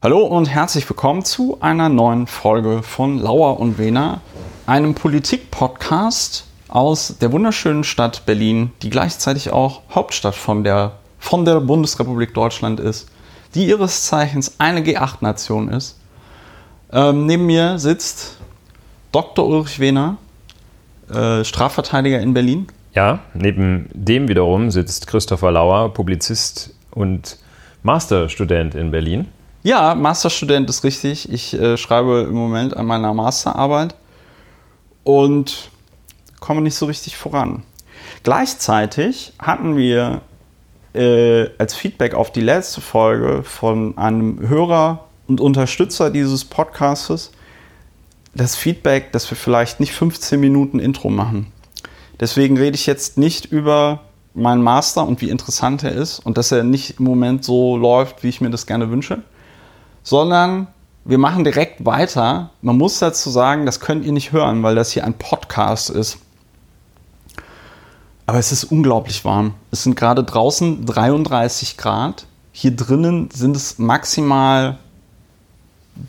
Hallo und herzlich willkommen zu einer neuen Folge von Lauer und Wena, einem Politik-Podcast aus der wunderschönen Stadt Berlin, die gleichzeitig auch Hauptstadt von der, von der Bundesrepublik Deutschland ist, die ihres Zeichens eine G8-Nation ist. Ähm, neben mir sitzt Dr. Ulrich Wehner, äh, Strafverteidiger in Berlin. Ja, neben dem wiederum sitzt Christopher Lauer, Publizist und Masterstudent in Berlin. Ja, Masterstudent ist richtig. Ich äh, schreibe im Moment an meiner Masterarbeit und komme nicht so richtig voran. Gleichzeitig hatten wir äh, als Feedback auf die letzte Folge von einem Hörer und Unterstützer dieses Podcastes das Feedback, dass wir vielleicht nicht 15 Minuten Intro machen. Deswegen rede ich jetzt nicht über meinen Master und wie interessant er ist und dass er nicht im Moment so läuft, wie ich mir das gerne wünsche, sondern wir machen direkt weiter. Man muss dazu sagen, das könnt ihr nicht hören, weil das hier ein Podcast ist. Aber es ist unglaublich warm. Es sind gerade draußen 33 Grad. Hier drinnen sind es maximal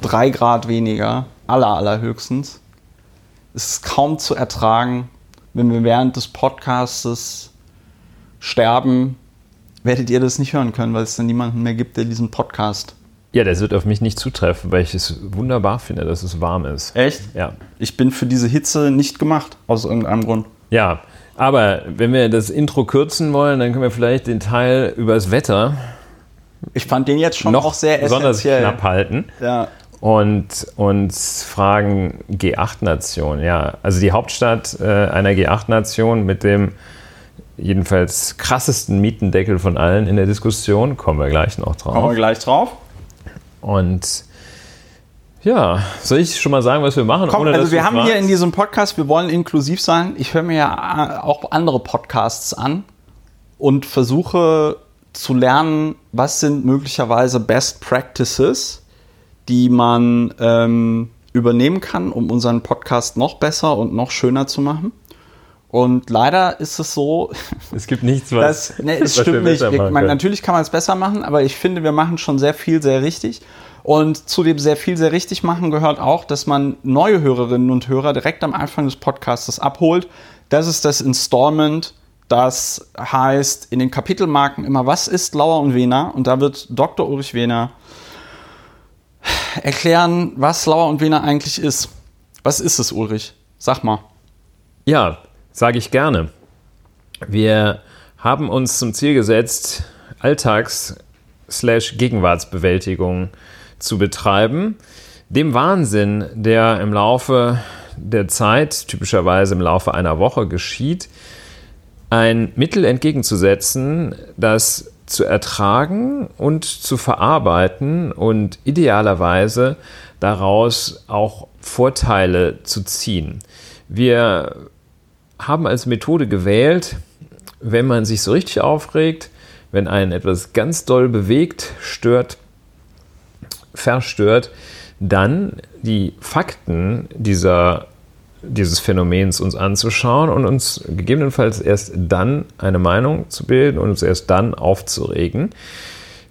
3 Grad weniger, aller, allerhöchstens. Es ist kaum zu ertragen, wenn wir während des Podcastes sterben, werdet ihr das nicht hören können, weil es dann niemanden mehr gibt, der diesen Podcast. Ja, das wird auf mich nicht zutreffen, weil ich es wunderbar finde, dass es warm ist. Echt? Ja. Ich bin für diese Hitze nicht gemacht, aus irgendeinem Grund. Ja, aber wenn wir das Intro kürzen wollen, dann können wir vielleicht den Teil übers Wetter Ich fand den jetzt schon noch auch sehr besonders essentiell. knapp halten. Ja. und uns fragen G8-Nation. Ja, also die Hauptstadt äh, einer G8-Nation mit dem jedenfalls krassesten Mietendeckel von allen in der Diskussion, kommen wir gleich noch Kommen wir drauf. gleich drauf. Und ja, soll ich schon mal sagen, was wir machen? Komm, also wir haben hier fragst? in diesem Podcast, wir wollen inklusiv sein. Ich höre mir ja auch andere Podcasts an und versuche zu lernen, was sind möglicherweise Best Practices, die man ähm, übernehmen kann, um unseren Podcast noch besser und noch schöner zu machen. Und leider ist es so, es gibt nichts, was, das, nee, es was stimmt nicht. Wir, man, natürlich kann man es besser machen, aber ich finde, wir machen schon sehr viel, sehr richtig. Und zu dem sehr viel, sehr richtig machen gehört auch, dass man neue Hörerinnen und Hörer direkt am Anfang des Podcasts abholt. Das ist das Installment. Das heißt in den Kapitelmarken immer, was ist Lauer und Wena? Und da wird Dr. Ulrich Wehner erklären, was Lauer und Wena eigentlich ist. Was ist es, Ulrich? Sag mal. Ja, sage ich gerne. Wir haben uns zum Ziel gesetzt, Alltags-Gegenwartsbewältigung zu betreiben. Dem Wahnsinn, der im Laufe der Zeit, typischerweise im Laufe einer Woche geschieht, ein Mittel entgegenzusetzen, das zu ertragen und zu verarbeiten und idealerweise daraus auch Vorteile zu ziehen. Wir haben als Methode gewählt, wenn man sich so richtig aufregt, wenn einen etwas ganz doll bewegt, stört, verstört, dann die Fakten dieser, dieses Phänomens uns anzuschauen und uns gegebenenfalls erst dann eine Meinung zu bilden und uns erst dann aufzuregen.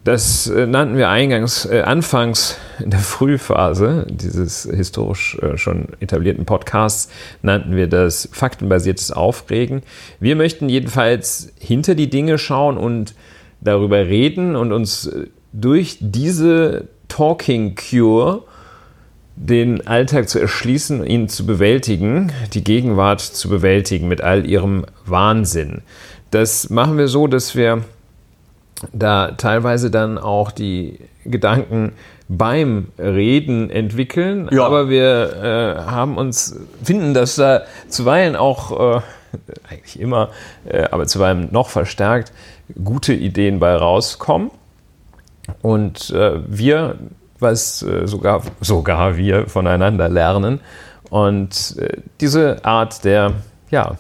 Das äh, nannten wir eingangs, äh, anfangs in der Frühphase dieses historisch äh, schon etablierten Podcasts, nannten wir das faktenbasiertes Aufregen. Wir möchten jedenfalls hinter die Dinge schauen und darüber reden und uns äh, durch diese Talking Cure den Alltag zu erschließen, ihn zu bewältigen, die Gegenwart zu bewältigen mit all ihrem Wahnsinn. Das machen wir so, dass wir da teilweise dann auch die Gedanken beim Reden entwickeln, Ja. aber wir äh, haben uns, finden, dass da zuweilen auch, äh, eigentlich immer, äh, aber zuweilen noch verstärkt, gute Ideen bei rauskommen. Und äh, wir, was äh, sogar, sogar wir voneinander lernen. Und äh, diese Art der ja,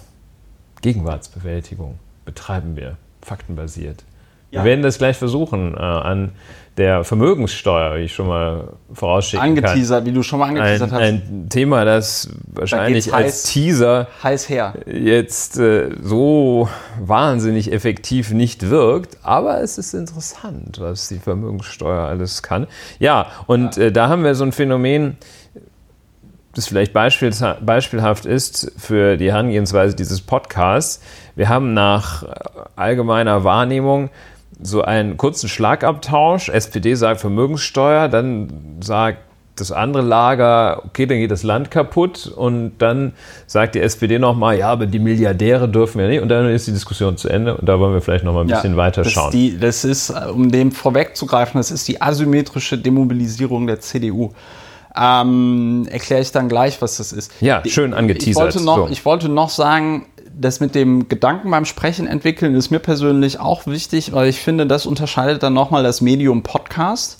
Gegenwartsbewältigung betreiben wir faktenbasiert Wir werden das gleich versuchen äh, an der Vermögenssteuer, wie ich schon mal vorausschicken Angeteasert, kann. wie du schon mal angeteasert ein, hast. Ein Thema, das wahrscheinlich geht's als heiß- Teaser heiß her. jetzt äh, so wahnsinnig effektiv nicht wirkt, aber es ist interessant, was die Vermögenssteuer alles kann. Ja, und Äh, da haben wir so ein Phänomen, das vielleicht beispielha- beispielhaft ist für die Herangehensweise dieses Podcasts. Wir haben nach äh, allgemeiner Wahrnehmung so einen kurzen Schlagabtausch. SPD sagt Vermögenssteuer, dann sagt das andere Lager, okay, dann geht das Land kaputt und dann sagt die SPD nochmal, ja, aber die Milliardäre dürfen ja nicht und dann ist die Diskussion zu Ende und da wollen wir vielleicht nochmal ein bisschen weiter das, schauen. Die, das ist, um dem vorwegzugreifen, das ist die asymmetrische Demobilisierung der CDU. Ähm, Erkläre ich dann gleich, was das ist. Ja, schön angeteasert, Ich wollte noch, so. ich wollte noch sagen, das mit dem Gedanken beim Sprechen entwickeln ist mir persönlich auch wichtig, weil ich finde, das unterscheidet dann nochmal das Medium Podcast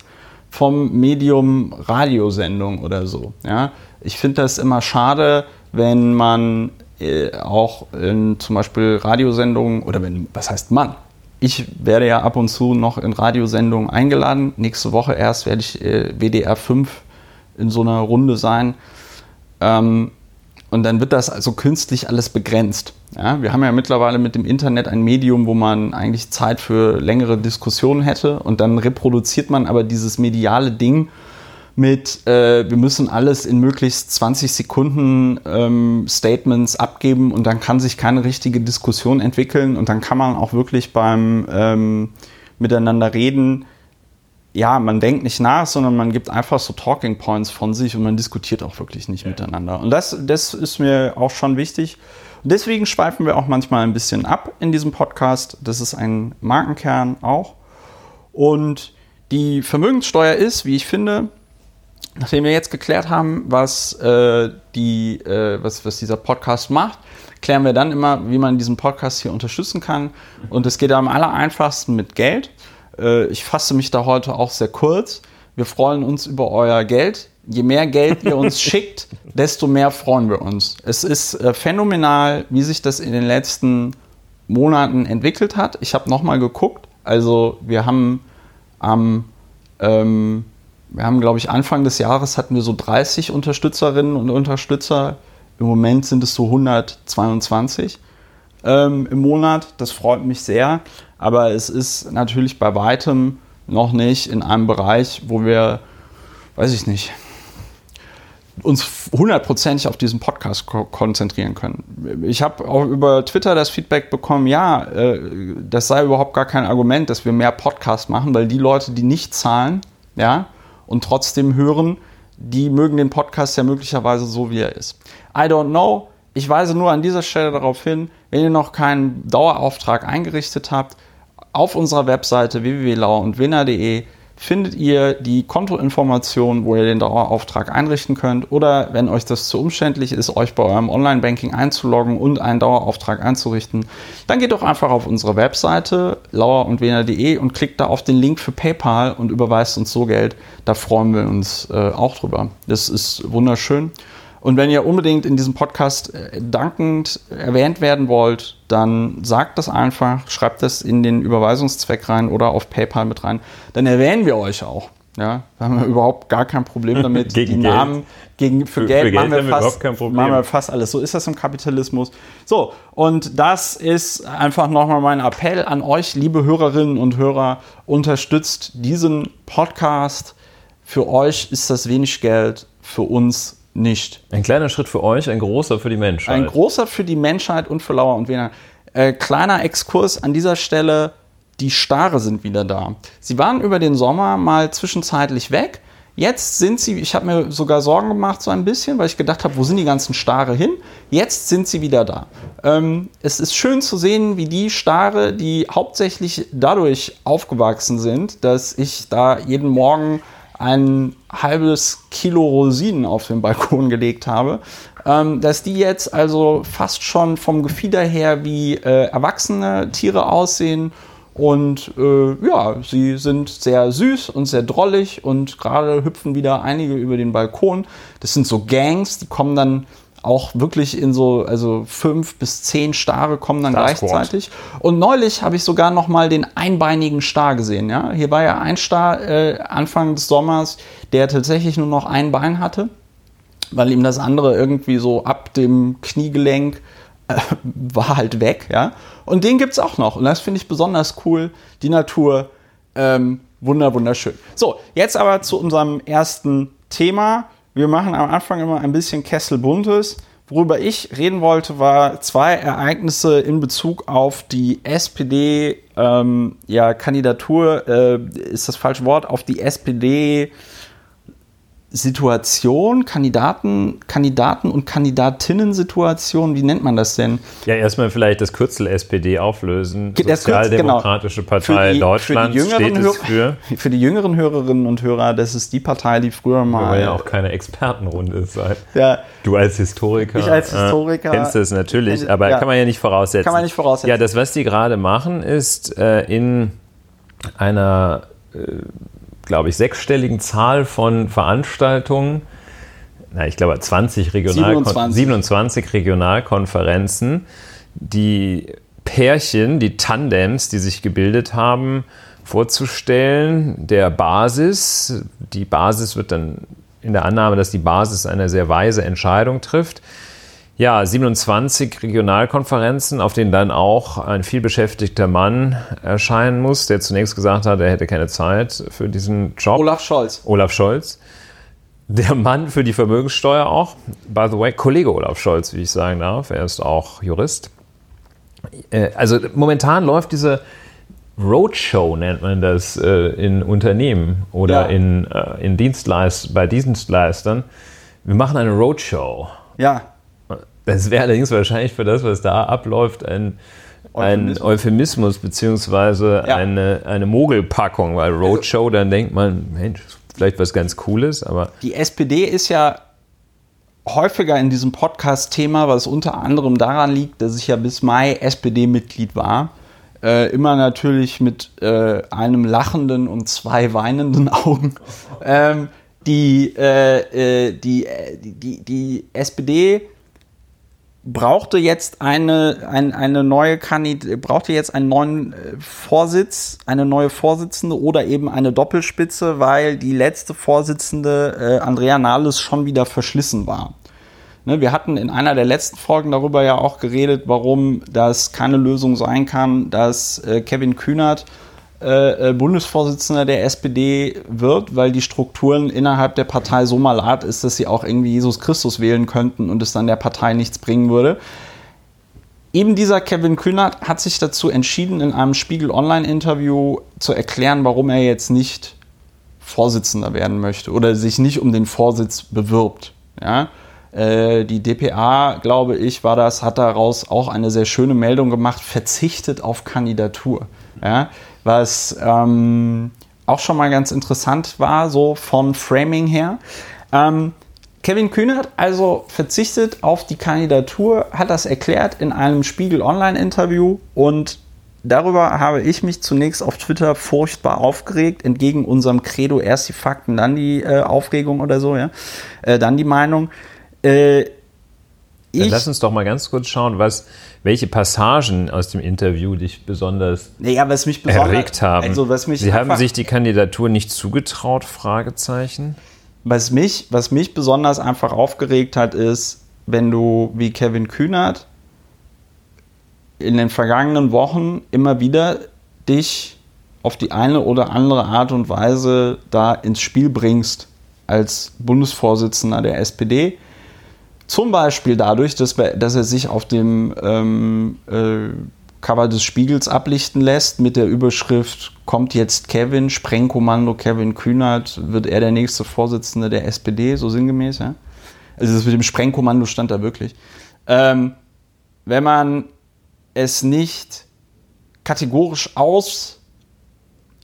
vom Medium Radiosendung oder so. Ja? Ich finde das immer schade, wenn man äh, auch in zum Beispiel Radiosendungen oder wenn, was heißt Mann? Ich werde ja ab und zu noch in Radiosendungen eingeladen. Nächste Woche erst werde ich äh, WDR 5 in so einer Runde sein. Ähm, und dann wird das also künstlich alles begrenzt. Ja, wir haben ja mittlerweile mit dem Internet ein Medium, wo man eigentlich Zeit für längere Diskussionen hätte und dann reproduziert man aber dieses mediale Ding mit, äh, wir müssen alles in möglichst 20 Sekunden ähm, Statements abgeben und dann kann sich keine richtige Diskussion entwickeln und dann kann man auch wirklich beim ähm, Miteinander reden ja, man denkt nicht nach, sondern man gibt einfach so Talking Points von sich und man diskutiert auch wirklich nicht miteinander. Und das, das ist mir auch schon wichtig. Und deswegen schweifen wir auch manchmal ein bisschen ab in diesem Podcast. Das ist ein Markenkern auch. Und die Vermögenssteuer ist, wie ich finde, nachdem wir jetzt geklärt haben, was, äh, die, äh, was, was dieser Podcast macht, klären wir dann immer, wie man diesen Podcast hier unterstützen kann. Und es geht am aller einfachsten mit Geld. Äh, ich fasse mich da heute auch sehr kurz. Wir freuen uns über euer Geld. Je mehr Geld ihr uns schickt, desto mehr freuen wir uns. Es ist äh, phänomenal, wie sich das in den letzten Monaten entwickelt hat. Ich habe nochmal geguckt. Also wir haben am ähm, wir haben, glaube ich, Anfang des Jahres hatten wir so 30 Unterstützerinnen und Unterstützer. Im Moment sind es so 122 ähm, im Monat. Das freut mich sehr. Aber es ist natürlich bei weitem noch nicht in einem Bereich, wo wir, weiß ich nicht, uns hundertprozentig auf diesen Podcast ko konzentrieren können. Ich habe auch über Twitter das Feedback bekommen, ja, äh, das sei überhaupt gar kein Argument, dass wir mehr Podcast machen, weil die Leute, die nicht zahlen, ja, und trotzdem hören, die mögen den Podcast ja möglicherweise so, wie er ist. I don't know. Ich weise nur an dieser Stelle darauf hin, wenn ihr noch keinen Dauerauftrag eingerichtet habt, auf unserer Webseite www.lauerundwinner.de findet ihr die Kontoinformationen, wo ihr den Dauerauftrag einrichten könnt. Oder wenn euch das zu umständlich ist, euch bei eurem Online-Banking einzuloggen und einen Dauerauftrag einzurichten, dann geht doch einfach auf unsere Webseite lauerundwener.de und klickt da auf den Link für PayPal und überweist uns so Geld. Da freuen wir uns äh, auch drüber. Das ist wunderschön. Und wenn ihr unbedingt in diesem Podcast äh, dankend erwähnt werden wollt, dann sagt das einfach, schreibt das in den Überweisungszweck rein oder auf PayPal mit rein. Dann erwähnen wir euch auch. Ja, da haben wir überhaupt gar kein Problem damit. Gegen die Geld. Namen gegen, für, Für- Geld, für Geld machen, wir haben wir fast, machen wir fast alles. So ist das im Kapitalismus. So, und das ist einfach nochmal mein Appell an euch, liebe Hörerinnen und Hörer, unterstützt diesen Podcast. Für euch ist das wenig Geld, für uns nicht. Ein kleiner Schritt für euch, ein großer für die Menschheit. Ein großer für die Menschheit und für Lauer und Wiener. Äh, kleiner Exkurs an dieser Stelle. Die Stare sind wieder da. Sie waren über den Sommer mal zwischenzeitlich weg. Jetzt sind sie, ich habe mir sogar Sorgen gemacht so ein bisschen, weil ich gedacht habe, wo sind die ganzen Stare hin? Jetzt sind sie wieder da. Ähm, es ist schön zu sehen, wie die Stare, die hauptsächlich dadurch aufgewachsen sind, dass ich da jeden Morgen ein halbes Kilo Rosinen auf den Balkon gelegt habe, ähm, dass die jetzt also fast schon vom Gefieder her wie äh, erwachsene Tiere aussehen. Und äh, ja, sie sind sehr süß und sehr drollig und gerade hüpfen wieder einige über den Balkon. Das sind so Gangs, die kommen dann auch wirklich in so, also fünf bis zehn Stare kommen dann Star gleichzeitig. Und neulich habe ich sogar noch mal den einbeinigen Star gesehen. Ja? Hier war ja ein Star äh, Anfang des Sommers, der tatsächlich nur noch ein Bein hatte, weil ihm das andere irgendwie so ab dem Kniegelenk äh, war halt weg. Ja? Und den gibt es auch noch. Und das finde ich besonders cool. Die Natur, ähm, wunder, wunderschön. So, jetzt aber zu unserem ersten Thema. Wir machen am Anfang immer ein bisschen Kessel Buntes. Worüber ich reden wollte, war zwei Ereignisse in Bezug auf die SPD, ähm, ja, Kandidatur äh, ist das falsche Wort, auf die SPD Situation, Kandidaten, Kandidaten und Kandidatinnen-Situation, wie nennt man das denn? Ja, erstmal vielleicht das Kürzel SPD auflösen. Das Sozialdemokratische genau. Partei die, Deutschlands steht es für. Für die jüngeren Hörerinnen und Hörer, das ist die Partei, die früher mal. Weil ja auch keine Expertenrunde sein. Ja. Du als Historiker. Ich als Historiker. Äh, kennst es natürlich, aber ja. kann man ja nicht voraussetzen. Kann man nicht voraussetzen. Ja, das, was die gerade machen, ist äh, in einer. Äh, glaube ich, sechsstelligen Zahl von Veranstaltungen, na, ich glaube 20 Regional 27. 27 Regionalkonferenzen, die Pärchen, die Tandems, die sich gebildet haben, vorzustellen, der Basis. Die Basis wird dann in der Annahme, dass die Basis eine sehr weise Entscheidung trifft. Ja, 27 Regionalkonferenzen, auf denen dann auch ein vielbeschäftigter Mann erscheinen muss, der zunächst gesagt hat, er hätte keine Zeit für diesen Job. Olaf Scholz. Olaf Scholz. Der Mann für die Vermögenssteuer auch. By the way, Kollege Olaf Scholz, wie ich sagen darf. Er ist auch Jurist. Äh, also momentan läuft diese Roadshow, nennt man das, äh, in Unternehmen oder Ja. in, äh, in Dienstleist bei Dienstleistern. Wir machen eine Roadshow. Ja, Das wäre allerdings wahrscheinlich für das, was da abläuft, ein, ein Euphemismus. Euphemismus beziehungsweise Ja. eine, eine Mogelpackung, weil Roadshow, dann denkt man, Mensch, vielleicht was ganz Cooles, aber die SPD ist ja häufiger in diesem Podcast-Thema, was unter anderem daran liegt, dass ich ja bis Mai SPD-Mitglied war. Äh, immer natürlich mit äh, einem lachenden und zwei weinenden Augen. Ähm, die, äh, äh, die, äh, die, die, die SPD brauchte jetzt eine, ein, eine neue Kandid brauchte jetzt einen neuen äh, Vorsitz, eine neue Vorsitzende oder eben eine Doppelspitze, weil die letzte Vorsitzende äh, Andrea Nahles schon wieder verschlissen war. Ne, wir hatten in einer der letzten Folgen darüber ja auch geredet, warum das keine Lösung sein kann, dass äh, Kevin Kühnert äh, äh, Bundesvorsitzender der SPD wird, weil die Strukturen innerhalb der Partei so malat ist, dass sie auch irgendwie Jesus Christus wählen könnten und es dann der Partei nichts bringen würde. Eben dieser Kevin Kühnert hat sich dazu entschieden, in einem Spiegel Online-Interview zu erklären, warum er jetzt nicht Vorsitzender werden möchte oder sich nicht um den Vorsitz bewirbt. Ja? Äh, die DPA, glaube ich, war das, hat daraus auch eine sehr schöne Meldung gemacht, verzichtet auf Kandidatur. Ja? Was ähm, auch schon mal ganz interessant war, so von Framing her. Ähm, Kevin Kühnert also verzichtet auf die Kandidatur, hat das erklärt in einem Spiegel Online-Interview und darüber habe ich mich zunächst auf Twitter furchtbar aufgeregt, entgegen unserem Credo erst die Fakten, dann die äh, Aufregung oder so, ja, äh, dann die Meinung. Äh, ich, lass uns doch mal ganz kurz schauen, was, welche Passagen aus dem Interview dich besonders naja, was mich besonders, erregt haben. Also was mich Sie haben sich die Kandidatur nicht zugetraut? Fragezeichen. Was mich, was mich besonders einfach aufgeregt hat, ist, wenn du wie Kevin Kühnert in den vergangenen Wochen immer wieder dich auf die eine oder andere Art und Weise da ins Spiel bringst als Bundesvorsitzender der SPD. Zum Beispiel dadurch, dass, dass er sich auf dem ähm, äh, Cover des Spiegels ablichten lässt mit der Überschrift Kommt jetzt Kevin, Sprengkommando Kevin Kühnert, wird er der nächste Vorsitzende der SPD, so sinngemäß, ja? Also das mit dem Sprengkommando stand da wirklich. Ähm, wenn man es nicht kategorisch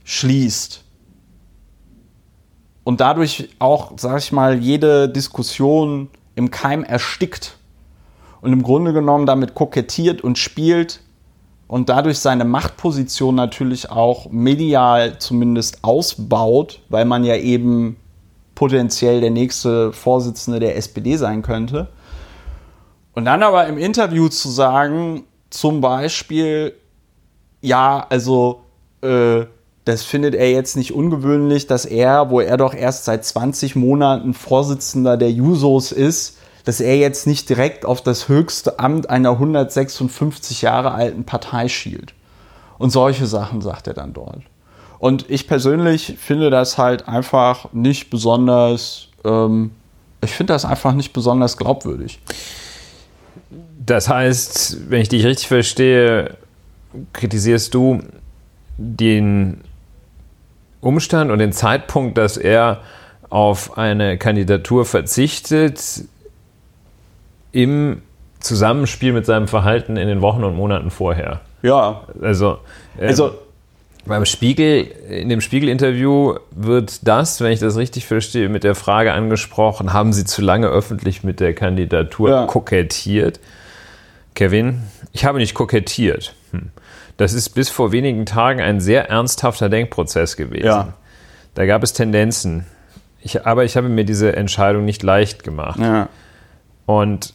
ausschließt und dadurch auch, sag ich mal, jede Diskussion im Keim erstickt und im Grunde genommen damit kokettiert und spielt und dadurch seine Machtposition natürlich auch medial zumindest ausbaut, weil man ja eben potenziell der nächste Vorsitzende der SPD sein könnte. Und dann aber im Interview zu sagen, zum Beispiel, ja, also äh, das findet er jetzt nicht ungewöhnlich, dass er, wo er doch erst seit 20 Monaten Vorsitzender der Jusos ist, dass er jetzt nicht direkt auf das höchste Amt einer 156 Jahre alten Partei schielt. Und solche Sachen sagt er dann dort. Und ich persönlich finde das halt einfach nicht besonders, ähm, ich finde das einfach nicht besonders glaubwürdig. Das heißt, wenn ich dich richtig verstehe, kritisierst du den Umstand und den Zeitpunkt, dass er auf eine Kandidatur verzichtet, im Zusammenspiel mit seinem Verhalten in den Wochen und Monaten vorher. Ja. Also, ähm, also beim Spiegel, in dem Spiegel-Interview wird das, wenn ich das richtig verstehe, mit der Frage angesprochen, haben Sie zu lange öffentlich mit der Kandidatur ja. kokettiert? Kevin, ich habe nicht kokettiert. Das ist bis vor wenigen Tagen ein sehr ernsthafter Denkprozess gewesen. Ja. Da gab es Tendenzen. Ich, aber ich habe mir diese Entscheidung nicht leicht gemacht. Ja. Und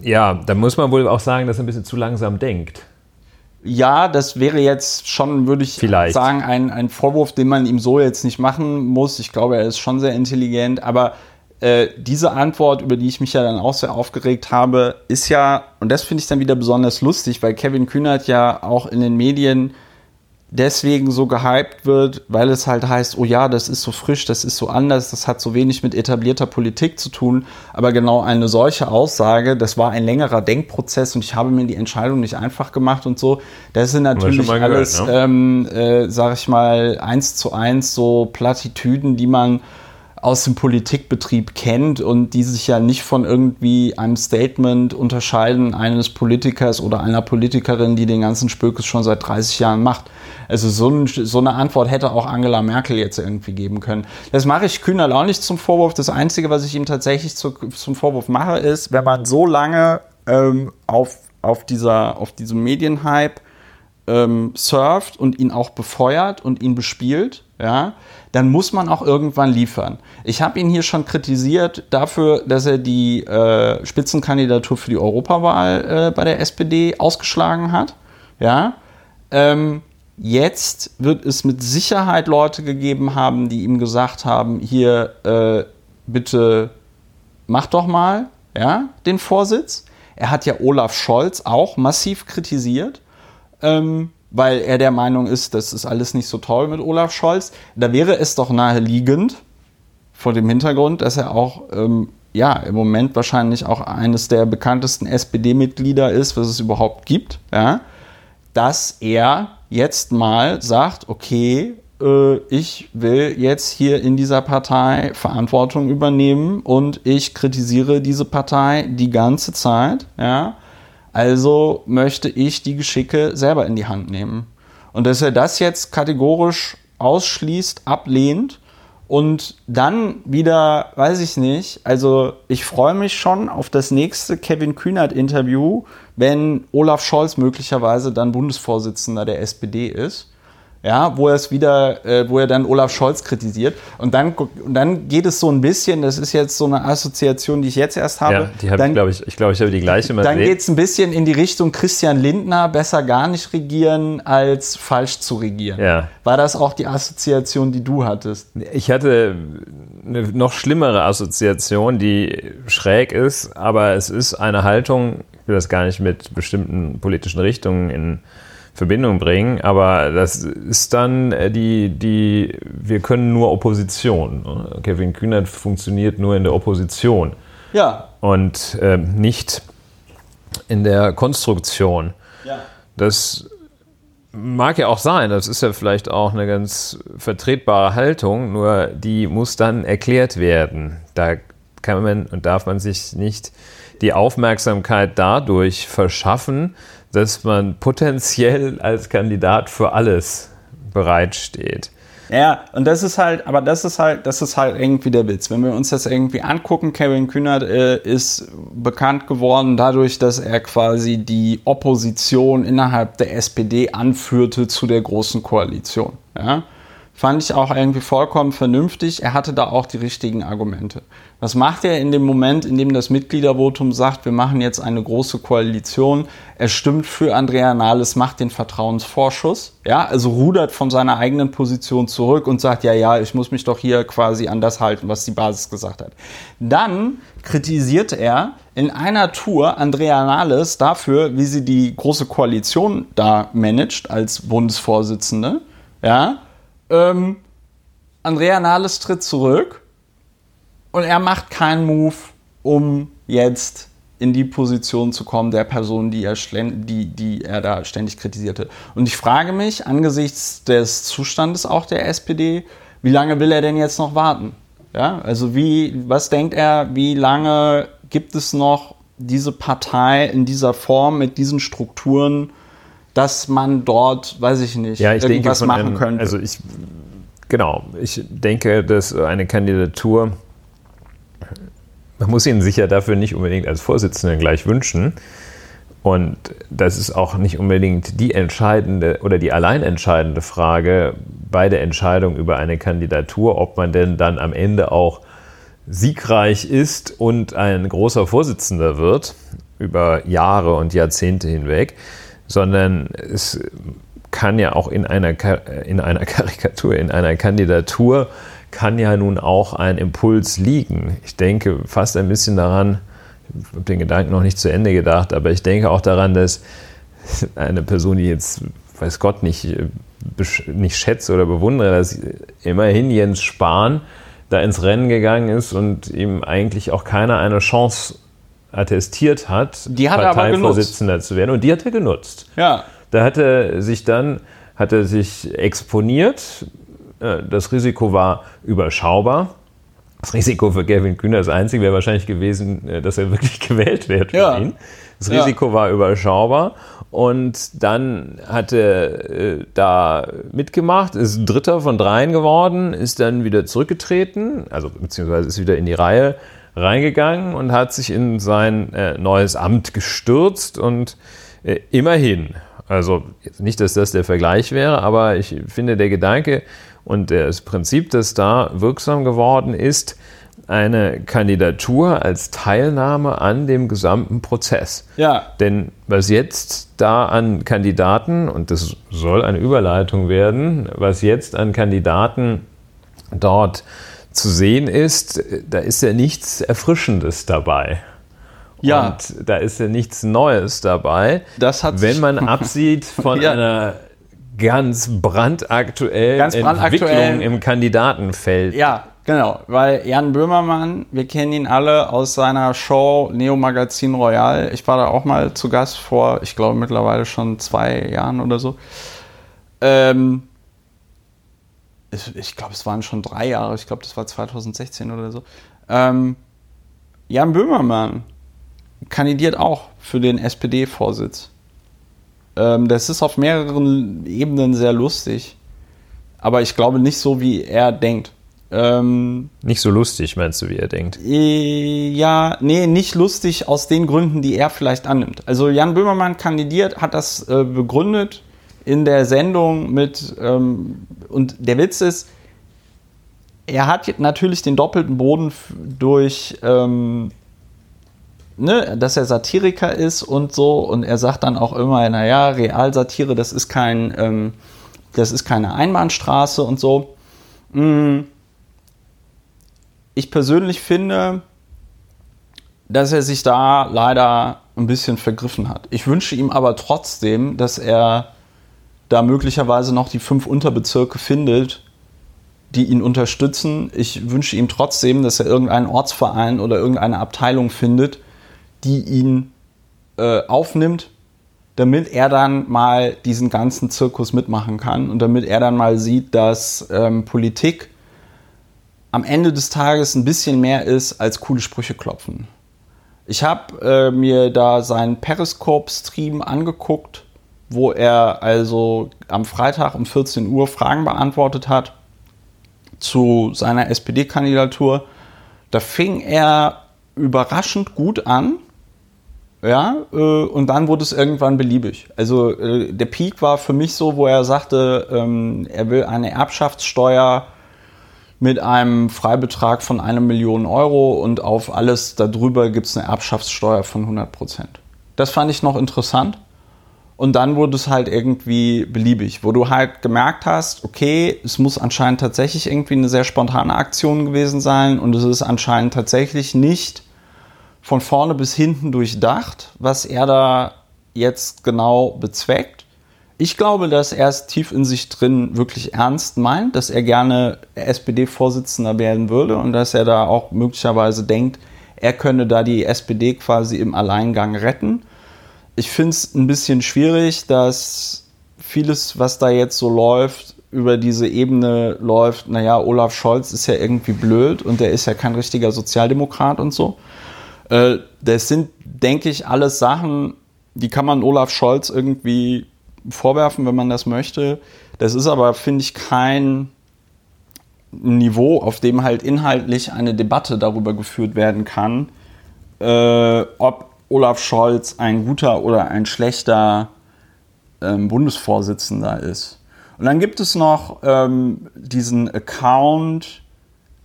ja, da muss man wohl auch sagen, dass er ein bisschen zu langsam denkt. Ja, das wäre jetzt schon, würde ich Vielleicht. sagen, ein, ein Vorwurf, den man ihm so jetzt nicht machen muss. Ich glaube, er ist schon sehr intelligent, aber äh, diese Antwort, über die ich mich ja dann auch sehr aufgeregt habe, ist ja, und das finde ich dann wieder besonders lustig, weil Kevin Kühnert ja auch in den Medien deswegen so gehypt wird, weil es halt heißt, oh ja, das ist so frisch, das ist so anders, das hat so wenig mit etablierter Politik zu tun. Aber genau eine solche Aussage, das war ein längerer Denkprozess und ich habe mir die Entscheidung nicht einfach gemacht und so. Das sind natürlich gehört, alles, ne? ähm, äh, sag ich mal, eins zu eins so Plattitüden, die man aus dem Politikbetrieb kennt und die sich ja nicht von irgendwie einem Statement unterscheiden eines Politikers oder einer Politikerin, die den ganzen Spökes schon seit 30 Jahren macht. Also so, ein, so, eine Antwort hätte auch Angela Merkel jetzt irgendwie geben können. Das mache ich Kühnert auch nicht zum Vorwurf. Das Einzige, was ich ihm tatsächlich zu, zum Vorwurf mache, ist, wenn man so lange ähm, auf, auf, dieser, auf diesem Medienhype ähm, surft und ihn auch befeuert und ihn bespielt, ja, dann muss man auch irgendwann liefern. Ich habe ihn hier schon kritisiert dafür, dass er die äh, Spitzenkandidatur für die Europawahl äh, bei der SPD ausgeschlagen hat. Ja. Ähm, jetzt wird es mit Sicherheit Leute gegeben haben, die ihm gesagt haben, hier äh, bitte mach doch mal ja, den Vorsitz. Er hat ja Olaf Scholz auch massiv kritisiert. Ähm, weil er der Meinung ist, das ist alles nicht so toll mit Olaf Scholz. Da wäre es doch naheliegend, vor dem Hintergrund, dass er auch ähm, ja, im Moment wahrscheinlich auch eines der bekanntesten SPD-Mitglieder ist, was es überhaupt gibt, ja, dass er jetzt mal sagt, okay, äh, ich will jetzt hier in dieser Partei Verantwortung übernehmen und ich kritisiere diese Partei die ganze Zeit, ja, also möchte ich die Geschicke selber in die Hand nehmen. Und dass er das jetzt kategorisch ausschließt, ablehnt und dann wieder, weiß ich nicht, also ich freue mich schon auf das nächste Kevin Kühnert-Interview, wenn Olaf Scholz möglicherweise dann Bundesvorsitzender der SPD ist ja, wo er es wieder, äh, wo er dann Olaf Scholz kritisiert. Und dann, und dann geht es so ein bisschen, das ist jetzt so eine Assoziation, die ich jetzt erst habe. Ja, die habe ich, glaube ich, ich glaube, ich habe die gleiche. Dann geht es ein bisschen in die Richtung Christian Lindner, besser gar nicht regieren, als falsch zu regieren. Ja. War das auch die Assoziation, die du hattest? Ich hatte eine noch schlimmere Assoziation, die schräg ist, aber es ist eine Haltung, ich will das gar nicht mit bestimmten politischen Richtungen in Verbindung bringen, aber das ist dann äh, die, die, wir können nur Opposition. Ne? Kevin Kühnert funktioniert nur in der Opposition. Ja. Und äh, nicht in der Konstruktion. Ja. Das mag ja auch sein, das ist ja vielleicht auch eine ganz vertretbare Haltung, nur die muss dann erklärt werden. Da kann man und darf man sich nicht die Aufmerksamkeit dadurch verschaffen, dass man potenziell als Kandidat für alles bereitsteht. Ja, und das ist halt, aber das ist halt, das ist halt irgendwie der Witz. Wenn wir uns das irgendwie angucken, Kevin Kühnert äh, ist bekannt geworden dadurch, dass er quasi die Opposition innerhalb der SPD anführte zu der großen Koalition. Ja? Fand ich auch irgendwie vollkommen vernünftig. Er hatte da auch die richtigen Argumente. Was macht er in dem Moment, in dem das Mitgliedervotum sagt, wir machen jetzt eine große Koalition? Er stimmt für Andrea Nahles, macht den Vertrauensvorschuss. Ja, also rudert von seiner eigenen Position zurück und sagt, ja, ja, ich muss mich doch hier quasi an das halten, was die Basis gesagt hat. Dann kritisiert er in einer Tour Andrea Nahles dafür, wie sie die große Koalition da managt als Bundesvorsitzende. Ja, ähm, Andrea Nahles tritt zurück und er macht keinen Move, um jetzt in die Position zu kommen der Person, die er, die, die er da ständig kritisierte. Und ich frage mich, angesichts des Zustandes auch der SPD, wie lange will er denn jetzt noch warten? Ja, also wie, was denkt er, wie lange gibt es noch diese Partei in dieser Form, mit diesen Strukturen, dass man dort, weiß ich nicht, ja, ich irgendwas denke, machen einem, könnte? Also ich, genau, ich denke, dass eine Kandidatur, man muss ihn sicher dafür nicht unbedingt als Vorsitzenden gleich wünschen. Und das ist auch nicht unbedingt die entscheidende oder die allein entscheidende Frage bei der Entscheidung über eine Kandidatur, ob man denn dann am Ende auch siegreich ist und ein großer Vorsitzender wird über Jahre und Jahrzehnte hinweg, sondern es kann ja auch in einer, in einer Karikatur, in einer Kandidatur, kann ja nun auch ein Impuls liegen. Ich denke fast ein bisschen daran, ich habe den Gedanken noch nicht zu Ende gedacht, aber ich denke auch daran, dass eine Person, die jetzt, weiß Gott, nicht, nicht schätze oder bewundere, dass immerhin Jens Spahn da ins Rennen gegangen ist und ihm eigentlich auch keiner eine Chance attestiert hat, Die hat er Parteivorsitzender zu werden. Und die hat er genutzt. ja, Da hat er sich dann hat er sich exponiert. Äh, Das Risiko war überschaubar. Das Risiko für Gavin Kühner, das einzige wäre wahrscheinlich gewesen, äh, dass er wirklich gewählt wird für Ja. ihn. Das Ja. Risiko war überschaubar. Und dann hat er äh, da mitgemacht, ist Dritter von dreien geworden, ist dann wieder zurückgetreten, also beziehungsweise ist wieder in die Reihe reingegangen und hat sich in sein äh, neues Amt gestürzt und äh, immerhin, also nicht, dass das der Vergleich wäre, aber ich finde der Gedanke und das Prinzip, das da wirksam geworden ist, eine Kandidatur als Teilnahme an dem gesamten Prozess. ja, Denn was jetzt da an Kandidaten, und das soll eine Überleitung werden, was jetzt an Kandidaten dort zu sehen ist, da ist ja nichts Erfrischendes dabei. Ja. Und da ist ja nichts Neues dabei. Das hat Wenn man absieht von Ja. einer ganz brandaktuellen Ganz brandaktuellen- Entwicklung im Kandidatenfeld. Ja, genau, weil Jan Böhmermann, wir kennen ihn alle aus seiner Show Neo Magazin Royal. Ich war da auch mal zu Gast vor, ich glaube mittlerweile schon zwei Jahren oder so. Ähm, ich ich glaube, es waren schon drei Jahre, ich glaube, das war 2016 oder so. Ähm, Jan Böhmermann kandidiert auch für den SPD-Vorsitz. Ähm, das ist auf mehreren Ebenen sehr lustig. Aber ich glaube nicht so, wie er denkt. Ähm, Nicht so lustig, meinst du, wie er denkt. äh, ja, nee, nicht lustig aus den Gründen, die er vielleicht annimmt. Also Jan Böhmermann kandidiert, hat das äh, begründet in der Sendung mit, ähm, und der Witz ist, er hat natürlich den doppelten Boden durch, ähm, ne, dass er Satiriker ist und so, und er sagt dann auch immer, naja, Realsatire, das ist kein, ähm, das ist keine Einbahnstraße und so. Mm. Ich persönlich finde, dass er sich da leider ein bisschen vergriffen hat. Ich wünsche ihm aber trotzdem, dass er da möglicherweise noch die fünf Unterbezirke findet, die ihn unterstützen. Ich wünsche ihm trotzdem, dass er irgendeinen Ortsverein oder irgendeine Abteilung findet, die ihn äh, aufnimmt, damit er dann mal diesen ganzen Zirkus mitmachen kann und damit er dann mal sieht, dass ähm, Politik am Ende des Tages ein bisschen mehr ist als coole Sprüche klopfen. Ich habe äh, mir da seinen Periscope-Stream angeguckt, wo er also am Freitag um 14 Uhr Fragen beantwortet hat zu seiner SPD-Kandidatur. Da fing er überraschend gut an. Ja, äh, und dann wurde es irgendwann beliebig. Also äh, der Peak war für mich so, wo er sagte, ähm, er will eine Erbschaftssteuer mit einem Freibetrag von einer Million Euro und auf alles darüber gibt es eine Erbschaftssteuer von 100 Prozent. Das fand ich noch interessant. Und dann wurde es halt irgendwie beliebig, wo du halt gemerkt hast, okay, es muss anscheinend tatsächlich irgendwie eine sehr spontane Aktion gewesen sein und es ist anscheinend tatsächlich nicht von vorne bis hinten durchdacht, was er da jetzt genau bezweckt. Ich glaube, dass er es tief in sich drin wirklich ernst meint, dass er gerne SPD-Vorsitzender werden würde und dass er da auch möglicherweise denkt, er könne da die SPD quasi im Alleingang retten. Ich finde es ein bisschen schwierig, dass vieles, was da jetzt so läuft, über diese Ebene läuft, naja, Olaf Scholz ist ja irgendwie blöd und der ist ja kein richtiger Sozialdemokrat und so. Äh, das sind, denke ich, alles Sachen, die kann man Olaf Scholz irgendwie vorwerfen, wenn man das möchte. Das ist aber, finde ich, kein Niveau, auf dem halt inhaltlich eine Debatte darüber geführt werden kann, äh, ob Olaf Scholz ein guter oder ein schlechter ähm, Bundesvorsitzender ist. Und dann gibt es noch ähm, diesen Account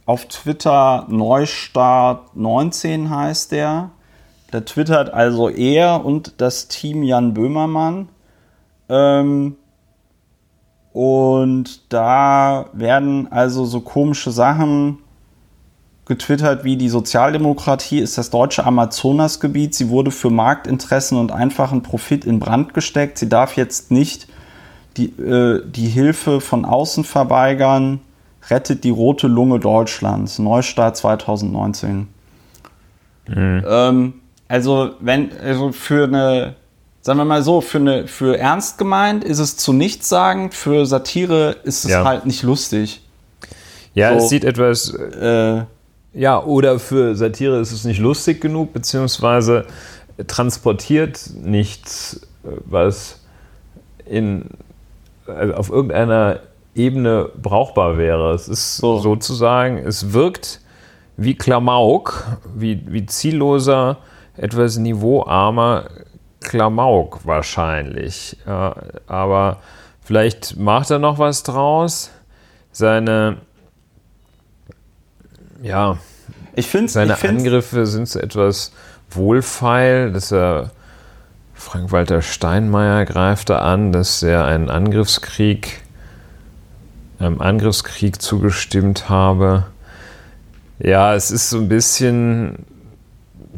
auf Twitter, Neustart 19 heißt der. Da twittert also er und das Team Jan Böhmermann. Ähm, und da werden also so komische Sachen getwittert wie die Sozialdemokratie ist das deutsche Amazonasgebiet. Sie wurde für Marktinteressen und einfachen Profit in Brand gesteckt. Sie darf jetzt nicht die, äh, die Hilfe von außen verweigern. Rettet die rote Lunge Deutschlands. Neustart 2019. Mhm. Ähm, also, wenn, also für eine, sagen wir mal so, für, eine, für ernst gemeint ist es zu nichts sagen, für Satire ist es ja. halt nicht lustig. Ja, so, es sieht etwas. Äh, ja, oder für Satire ist es nicht lustig genug, beziehungsweise transportiert nichts, was in, also auf irgendeiner Ebene brauchbar wäre. Es ist so. sozusagen, es wirkt wie Klamauk, wie, wie zielloser, etwas niveauarmer Klamauk wahrscheinlich. Ja, aber vielleicht macht er noch was draus. Seine ja, ich finde seine ich Angriffe sind so etwas wohlfeil, dass er Frank-Walter Steinmeier greift da an, dass er einen Angriffskrieg, einem Angriffskrieg zugestimmt habe. Ja, es ist so ein bisschen,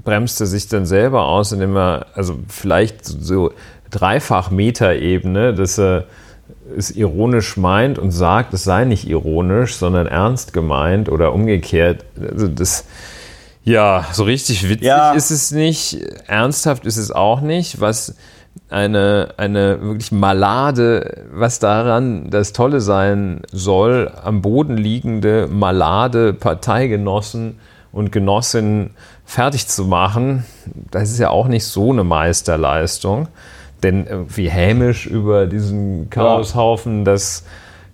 bremst er sich dann selber aus, indem er, also vielleicht so dreifach Metaebene, dass er es ironisch meint und sagt, es sei nicht ironisch, sondern ernst gemeint oder umgekehrt. Also das, ja, so richtig witzig ja. ist es nicht, ernsthaft ist es auch nicht, was eine, eine wirklich malade, was daran das Tolle sein soll, am Boden liegende malade Parteigenossen und Genossinnen fertig zu machen, das ist ja auch nicht so eine Meisterleistung. Denn irgendwie hämisch über diesen Chaoshaufen, das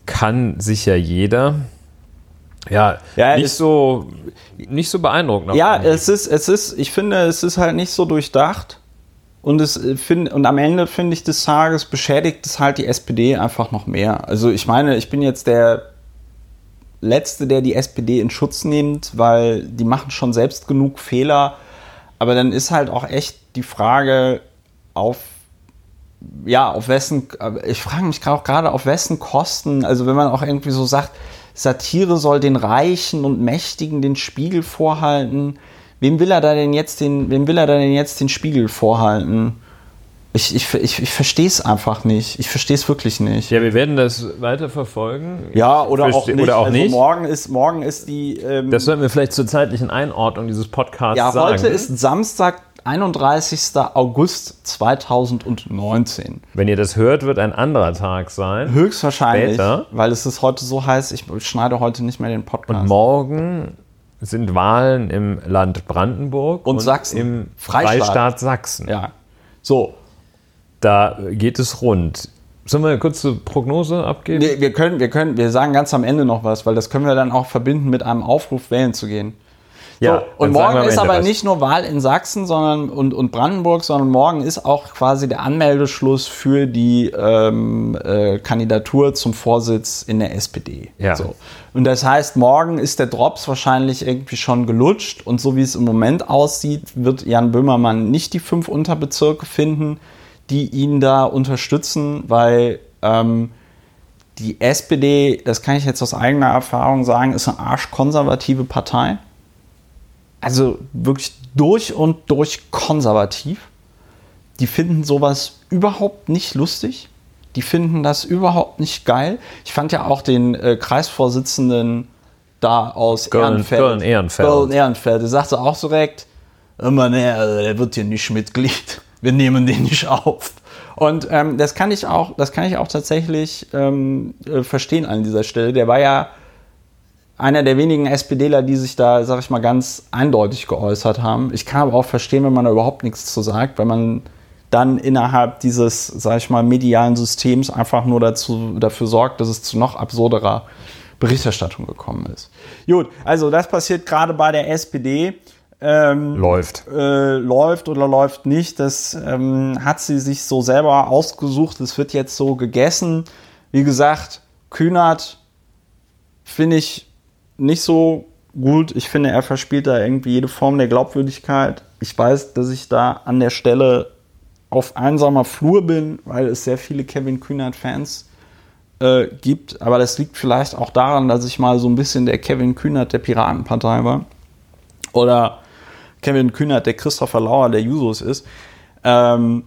kann sicher jeder. Ja, ja nicht, so, nicht so beeindruckend. Ja, es ist, es ist, ich finde, es ist halt nicht so durchdacht. Und, es, äh, find, und am Ende, finde ich, des Tages beschädigt es halt die SPD einfach noch mehr. Also ich meine, ich bin jetzt der Letzte, der die SPD in Schutz nimmt, weil die machen schon selbst genug Fehler. Aber dann ist halt auch echt die Frage, auf ja, auf wessen, ich frage mich auch gerade, auf wessen Kosten, also wenn man auch irgendwie so sagt, Satire soll den Reichen und Mächtigen den Spiegel vorhalten, wem will er da denn jetzt den, wem will er da denn jetzt den Spiegel vorhalten? Ich, ich, ich, ich verstehe es einfach nicht. Ich verstehe es wirklich nicht. Ja, wir werden das weiter verfolgen. Ja, oder auch nicht. Oder auch also nicht. Morgen ist, morgen ist die. Ähm, das sollten wir vielleicht zur zeitlichen Einordnung dieses Podcasts ja, sagen. Ja, heute ist Samstag, 31. August 2019. Wenn ihr das hört, wird ein anderer Tag sein. Höchstwahrscheinlich, Später. weil es ist heute so heiß, ich schneide heute nicht mehr den Podcast. Und morgen sind Wahlen im Land Brandenburg und, und Sachsen. im Freistaat. Freistaat Sachsen. Ja. So. Da geht es rund. Sollen wir eine kurze Prognose abgeben? Nee, wir können, wir können, wir sagen ganz am Ende noch was, weil das können wir dann auch verbinden mit einem Aufruf, wählen zu gehen. Ja, so, und morgen ist aber nicht nur Wahl in Sachsen sondern, und, und Brandenburg, sondern morgen ist auch quasi der Anmeldeschluss für die ähm, äh, Kandidatur zum Vorsitz in der SPD. Ja. So. Und das heißt, morgen ist der Drops wahrscheinlich irgendwie schon gelutscht und so wie es im Moment aussieht, wird Jan Böhmermann nicht die fünf Unterbezirke finden, die ihn da unterstützen, weil ähm, die SPD, das kann ich jetzt aus eigener Erfahrung sagen, ist eine arschkonservative Partei. Also wirklich durch und durch konservativ. Die finden sowas überhaupt nicht lustig. Die finden das überhaupt nicht geil. Ich fand ja auch den äh, Kreisvorsitzenden da aus Köln- Ehrenfeld. Köln-Ehrenfeld. Köln-Ehrenfeld. Der sagte auch so direkt, immer ne, also der wird hier nicht Mitglied. Wir nehmen den nicht auf. Und ähm, das kann ich auch, das kann ich auch tatsächlich ähm, äh, verstehen an dieser Stelle. Der war ja einer der wenigen SPDler, die sich da, sag ich mal, ganz eindeutig geäußert haben. Ich kann aber auch verstehen, wenn man da überhaupt nichts zu sagt, weil man dann innerhalb dieses, sag ich mal, medialen Systems einfach nur dazu, dafür sorgt, dass es zu noch absurderer Berichterstattung gekommen ist. Gut, also das passiert gerade bei der SPD. Ähm, Läuft. äh, läuft oder läuft nicht, das ähm, hat sie sich so selber ausgesucht. Es wird jetzt so gegessen. Wie gesagt, Kühnert finde ich nicht so gut. Ich finde, er verspielt da irgendwie jede Form der Glaubwürdigkeit. Ich weiß, dass ich da an der Stelle auf einsamer Flur bin, weil es sehr viele Kevin Kühnert-Fans äh, gibt. Aber das liegt vielleicht auch daran, dass ich mal so ein bisschen der Kevin Kühnert der Piratenpartei war. Oder Kevin Kühnert der Christopher Lauer der Jusos ist. Ähm,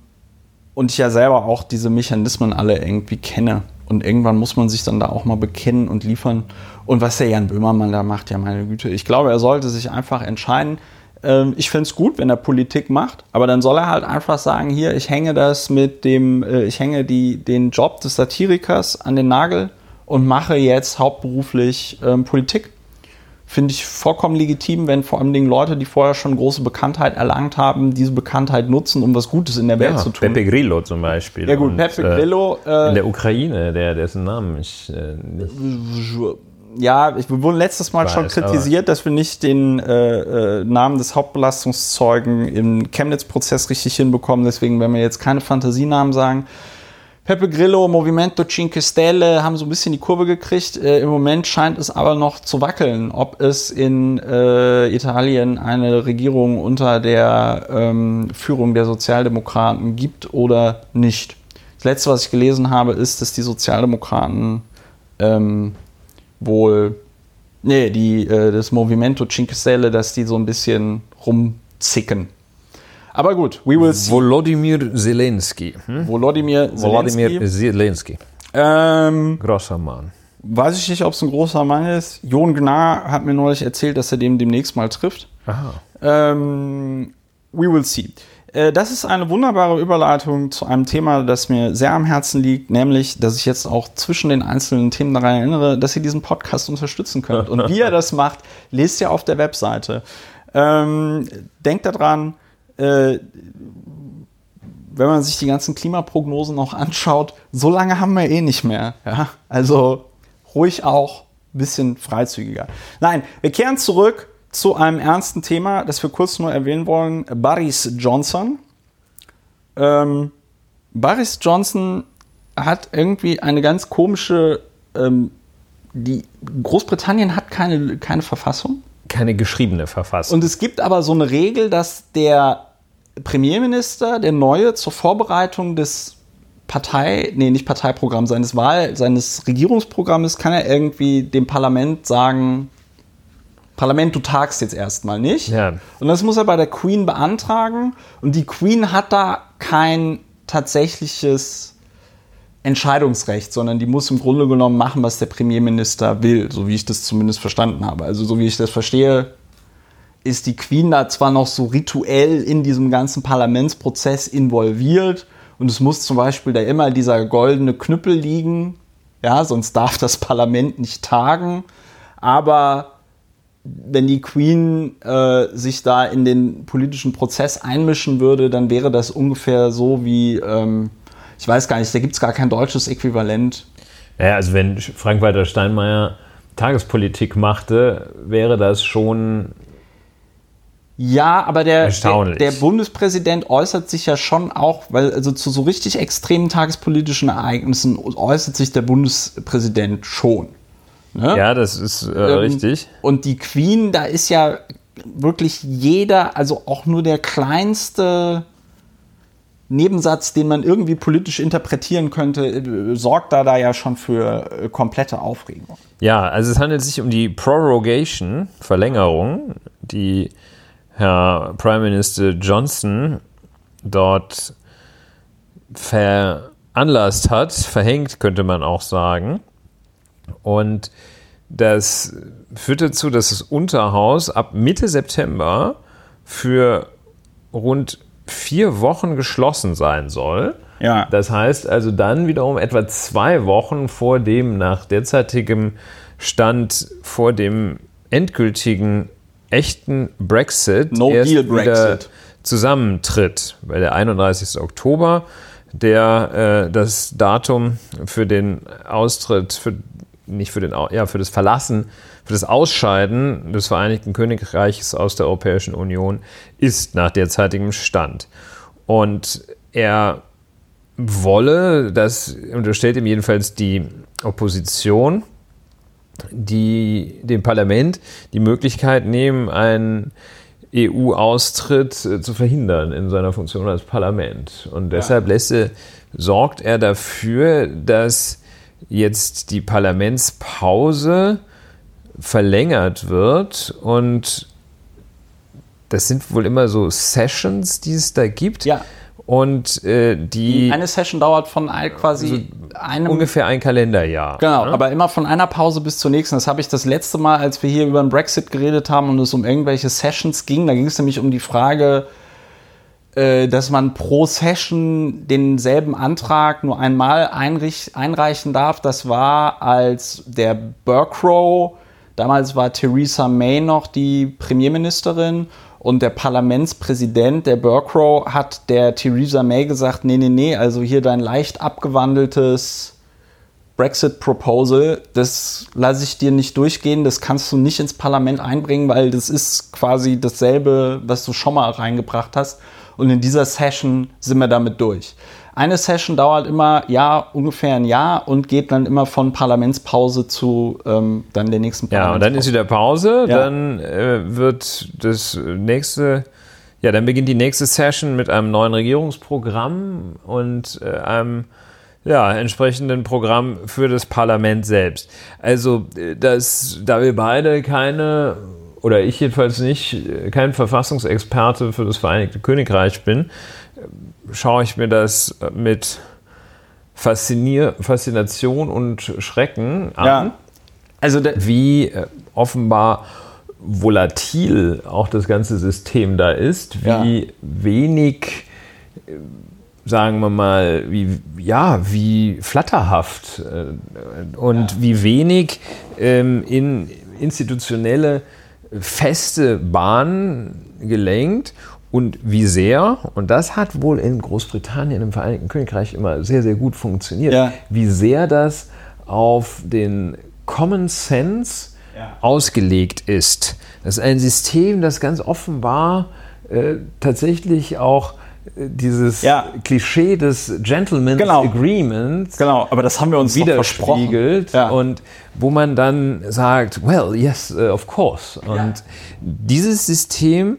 und ich ja selber auch diese Mechanismen alle irgendwie kenne. Und irgendwann muss man sich dann da auch mal bekennen und liefern. Und was der Jan Böhmermann da macht, ja meine Güte. Ich glaube, er sollte sich einfach entscheiden. Ähm, ich finde es gut, wenn er Politik macht, aber dann soll er halt einfach sagen, hier, ich hänge das mit dem, äh, ich hänge die, den Job des Satirikers an den Nagel und mache jetzt hauptberuflich ähm, Politik. Finde ich vollkommen legitim, wenn vor allen Dingen Leute, die vorher schon große Bekanntheit erlangt haben, diese Bekanntheit nutzen, um was Gutes in der Welt Ja, zu tun. Pepe Grillo zum Beispiel. Ja gut, Und, Pepe äh, Grillo. Äh, in der Ukraine, der, dessen Namen ich äh, nicht. Ja, ich, wir wurden letztes Mal Weiß, schon kritisiert, dass wir nicht den äh, äh, Namen des Hauptbelastungszeugen im Chemnitz-Prozess richtig hinbekommen. Deswegen werden wir jetzt keine Fantasienamen sagen. Pepe Grillo, Movimento Cinque Stelle haben so ein bisschen die Kurve gekriegt. Äh, Im Moment scheint es aber noch zu wackeln, ob es in äh, Italien eine Regierung unter der ähm, Führung der Sozialdemokraten gibt oder nicht. Das letzte, was ich gelesen habe, ist, dass die Sozialdemokraten ähm, wohl, nee, die, äh, das Movimento Cinque Stelle, dass die so ein bisschen rumzicken. Aber gut, we will see. Volodymyr Zelensky. Hm? Volodymyr Volodymyr Zelensky. Zelensky. Ähm, Großer Mann. weiß ich nicht, ob es ein großer Mann ist. Jon Gnar hat mir neulich erzählt, dass er dem demnächst mal trifft. Aha. Ähm, we will see. Äh, Das ist eine wunderbare Überleitung zu einem Thema, das mir sehr am Herzen liegt, nämlich, dass ich jetzt auch zwischen den einzelnen Themen daran erinnere, dass ihr diesen Podcast unterstützen könnt. Und wie ihr das macht, lest ihr auf der Webseite. Ähm, denkt daran, äh, wenn man sich die ganzen Klimaprognosen noch anschaut, so lange haben wir eh nicht mehr. Ja? Also ruhig auch ein bisschen freizügiger. Nein, wir kehren zurück zu einem ernsten Thema, das wir kurz nur erwähnen wollen. Boris Johnson. Ähm, Boris Johnson hat irgendwie eine ganz komische. Ähm, die Großbritannien hat keine, keine Verfassung. Keine geschriebene Verfassung. Und es gibt aber so eine Regel, dass der Premierminister, der neue, zur Vorbereitung des Partei, nee, nicht Parteiprogramm, seines Wahl, seines Regierungsprogrammes, kann er irgendwie dem Parlament sagen, Parlament, du tagst jetzt erstmal nicht. Ja. Und das muss er bei der Queen beantragen. Und die Queen hat da kein tatsächliches Entscheidungsrecht, sondern die muss im Grunde genommen machen, was der Premierminister will, so wie ich das zumindest verstanden habe. Also so wie ich das verstehe, ist die Queen da zwar noch so rituell in diesem ganzen Parlamentsprozess involviert und es muss zum Beispiel da immer dieser goldene Knüppel liegen, ja, sonst darf das Parlament nicht tagen, aber wenn die Queen äh, sich da in den politischen Prozess einmischen würde, dann wäre das ungefähr so wie, ähm, ich weiß gar nicht, da gibt es gar kein deutsches Äquivalent. Ja, also wenn Frank-Walter Steinmeier Tagespolitik machte, wäre das schon Ja, aber der, der, der Bundespräsident äußert sich ja schon auch, weil also zu so richtig extremen tagespolitischen Ereignissen äußert sich der Bundespräsident schon. Ne? Ja, das ist äh, Ähm, richtig. Und die Queen, da ist ja wirklich jeder, also auch nur der kleinste Nebensatz, den man irgendwie politisch interpretieren könnte, äh, sorgt da, da ja schon für äh, komplette Aufregung. Ja, also es handelt sich um die Prorogation, Verlängerung, die Herr Prime Minister Johnson dort veranlasst hat, verhängt könnte man auch sagen. Und das führt dazu, dass das Unterhaus ab Mitte September für rund vier Wochen geschlossen sein soll. Ja. Das heißt also dann wiederum etwa zwei Wochen vor dem nach derzeitigem Stand, vor dem endgültigen echten Brexit No Brexit. zusammentritt. Weil der 31. Oktober, der äh, das Datum für den Austritt, für, nicht für den, ja, für das Verlassen, für das Ausscheiden des Vereinigten Königreichs aus der Europäischen Union ist nach derzeitigem Stand. Und er wolle, das unterstellt ihm jedenfalls die Opposition, die dem Parlament die Möglichkeit nehmen, einen EU-Austritt äh, zu verhindern in seiner Funktion als Parlament. Und deshalb lässt er, sorgt er dafür, dass jetzt die Parlamentspause verlängert wird und das sind wohl immer so Sessions, die es da gibt. Ja. Und äh, die Eine Session dauert von quasi einem ungefähr ein Kalenderjahr. Genau, ne? aber immer von einer Pause bis zur nächsten. Das habe ich das letzte Mal, als wir hier über den Brexit geredet haben und es um irgendwelche Sessions ging. Da ging es nämlich um die Frage, dass man pro Session denselben Antrag nur einmal einreichen darf. Das war, als der Burkrow, damals war Theresa May noch die Premierministerin und der Parlamentspräsident, der Burkrow, hat der Theresa May gesagt, nee, nee, nee, also hier dein leicht abgewandeltes Brexit-Proposal, das lasse ich dir nicht durchgehen, das kannst du nicht ins Parlament einbringen, weil das ist quasi dasselbe, was du schon mal reingebracht hast. Und in dieser Session sind wir damit durch. Eine Session dauert immer ja ungefähr ein Jahr und geht dann immer von Parlamentspause zu ähm, dann der nächsten Ja, und dann ist wieder Pause, Ja. dann äh, wird das nächste, ja, dann beginnt die nächste Session mit einem neuen Regierungsprogramm und äh, einem ja, entsprechenden Programm für das Parlament selbst. Also, äh, das, da wir beide keine, oder ich jedenfalls nicht, äh, kein Verfassungsexperte für das Vereinigte Königreich bin, schaue ich mir das mit Faszinier Faszination und Schrecken an Ja. Also wie äh, offenbar volatil auch das ganze System da ist, wie Ja. wenig, äh, sagen wir mal, wie, ja, wie flatterhaft und wie wenig ähm, in institutionelle feste Bahnen gelenkt und wie sehr, und das hat wohl in Großbritannien, im Vereinigten Königreich immer sehr, sehr gut funktioniert, Ja. wie sehr das auf den Common Sense Ja. ausgelegt ist. Das ist ein System, das ganz offenbar äh, tatsächlich auch dieses Ja. Klischee des Gentleman's Genau. Agreements genau, aber das haben wir uns versprochen. widerspiegelt Ja. und wo man dann sagt, well, yes, uh, of course. Und Ja. dieses System,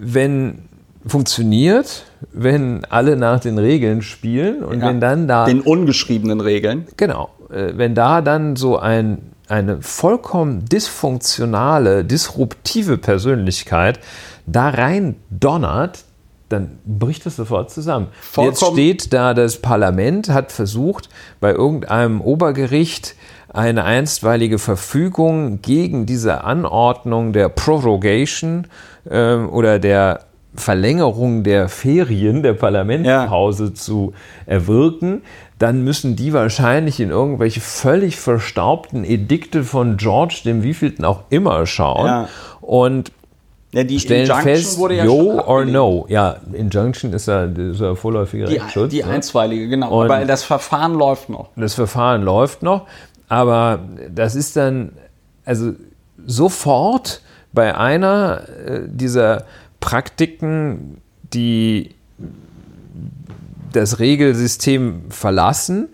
wenn funktioniert, wenn alle nach den Regeln spielen und wenn dann da Den ungeschriebenen Regeln. Genau. Äh, Wenn da dann so ein, eine vollkommen dysfunktionale, disruptive Persönlichkeit da rein donnert, dann bricht das sofort zusammen. Jetzt Vollkommen- steht da, das Parlament hat versucht, bei irgendeinem Obergericht eine einstweilige Verfügung gegen diese Anordnung der Prorogation ähm, oder der Verlängerung der Ferien der Parlamentspause zu erwirken, dann müssen die wahrscheinlich in irgendwelche völlig verstaubten Edikte von George, dem wievielten auch immer, schauen Ja. und Ja, die stellen Injunction fest, wurde ja yo schon or no. Ja, Injunction ist ja dieser vorläufige Die, Rechtsschutz. die ne? einstweilige, genau. Und- Aber das Verfahren läuft noch. Das Verfahren läuft noch, aber das ist dann, also sofort bei einer äh, dieser Praktiken, die das Regelsystem verlassen,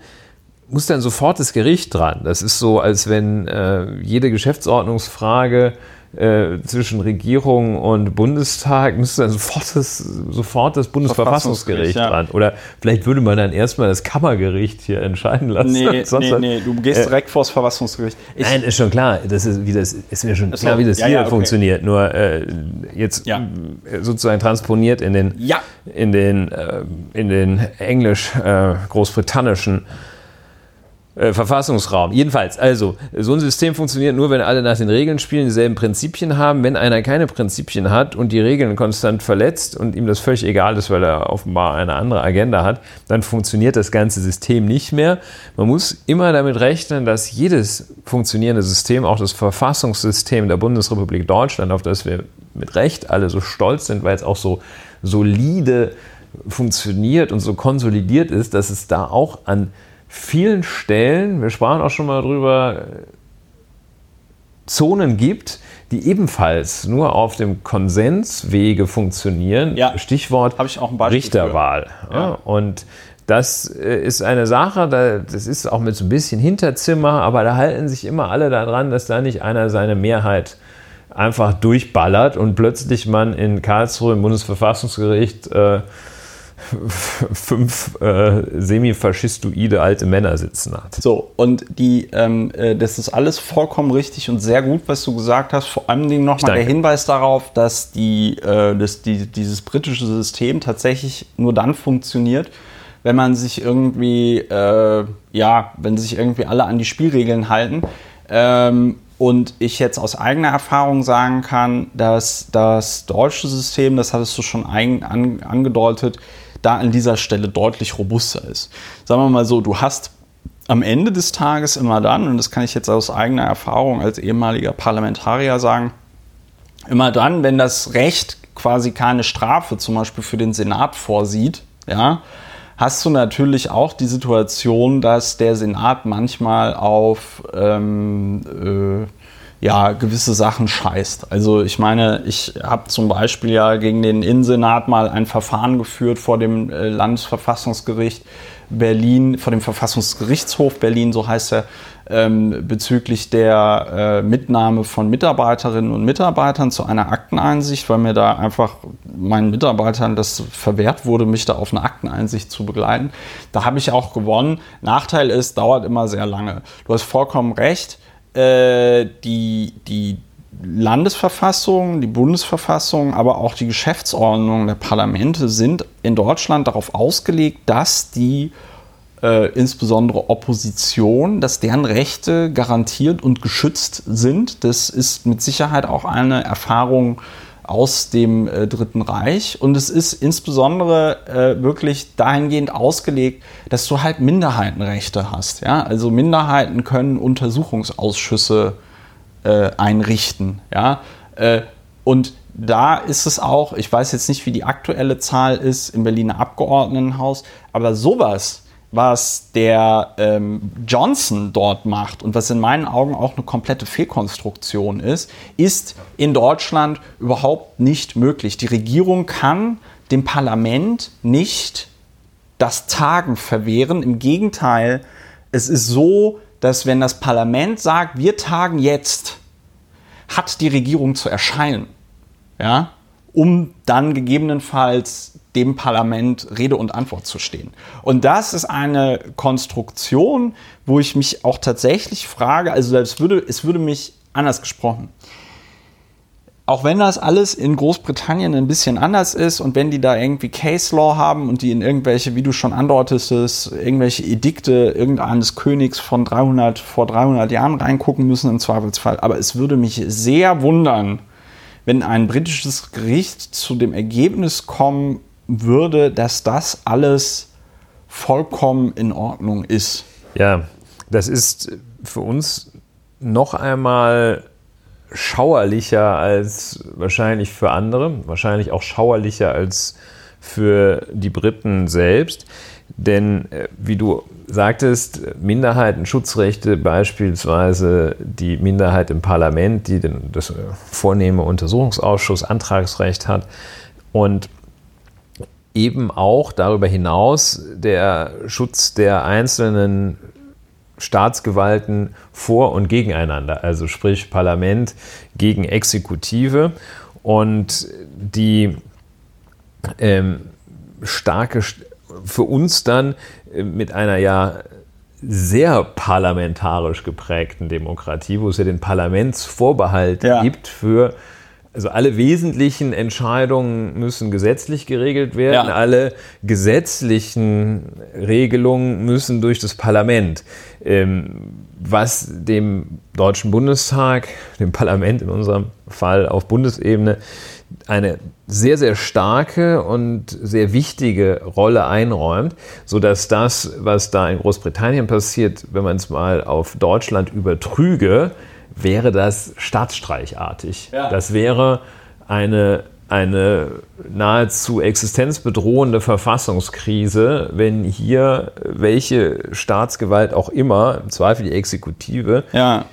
muss dann sofort das Gericht dran. Das ist so, als wenn äh, jede Geschäftsordnungsfrage äh, zwischen Regierung und Bundestag müsste dann sofort das, sofort das Bundesverfassungsgericht ja. dran. Oder vielleicht würde man dann erstmal das Kammergericht hier entscheiden lassen. Nee, nee, nee, du gehst äh, direkt vor das Verfassungsgericht. Ich, nein, ist schon klar. Das ist, wie das, ist mir schon klar, wie das ja, hier ja, okay. funktioniert. Nur äh, jetzt sozusagen transponiert in den, in den, äh, in den englisch-großbritannischen äh, Verfassungsraum. Jedenfalls, also, so ein System funktioniert nur, wenn alle nach den Regeln spielen, dieselben Prinzipien haben. Wenn einer keine Prinzipien hat und die Regeln konstant verletzt und ihm das völlig egal ist, weil er offenbar eine andere Agenda hat, dann funktioniert das ganze System nicht mehr. Man muss immer damit rechnen, dass jedes funktionierende System, auch das Verfassungssystem der Bundesrepublik Deutschland, auf das wir mit Recht alle so stolz sind, weil es auch so solide funktioniert und so konsolidiert ist, dass es da auch an vielen Stellen, wir sprachen auch schon mal drüber, Zonen gibt, die ebenfalls nur auf dem Konsenswege funktionieren. Ja, Stichwort Richterwahl. Ja. Und das äh, ist eine Sache, das ist auch mit so ein bisschen Hinterzimmer, aber da halten sich immer alle daran, dass da nicht einer seine Mehrheit einfach durchballert und plötzlich man in Karlsruhe im Bundesverfassungsgericht äh, fünf äh, semifaschistoide alte Männer sitzen hat. So, und die, ähm, äh, das ist alles vollkommen richtig und sehr gut, was du gesagt hast. Vor allem nochmal der Hinweis darauf, dass die, äh, dass die, dieses britische System tatsächlich nur dann funktioniert, wenn man sich irgendwie, äh, ja, wenn sich irgendwie alle an die Spielregeln halten. Ähm, und ich jetzt aus eigener Erfahrung sagen kann, dass das deutsche System, das hattest du schon ein, an, angedeutet, da an dieser Stelle deutlich robuster ist. Sagen wir mal so, du hast am Ende des Tages immer dann, und das kann ich jetzt aus eigener Erfahrung als ehemaliger Parlamentarier sagen, immer dann, wenn das Recht quasi keine Strafe zum Beispiel für den Senat vorsieht, ja, hast du natürlich auch die Situation, dass der Senat manchmal auf ähm, äh, ja, gewisse Sachen scheißt. Also ich meine, ich habe zum Beispiel ja gegen den Innensenat mal ein Verfahren geführt vor dem äh, Landesverfassungsgericht Berlin, vor dem Verfassungsgerichtshof Berlin, so heißt er, ähm, bezüglich der äh, Mitnahme von Mitarbeiterinnen und Mitarbeitern zu einer Akteneinsicht, weil mir da einfach meinen Mitarbeitern das verwehrt wurde, mich da auf eine Akteneinsicht zu begleiten. Da habe ich auch gewonnen. Nachteil ist, dauert immer sehr lange. Du hast vollkommen recht äh, die, die Landesverfassung, die Bundesverfassung, aber auch die Geschäftsordnung der Parlamente sind in Deutschland darauf ausgelegt, dass die äh, insbesondere Opposition, dass deren Rechte garantiert und geschützt sind. Das ist mit Sicherheit auch eine Erfahrung aus dem äh, Dritten Reich. Und es ist insbesondere äh, wirklich dahingehend ausgelegt, dass du halt Minderheitenrechte hast. Ja? Also Minderheiten können Untersuchungsausschüsse äh, einrichten. Ja? Äh, und da ist es auch, ich weiß jetzt nicht, wie die aktuelle Zahl ist im Berliner Abgeordnetenhaus, aber sowas was der ähm, Johnson dort macht und was in meinen Augen auch eine komplette Fehlkonstruktion ist, ist in Deutschland überhaupt nicht möglich. Die Regierung kann dem Parlament nicht das Tagen verwehren. Im Gegenteil, es ist so, dass wenn das Parlament sagt, wir tagen jetzt, hat die Regierung zu erscheinen. Ja? Um dann gegebenenfalls dem Parlament Rede und Antwort zu stehen. Und das ist eine Konstruktion, wo ich mich auch tatsächlich frage, also es würde, es würde mich anders gesprochen. Auch wenn das alles in Großbritannien ein bisschen anders ist und wenn die da irgendwie Case Law haben und die in irgendwelche, wie du schon andeutest, irgendwelche Edikte irgendeines Königs von 300, vor 300 Jahren reingucken müssen im Zweifelsfall. Aber es würde mich sehr wundern, wenn ein britisches Gericht zu dem Ergebnis kommen würde, dass das alles vollkommen in Ordnung ist. Ja, das ist für uns noch einmal schauerlicher als wahrscheinlich für andere, wahrscheinlich auch schauerlicher als für die Briten selbst. Denn äh, wie du sagtest, Minderheitenschutzrechte, beispielsweise die Minderheit im Parlament, die den, das äh, vornehme Untersuchungsausschuss Antragsrecht hat und eben auch darüber hinaus der Schutz der einzelnen Staatsgewalten vor und gegeneinander, also sprich Parlament gegen Exekutive und die ähm, starke, für uns dann äh, mit einer ja sehr parlamentarisch geprägten Demokratie, wo es ja den Parlamentsvorbehalt ja. gibt für also alle wesentlichen Entscheidungen müssen gesetzlich geregelt werden, ja. alle gesetzlichen Regelungen müssen durch das Parlament, ähm, was dem Deutschen Bundestag, dem Parlament in unserem Fall auf Bundesebene, eine sehr, sehr starke und sehr wichtige Rolle einräumt, sodass das, was da in Großbritannien passiert, wenn man es mal auf Deutschland übertrüge, wäre das staatsstreichartig. Ja. Das wäre eine, eine nahezu existenzbedrohende Verfassungskrise, wenn hier welche Staatsgewalt auch immer, im Zweifel die Exekutive, ja.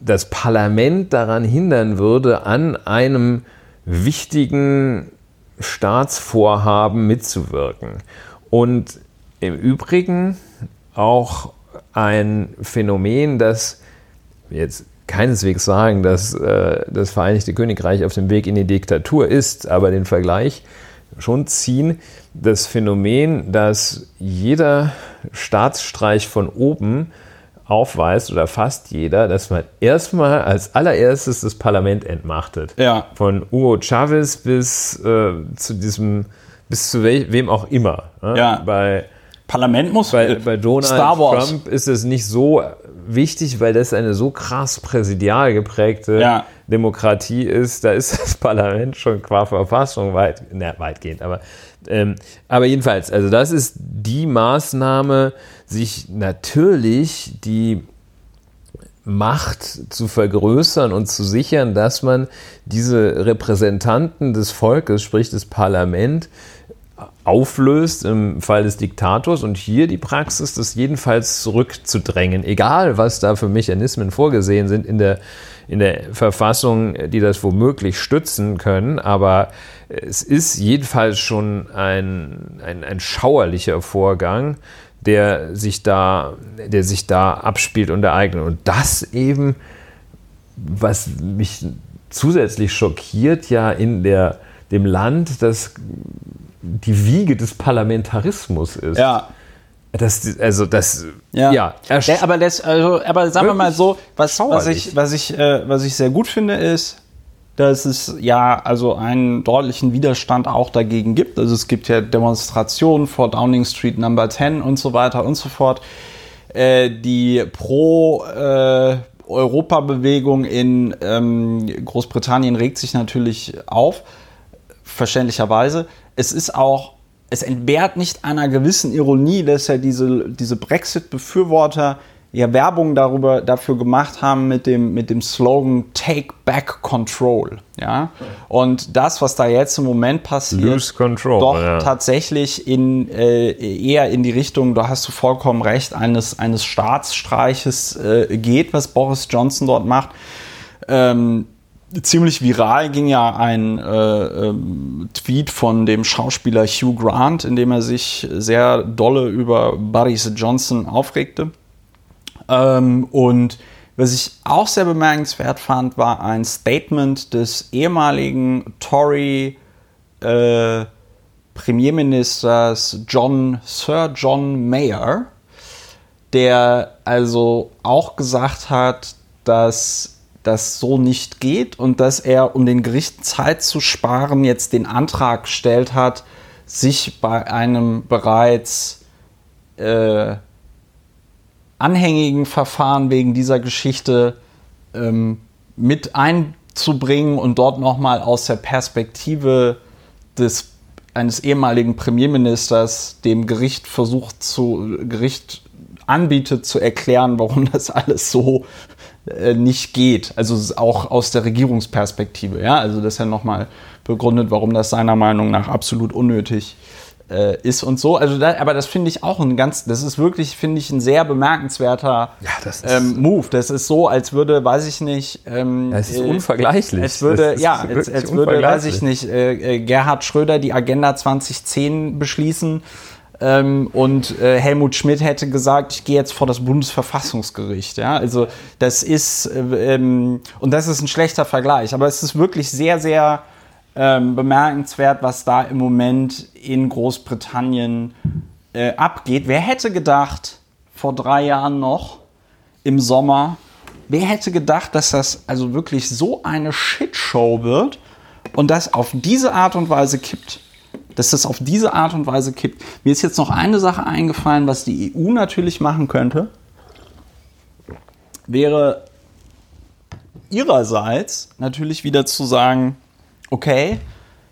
das Parlament daran hindern würde, an einem wichtigen Staatsvorhaben mitzuwirken. Und im Übrigen auch ein Phänomen, das jetzt keineswegs sagen, dass äh, das Vereinigte Königreich auf dem Weg in die Diktatur ist, aber den Vergleich schon ziehen, das Phänomen, dass jeder Staatsstreich von oben aufweist, oder fast jeder, dass man erstmal als allererstes das Parlament entmachtet. Ja. Von Hugo Chavez bis äh, zu diesem, bis zu we wem auch immer. Ne? Ja. Bei Parlament muss bei, bei Donald. Trump ist es nicht so wichtig, weil das eine so krass präsidial geprägte ja. Demokratie ist. Da ist das Parlament schon qua Verfassung weit, na, weitgehend. Aber, ähm, aber jedenfalls, also das ist die Maßnahme, sich natürlich die Macht zu vergrößern und zu sichern, dass man diese Repräsentanten des Volkes, sprich das Parlament, auflöst im Fall des Diktators und hier die Praxis, das jedenfalls zurückzudrängen, egal was da für Mechanismen vorgesehen sind in der, in der Verfassung, die das womöglich stützen können, aber es ist jedenfalls schon ein, ein, ein schauerlicher Vorgang, der sich da, der sich da abspielt und ereignet. Und das eben, was mich zusätzlich schockiert, ja in der, dem Land, das die Wiege des Parlamentarismus ist. Ja. Das, also das, ja, ja aber, das, also, aber sagen wir mal so, was, was, ich, was, ich, äh, was ich sehr gut finde, ist, dass es ja also einen deutlichen Widerstand auch dagegen gibt. Also es gibt ja Demonstrationen vor Downing Street Number 10 und so weiter und so fort, äh, die pro äh, Europabewegung in ähm, Großbritannien regt sich natürlich auf, verständlicherweise es ist auch, es entbehrt nicht einer gewissen Ironie, dass ja diese, diese Brexit-Befürworter ja Werbung darüber, dafür gemacht haben mit dem, mit dem Slogan Take Back Control. Ja? Und das, was da jetzt im Moment passiert, Lose control, doch ja. tatsächlich in, äh, eher in die Richtung, da hast du vollkommen recht, eines, eines Staatsstreiches äh, geht, was Boris Johnson dort macht. Ähm, ziemlich viral ging ja ein äh, ähm, Tweet von dem Schauspieler Hugh Grant, in dem er sich sehr dolle über Boris Johnson aufregte. Ähm, und was ich auch sehr bemerkenswert fand, war ein Statement des ehemaligen Tory äh, Premierministers John Sir John Mayer, der also auch gesagt hat, dass das so nicht geht und dass er, um den Gerichten Zeit zu sparen, jetzt den Antrag gestellt hat, sich bei einem bereits äh, anhängigen Verfahren wegen dieser Geschichte ähm, mit einzubringen und dort nochmal aus der Perspektive des, eines ehemaligen Premierministers dem Gericht versucht zu, Gericht anbietet zu erklären, warum das alles so äh, nicht geht. Also auch aus der Regierungsperspektive. Ja? Also das ist ja nochmal begründet, warum das seiner Meinung nach absolut unnötig äh, ist und so. Also da, aber das finde ich auch ein ganz, das ist wirklich, finde ich, ein sehr bemerkenswerter Ja, das ähm, Move. Das ist so, als würde, weiß ich nicht, ähm, ist äh, unvergleichlich. Es würde, ja, als, als würde, weiß ich nicht, äh, äh, Gerhard Schröder die Agenda 2010 beschließen ähm, und äh, Helmut Schmidt hätte gesagt, ich gehe jetzt vor das Bundesverfassungsgericht. Ja, also das ist äh, ähm, und das ist ein schlechter Vergleich, aber es ist wirklich sehr, sehr ähm, bemerkenswert, was da im Moment in Großbritannien äh, abgeht. Wer hätte gedacht, vor drei Jahren noch im Sommer, wer hätte gedacht, dass das also wirklich so eine Shitshow wird und das auf diese Art und Weise kippt? Dass das auf diese Art und Weise kippt. Mir ist jetzt noch eine Sache eingefallen, was die EU natürlich machen könnte. Wäre ihrerseits natürlich wieder zu sagen, okay,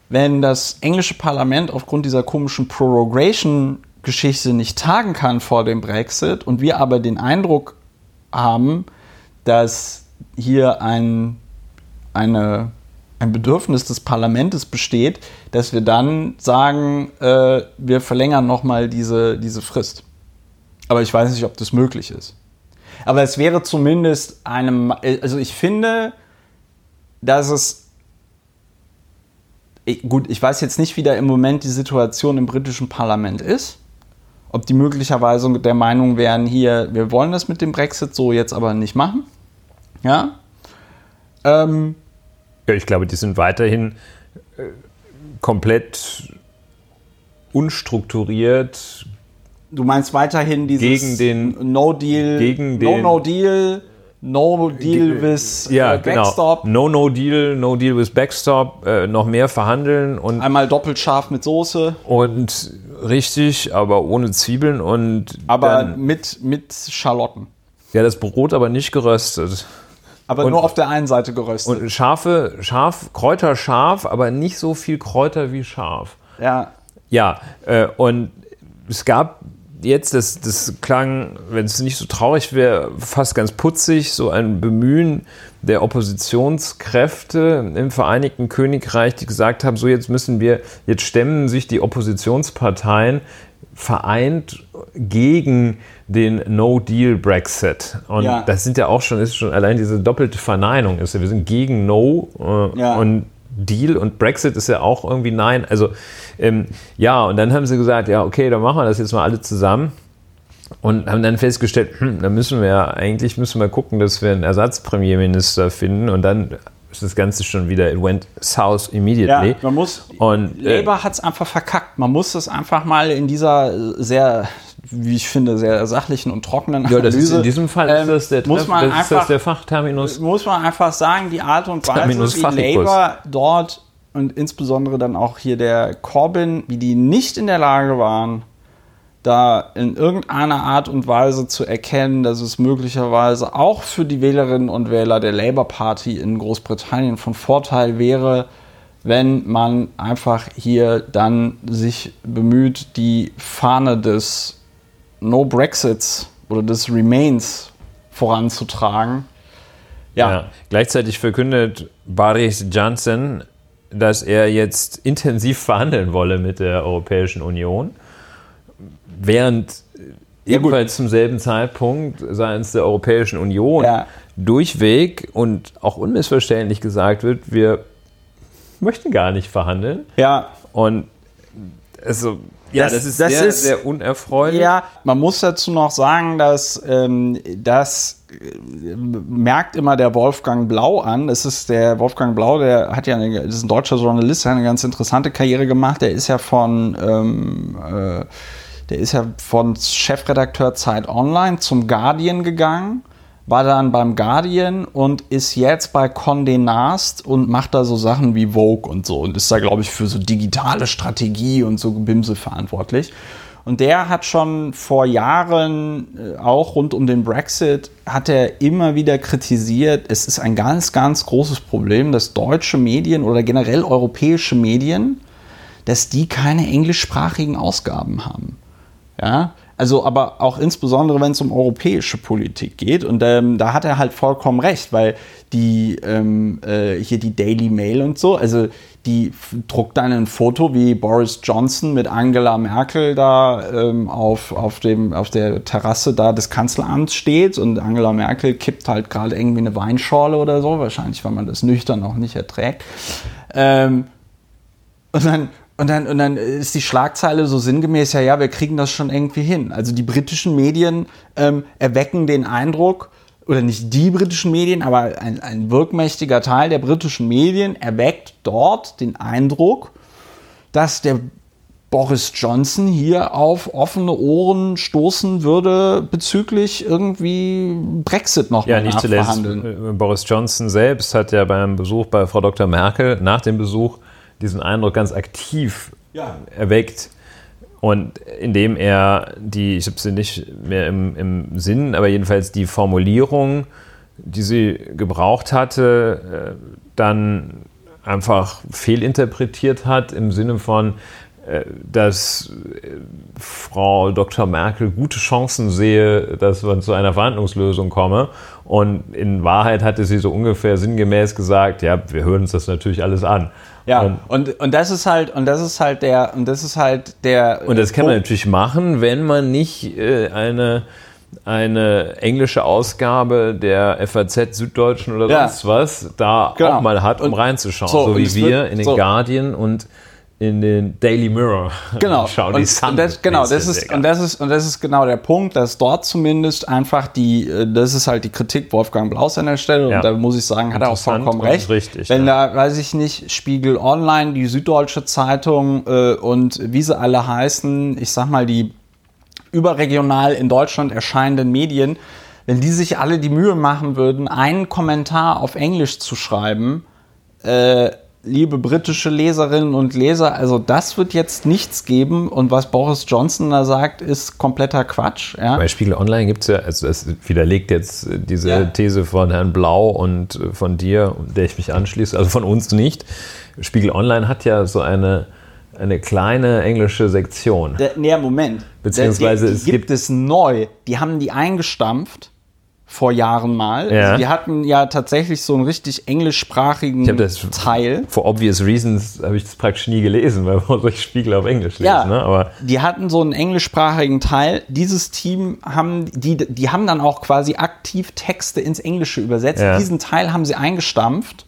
wenn das englische Parlament aufgrund dieser komischen Prorogation-Geschichte nicht tagen kann vor dem Brexit und wir aber den Eindruck haben, dass hier ein, eine, ein Bedürfnis des Parlaments besteht, dass wir dann sagen, äh, wir verlängern nochmal diese, diese Frist. Aber ich weiß nicht, ob das möglich ist. Aber es wäre zumindest einem, also ich finde, dass es ich- gut, ich weiß jetzt nicht, wie da im Moment die Situation im britischen Parlament ist. Ob die möglicherweise der Meinung wären, hier, wir wollen das mit dem Brexit so jetzt aber nicht machen. Ja. Ähm, Ja, ich glaube, die sind weiterhin äh, komplett unstrukturiert. du meinst weiterhin dieses Gegen den- No Deal, gegen No den- No Deal, No Deal with Ja, äh, genau. Backstop. No, no deal, no deal with Backstop, äh, noch mehr verhandeln und, Einmal doppelt scharf mit Soße, und richtig, aber ohne Zwiebeln und aber mit, mit Schalotten. ja, das Brot aber nicht geröstet. Aber Und- nur auf der einen Seite geröstet. Und scharfe, scharf, Kräuter scharf, aber nicht so viel Kräuter wie scharf. ja. Ja, äh, und es gab jetzt, das, das klang, wenn es nicht so traurig wäre, fast ganz putzig, so ein Bemühen der Oppositionskräfte im Vereinigten Königreich, die gesagt haben, so jetzt müssen wir, jetzt stemmen sich die Oppositionsparteien vereint gegen den No-Deal-Brexit. Und Ja. das sind ja auch schon, ist schon allein diese doppelte Verneinung ist ja, wir sind gegen No äh, Ja. und Deal und Brexit ist ja auch irgendwie Nein. Also ähm, ja, und dann haben sie gesagt, ja, okay, dann machen wir das jetzt mal alle zusammen. Und haben dann festgestellt, hm, dann müssen wir ja, eigentlich müssen wir gucken, dass wir einen Ersatzpremierminister finden. Und dann ist das Ganze schon wieder, it went south immediately. Ja, man muss. Und, äh, Labour hat es einfach verkackt. Man muss es einfach mal in dieser sehr, wie ich finde, sehr sachlichen und trockenen ja, das ist Analyse. in diesem Fall ähm, ist das der, muss man einfach, das der Fachterminus. muss man einfach sagen, die Art und Weise, Terminus wie Fachicus. Labour dort und insbesondere dann auch hier der Corbyn, wie die nicht in der Lage waren, da in irgendeiner Art und Weise zu erkennen, dass es möglicherweise auch für die Wählerinnen und Wähler der Labour Party in Großbritannien von Vorteil wäre, wenn man einfach hier dann sich bemüht, die Fahne des No Brexits oder des Remains voranzutragen. Ja. Gleichzeitig verkündet Boris Johnson, dass er jetzt intensiv verhandeln wolle mit der Europäischen Union, während Ja, ebenfalls zum selben Zeitpunkt seitens der Europäischen Union Ja. durchweg und auch unmissverständlich gesagt wird, wir möchten gar nicht verhandeln. Ja, Und also, ja, Das- das, ist das sehr, ist- sehr unerfreulich. Ja, man muss dazu noch sagen, dass ähm, das äh, merkt immer der Wolfgang Blau an. Das ist der Wolfgang Blau, der hat ja eine, das ist ein deutscher Journalist, der hat eine ganz interessante Karriere gemacht. Der ist ja von ähm, äh, der ist ja von Chefredakteur Zeit Online zum Guardian gegangen, war dann beim Guardian und ist jetzt bei Condé Nast und macht da so Sachen wie Vogue und so und ist da, glaube ich, für so digitale Strategie und so Gebimse verantwortlich. Und der hat schon vor Jahren, äh, auch rund um den Brexit, hat er immer wieder kritisiert, es ist ein ganz, ganz großes Problem, dass deutsche Medien oder generell europäische Medien, dass die keine englischsprachigen Ausgaben haben. Ja, Also, aber auch insbesondere, wenn es um europäische Politik geht. Und ähm, da hat er halt vollkommen recht, weil die ähm, äh, hier die Daily Mail und so, also die druckt dann ein Foto, wie Boris Johnson mit Angela Merkel da ähm, auf, auf, dem, auf der Terrasse da des Kanzleramts steht und Angela Merkel kippt halt gerade irgendwie eine Weinschorle oder so, wahrscheinlich, weil man das nüchtern noch nicht erträgt. Ähm, und dann, und dann, und dann ist die Schlagzeile so sinngemäß, ja, ja, wir kriegen das schon irgendwie hin. Also die britischen Medien ähm, erwecken den Eindruck, oder nicht die britischen Medien, aber ein, ein wirkmächtiger Teil der britischen Medien erweckt dort den Eindruck, dass der Boris Johnson hier auf offene Ohren stoßen würde bezüglich irgendwie Brexit noch ja, nicht zuletzt. Äh, Boris Johnson selbst hat ja beim Besuch bei Frau Dr. Merkel nach dem Besuch diesen Eindruck ganz aktiv ja. erweckt. Und indem er die, ich habe sie nicht mehr im, im Sinn, aber jedenfalls die Formulierung, die sie gebraucht hatte, äh, dann einfach fehlinterpretiert hat im Sinne von, äh, dass äh, Frau Dr. Merkel gute Chancen sehe, dass man zu einer Verhandlungslösung komme. Und in Wahrheit hatte sie so ungefähr sinngemäß gesagt, ja, wir hören uns das natürlich alles an. Ja, und, und, und das ist halt, und das ist halt der, und das ist halt der. Und das kann man natürlich machen, wenn man nicht äh, eine eine englische Ausgabe der FAZ Süddeutschen oder ja. sonst was da genau. auch mal hat, um und reinzuschauen. So, so wie wir wird, in den so. Guardian und in den Daily Mirror genau. schauen. Und, und das, genau, das ist, und, das ist, und das ist genau der Punkt, dass dort zumindest einfach die, äh, das ist halt die Kritik Wolfgang Blaus an der Stelle ja. und da muss ich sagen, hat er auch vollkommen recht. Richtig, Wenn ja. da, weiß ich nicht, Spiegel Online, die Süddeutsche Zeitung äh, und wie sie alle heißen, ich sag mal, die überregional in Deutschland erscheinenden Medien, wenn die sich alle die Mühe machen würden, einen Kommentar auf Englisch zu schreiben, äh, liebe britische Leserinnen und Leser, also das wird jetzt nichts geben und was Boris Johnson da sagt, ist kompletter Quatsch. Ja? Bei Spiegel Online gibt es ja, also das widerlegt jetzt diese ja. These von Herrn Blau und von dir, der ich mich anschließe, also von uns nicht. Spiegel Online hat ja so eine, eine kleine englische Sektion. Der, nee, Moment. Beziehungsweise die, die, die es gibt, gibt es neu. Die haben die eingestampft vor Jahren mal. Ja. Also wir hatten ja tatsächlich so einen richtig englischsprachigen das, Teil. For obvious reasons habe ich das praktisch nie gelesen, weil man solche Spiegel auf Englisch lesen. Ja, ne? Aber die hatten so einen englischsprachigen Teil. Dieses Team haben, die, die haben dann auch quasi aktiv Texte ins Englische übersetzt. Ja. Diesen Teil haben sie eingestampft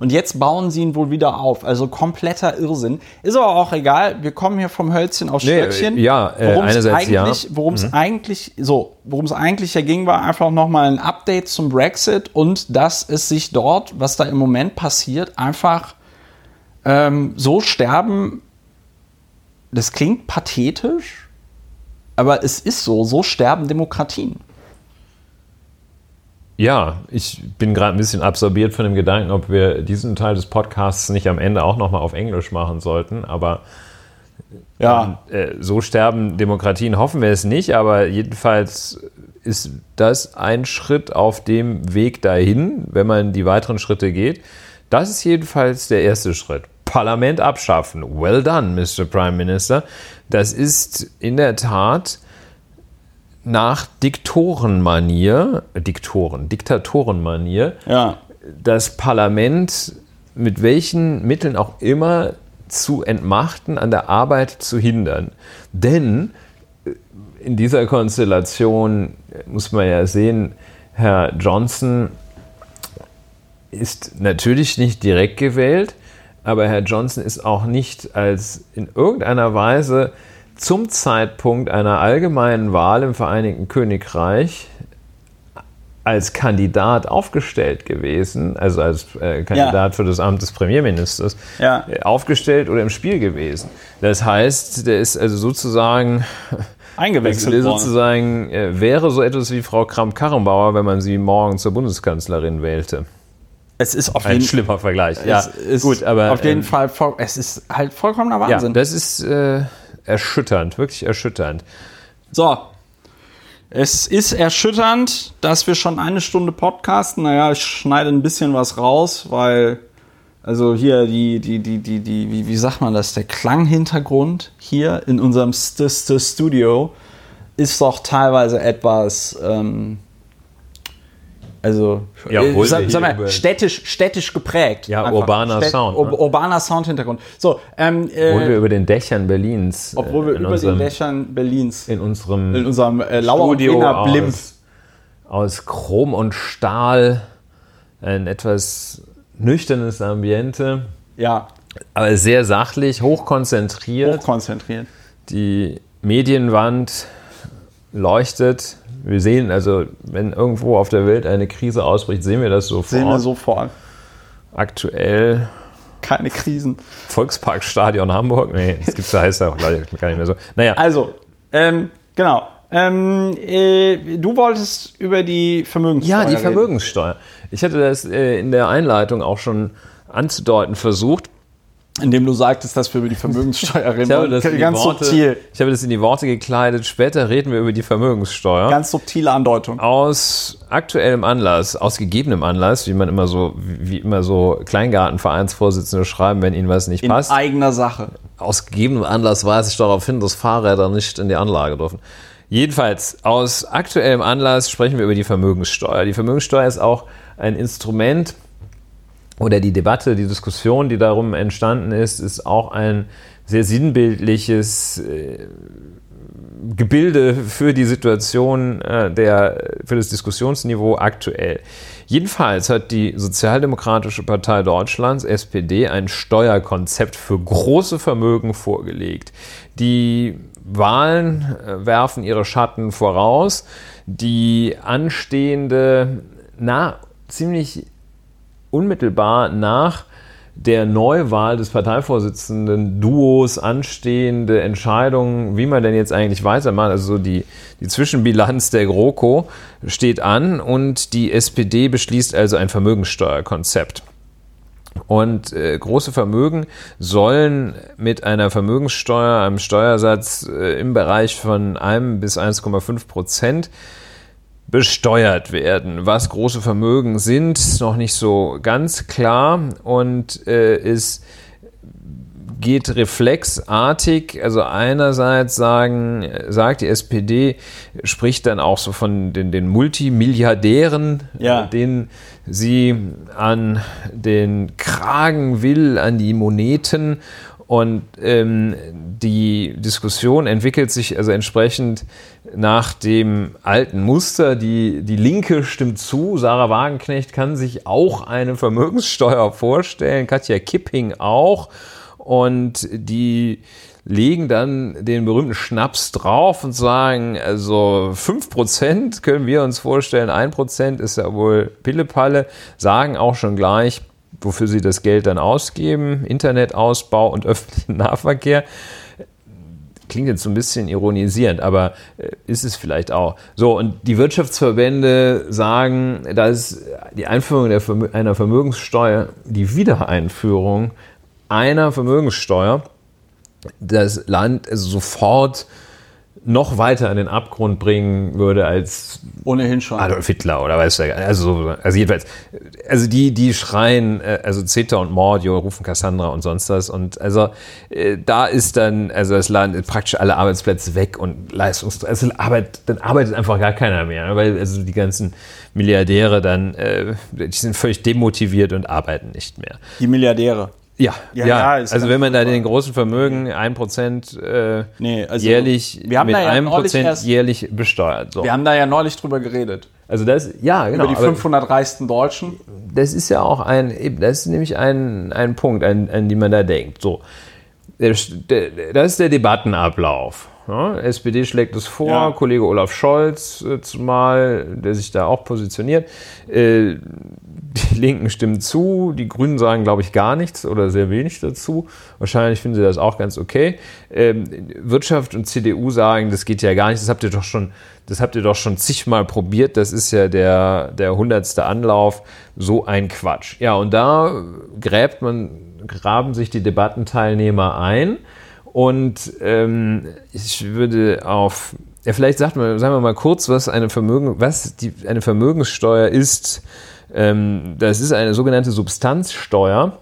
und jetzt bauen sie ihn wohl wieder auf. Also kompletter Irrsinn. Ist aber auch egal. Wir kommen hier vom Hölzchen auf Stöckchen. Nee, ja, äh, worum es eigentlich, ja. worum es mhm. eigentlich, so, worum es eigentlich ja ging, war einfach nochmal ein Update zum Brexit und dass es sich dort, was da im Moment passiert, einfach ähm, so sterben. Das klingt pathetisch, aber es ist so. So sterben Demokratien. Ja, ich bin gerade ein bisschen absorbiert von dem Gedanken, ob wir diesen Teil des Podcasts nicht am Ende auch nochmal auf Englisch machen sollten. Aber ja. äh, so sterben Demokratien hoffen wir es nicht. Aber jedenfalls ist das ein Schritt auf dem Weg dahin, wenn man die weiteren Schritte geht. Das ist jedenfalls der erste Schritt. Parlament abschaffen. Well done, Mr. Prime Minister. Das ist in der Tat nach Diktorenmanier, Diktoren, Diktatorenmanier, ja. das Parlament mit welchen Mitteln auch immer zu entmachten, an der Arbeit zu hindern. Denn äh, in dieser Konstellation äh, muss man ja sehen, Herr Johnson ist natürlich nicht direkt gewählt, aber Herr Johnson ist auch nicht als in irgendeiner Weise zum Zeitpunkt einer allgemeinen Wahl im Vereinigten Königreich als Kandidat aufgestellt gewesen, also als äh, Kandidat ja. für das Amt des Premierministers, ja. Äh, aufgestellt oder im Spiel gewesen. Das heißt, der ist also sozusagen eingewechselt worden. sozusagen äh, wäre so etwas wie Frau Kramp-Karrenbauer, wenn man sie morgen zur Bundeskanzlerin wählte. Es ist auf ein jeden, schlimmer Vergleich. Ja, gut, aber auf jeden ähm, Fall, es ist halt vollkommener Wahnsinn. Ja, das ist äh, erschütternd, wirklich erschütternd. So. Es ist erschütternd, dass wir schon eine Stunde podcasten. Naja, ich schneide ein bisschen was raus, weil, also hier die, die, die, die, die, wie, wie sagt man das, der Klanghintergrund hier in unserem St St Studio ist doch teilweise etwas, ähm, also Ja, äh, sag, sag mal, städtisch, städtisch geprägt. Ja, Einfach. urbaner Sound, ur ne? Urbaner Soundhintergrund. So, ähm, äh, Obwohl wir über den Dächern Berlins, obwohl wir äh, über unserem, den Dächern Berlins in unserem in unserem äh, Lauer Studio Wiener Blimp. aus, aus Chrom und Stahl, ein etwas nüchternes Ambiente, Ja, aber sehr sachlich, hochkonzentriert. hochkonzentriert. Die Medienwand leuchtet. Wir sehen also, wenn irgendwo auf der Welt eine Krise ausbricht, sehen wir das sofort. Sehen wir sofort. Aktuell Keine Krisen. Volksparkstadion Hamburg. Nee, das gibt's da heißt ja auch leider gar nicht mehr so. Naja, Also, ähm, genau. Ähm, äh, du wolltest über die Vermögenssteuer Ja, die reden. Vermögenssteuer. Ich hatte das äh, in der Einleitung auch schon anzudeuten versucht. Indem du sagtest, dass wir über die Vermögenssteuer reden. Ich habe, das in die ganz Worte, subtil. ich habe das in die Worte gekleidet. Später reden wir über die Vermögenssteuer. Ganz subtile Andeutung. aus aktuellem Anlass, aus gegebenem Anlass, wie man immer so, wie immer so Kleingartenvereinsvorsitzende schreiben, wenn ihnen was nicht In passt. eigener Sache. Aus gegebenem Anlass weise ich darauf hin, dass Fahrräder nicht in die Anlage dürfen. Jedenfalls, aus aktuellem Anlass sprechen wir über die Vermögenssteuer. Die Vermögenssteuer ist auch ein Instrument oder die Debatte, die Diskussion, die darum entstanden ist, ist auch ein sehr sinnbildliches äh, Gebilde für die Situation äh, der, für das Diskussionsniveau aktuell. Jedenfalls hat die Sozialdemokratische Partei Deutschlands, SPD, ein Steuerkonzept für große Vermögen vorgelegt. Die Wahlen äh, werfen ihre Schatten voraus. Die anstehende, na, ziemlich unmittelbar nach der Neuwahl des Parteivorsitzenden Duos anstehende Entscheidung, wie man denn jetzt eigentlich weitermacht, also so die, die Zwischenbilanz der GroKo steht an und die SPD beschließt also ein Vermögenssteuerkonzept. Und äh, große Vermögen sollen mit einer Vermögenssteuer, einem Steuersatz äh, im Bereich von 1 bis 1,5 Prozent besteuert werden. Was große Vermögen sind, ist noch nicht so ganz klar und äh, es geht reflexartig. Also einerseits sagen, sagt die SPD, spricht dann auch so von den, den Multimilliardären, Ja. denen sie an den Kragen will, an die Moneten. Und ähm, die Diskussion entwickelt sich also entsprechend nach dem alten Muster. Die, die Linke stimmt zu. Sarah Wagenknecht kann sich auch eine Vermögenssteuer vorstellen. Katja Kipping auch. Und die legen dann den berühmten Schnaps drauf und sagen, also 5% können wir uns vorstellen, 1% ist ja wohl Pillepalle, sagen auch schon gleich, wofür sie das Geld dann ausgeben, Internetausbau und öffentlichen Nahverkehr. Klingt jetzt so ein bisschen ironisierend, aber äh, ist es vielleicht auch. So, und die Wirtschaftsverbände sagen, dass die Einführung Vermö einer Vermögenssteuer, die Wiedereinführung einer Vermögenssteuer das Land sofort noch weiter in den Abgrund bringen würde als Ohnehin schon. Adolf Hitler oder weiß der, also, also jedenfalls, also die, die schreien, äh, also Zeta und Mordio rufen Cassandra und sonst was und also äh, da ist dann, also das Land praktisch alle Arbeitsplätze weg und Leistungs, also Arbeit, dann arbeitet einfach gar keiner mehr, weil also die ganzen Milliardäre dann, äh, die sind völlig demotiviert und arbeiten nicht mehr. Die Milliardäre. Ja, Ja, ja, ja, also wenn man da den großen Vermögen 1% äh, Nee, also jährlich wir haben mit da ja einem neulich Prozent erst- jährlich besteuert. So. Wir haben da ja neulich drüber geredet. Also das, ja, genau. Über die aber 500 reichsten Deutschen. das ist ja auch ein, das ist nämlich ein, ein Punkt, an, an den man da denkt. So, das ist der Debattenablauf. Ja, SPD schlägt es vor, Ja. Kollege Olaf Scholz äh, zumal, der sich da auch positioniert. Äh, die Linken stimmen zu, die Grünen sagen, glaube ich, gar nichts oder sehr wenig dazu. Wahrscheinlich finden sie das auch ganz okay. Ähm, Wirtschaft und CDU sagen, das geht ja gar nicht, das habt ihr doch schon, das habt ihr doch schon zigmal probiert, das ist ja der, der hundertste Anlauf, so ein Quatsch. Ja, und da gräbt man, graben sich die Debattenteilnehmer ein. Und ähm, ich würde auf, ja, vielleicht sagt man, sagen wir mal kurz, was eine Vermögen, was die, eine Vermögenssteuer ist. Ähm, das ist eine sogenannte Substanzsteuer,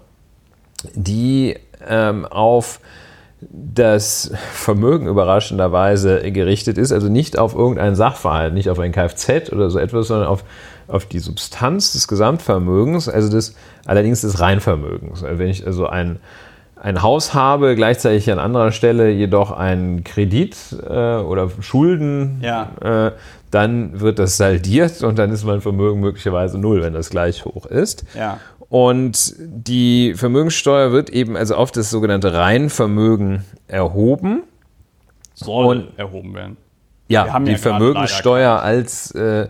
die ähm, auf das Vermögen überraschenderweise gerichtet ist, also nicht auf irgendeinen Sachverhalt, nicht auf ein Kfz oder so etwas, sondern auf, auf die Substanz des Gesamtvermögens, also des, allerdings des Reinvermögens. Wenn ich also ein, ein Haus habe, gleichzeitig an anderer Stelle jedoch einen Kredit äh, oder Schulden, Ja. äh, dann wird das saldiert und dann ist mein Vermögen möglicherweise null, wenn das gleich hoch ist. Ja. Und die Vermögenssteuer wird eben also auf das sogenannte Reinvermögen erhoben. Soll Und- erhoben werden. Ja, die ja Vermögenssteuer als, äh, äh,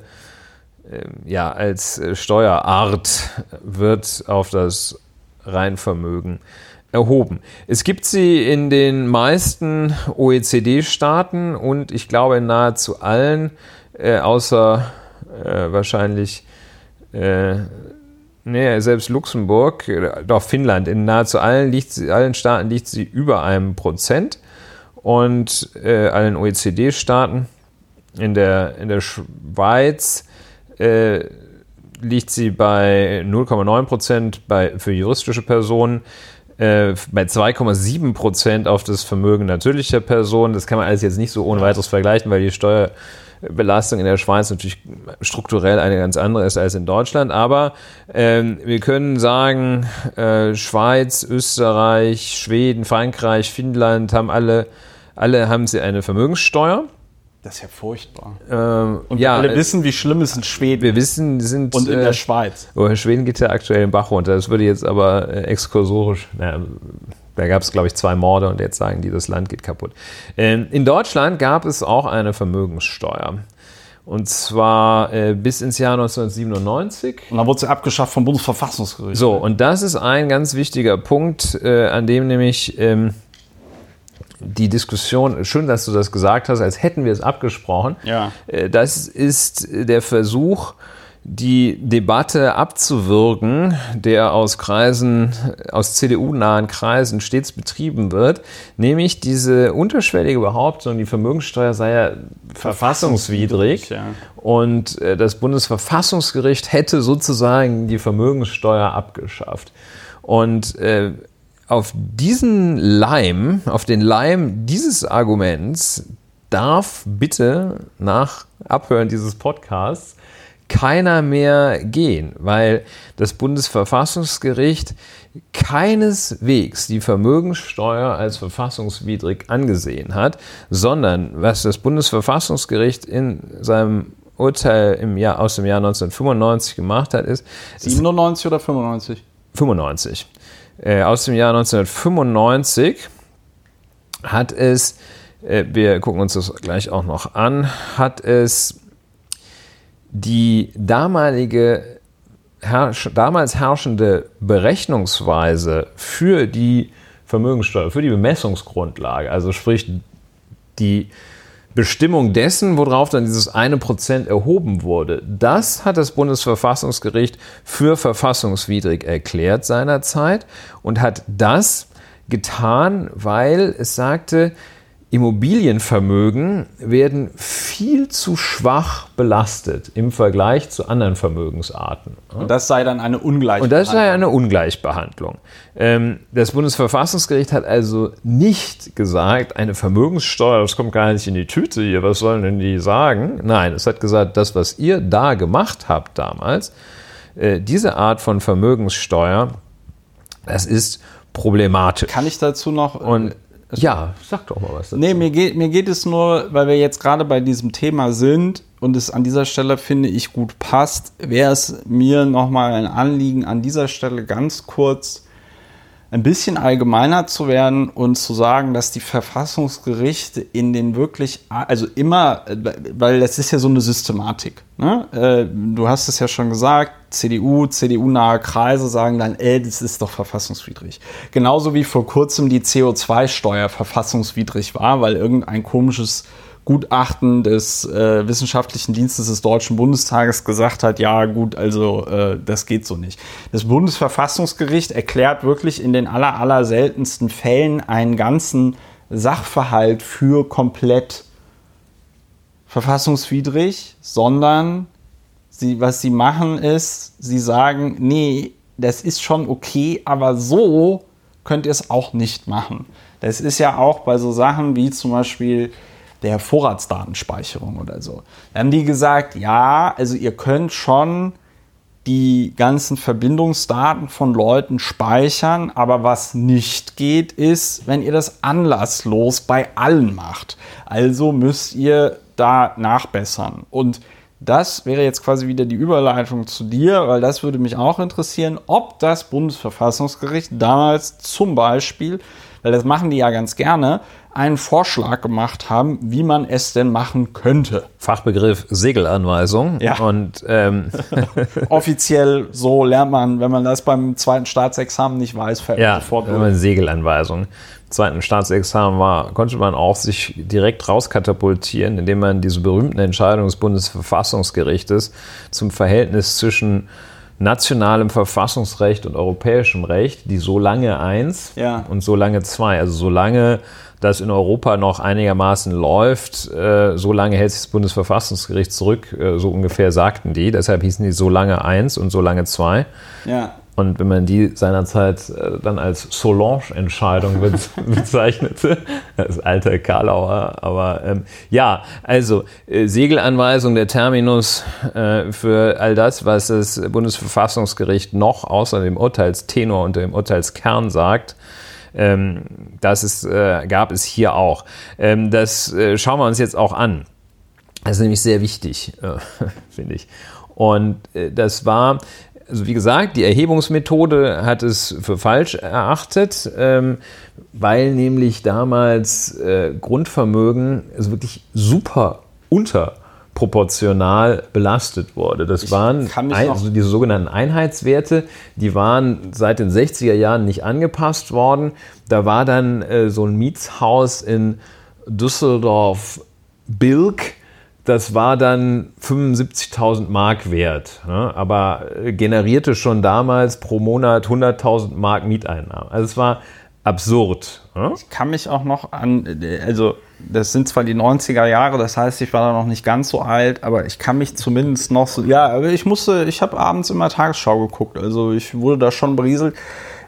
ja, als äh, Steuerart wird auf das Reinvermögen erhoben. Es gibt sie in den meisten OECD-Staaten und ich glaube in nahezu allen, äh, außer äh, wahrscheinlich äh, Nee, selbst Luxemburg, äh, doch Finnland, in nahezu allen, liegt sie, allen Staaten liegt sie über einem Prozent und äh, allen OECD-Staaten. In der, in der Schweiz äh, liegt sie bei 0,9 Prozent für juristische Personen, äh, bei 2,7 Prozent auf das Vermögen natürlicher Personen. Das kann man alles jetzt nicht so ohne weiteres vergleichen, weil die Steuerbelastung in der Schweiz natürlich strukturell eine ganz andere ist als in Deutschland. Aber ähm, wir können sagen, äh, Schweiz, Österreich, Schweden, Frankreich, Finnland haben alle, alle haben sie eine Vermögenssteuer. Das ist ja furchtbar. Ähm, Und ja, alle äh, wissen, wie schlimm es in Schweden wir wissen, sind und in äh, der Schweiz. Oh, Schweden geht ja aktuell den Bach runter. Das würde jetzt aber äh, exkursorisch, na, da gab es, glaube ich, zwei Morde und jetzt sagen die, das Land geht kaputt. Ähm, in Deutschland gab es auch eine Vermögenssteuer. Und zwar äh, bis ins Jahr 1997. Und dann wurde sie abgeschafft vom Bundesverfassungsgericht. So, und das ist ein ganz wichtiger Punkt, äh, an dem nämlich ähm, die Diskussion, schön, dass du das gesagt hast, als hätten wir es abgesprochen. Ja. Äh, Das ist der Versuch, die Debatte abzuwürgen, der aus Kreisen, aus CDU-nahen Kreisen stets betrieben wird, nämlich diese unterschwellige Behauptung, die Vermögenssteuer sei ja verfassungswidrig Ja. und äh, das Bundesverfassungsgericht hätte sozusagen die Vermögenssteuer abgeschafft. Und äh, auf diesen Leim, auf den Leim dieses Arguments darf bitte nach Abhören dieses Podcasts keiner mehr gehen, weil das Bundesverfassungsgericht keineswegs die Vermögenssteuer als verfassungswidrig angesehen hat, sondern was das Bundesverfassungsgericht in seinem Urteil im Jahr, aus dem Jahr 1995 gemacht hat, ist, es 97 oder 95? 95. Äh, aus dem Jahr 1995 hat es, äh, wir gucken uns das gleich auch noch an, hat es die damalige herrsch damals herrschende Berechnungsweise für die Vermögenssteuer, für die Bemessungsgrundlage, also sprich die Bestimmung dessen, worauf dann dieses eine Prozent erhoben wurde, das hat das Bundesverfassungsgericht für verfassungswidrig erklärt seinerzeit und hat das getan, weil es sagte, Immobilienvermögen werden viel zu schwach belastet im Vergleich zu anderen Vermögensarten. Und das sei dann eine Ungleichheit. Und das sei eine Ungleichbehandlung. Ähm, das Bundesverfassungsgericht hat also nicht gesagt, eine Vermögenssteuer, das kommt gar nicht in die Tüte hier, was sollen denn die sagen? Nein, es hat gesagt, das, was ihr da gemacht habt damals, äh, diese Art von Vermögenssteuer, das ist problematisch. Kann ich dazu noch. Und ja, sag doch mal was dazu. Nee, mir geht, mir geht es nur, weil wir jetzt gerade bei diesem Thema sind und es an dieser Stelle, finde ich, gut passt, wäre es mir nochmal ein Anliegen, an dieser Stelle ganz kurz ein bisschen allgemeiner zu werden und zu sagen, dass die Verfassungsgerichte in den wirklich, also immer, weil das ist ja so eine Systematik. Ne? Äh, Du hast es ja schon gesagt, CDU, CDU-nahe Kreise sagen dann, ey, das ist doch verfassungswidrig. Genauso wie vor kurzem die CO2-Steuer verfassungswidrig war, weil irgendein komisches Gutachten des äh, Wissenschaftlichen Dienstes des Deutschen Bundestages gesagt hat, ja gut, also äh, das geht so nicht. Das Bundesverfassungsgericht erklärt wirklich in den aller, aller seltensten Fällen einen ganzen Sachverhalt für komplett verfassungswidrig, sondern sie, was sie machen ist, sie sagen, nee, das ist schon okay, aber so könnt ihr es auch nicht machen. Das ist ja auch bei so Sachen wie zum Beispiel der Vorratsdatenspeicherung oder so. Da haben die gesagt, ja, also ihr könnt schon die ganzen Verbindungsdaten von Leuten speichern, aber was nicht geht, ist, wenn ihr das anlasslos bei allen macht. Also müsst ihr da nachbessern. Und das wäre jetzt quasi wieder die Überleitung zu dir, weil das würde mich auch interessieren, ob das Bundesverfassungsgericht damals zum Beispiel, weil das machen die ja ganz gerne, einen Vorschlag gemacht haben, wie man es denn machen könnte. Fachbegriff Segelanweisung. Ja. Und ähm, offiziell so lernt man, wenn man das beim zweiten Staatsexamen nicht weiß, fällt ja, sofort durch. Segelanweisung. Zweiten Staatsexamen war, konnte man auch sich direkt rauskatapultieren, indem man diese berühmten Entscheidungen des Bundesverfassungsgerichtes zum Verhältnis zwischen nationalem Verfassungsrecht und europäischem Recht, die so lange eins ja. und so lange zwei, also so lange das in Europa noch einigermaßen läuft, äh, so lange hält sich das Bundesverfassungsgericht zurück, äh, so ungefähr sagten die. Deshalb hießen die so lange eins und so lange zwei. Ja. Und wenn man die seinerzeit äh, dann als Solange-Entscheidung bezeichnete, das alte Karlauer, aber ähm, ja, also äh, Segelanweisung der Terminus äh, für all das, was das Bundesverfassungsgericht noch außer dem Urteilstenor und dem Urteilskern sagt, ähm, das ist, äh, gab es hier auch. Ähm, das äh, schauen wir uns jetzt auch an. Das ist nämlich sehr wichtig, äh, finde ich. Und äh, das war, also wie gesagt, die Erhebungsmethode hat es für falsch erachtet, ähm, weil nämlich damals äh, Grundvermögen also wirklich super unter proportional belastet wurde. Das ich waren ein, also diese sogenannten Einheitswerte, die waren seit den 60er Jahren nicht angepasst worden. Da war dann äh, so ein Mietshaus in Düsseldorf-Bilk, das war dann 75.000 Mark wert, ne? aber äh, generierte schon damals pro Monat 100.000 Mark Mieteinnahmen. Also es war absurd. Ne? Ich kann mich auch noch an, also das sind zwar die 90er Jahre, das heißt, ich war da noch nicht ganz so alt, aber ich kann mich zumindest noch so, ja, aber ich musste, ich habe abends immer Tagesschau geguckt, also ich wurde da schon berieselt.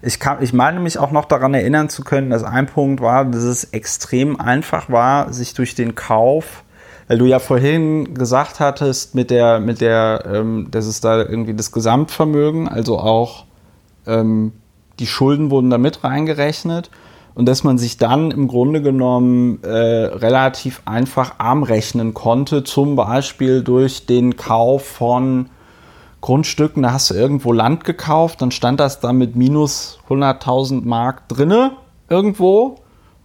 Ich, kann, ich meine mich auch noch daran erinnern zu können, dass ein Punkt war, dass es extrem einfach war, sich durch den Kauf, weil du ja vorhin gesagt hattest, mit der, mit der, ähm, das ist da irgendwie das Gesamtvermögen, also auch ähm, die Schulden wurden da mit reingerechnet und dass man sich dann im Grunde genommen äh, relativ einfach arm rechnen konnte, zum Beispiel durch den Kauf von Grundstücken. Da hast du irgendwo Land gekauft, dann stand das da mit minus 100.000 Mark drinne irgendwo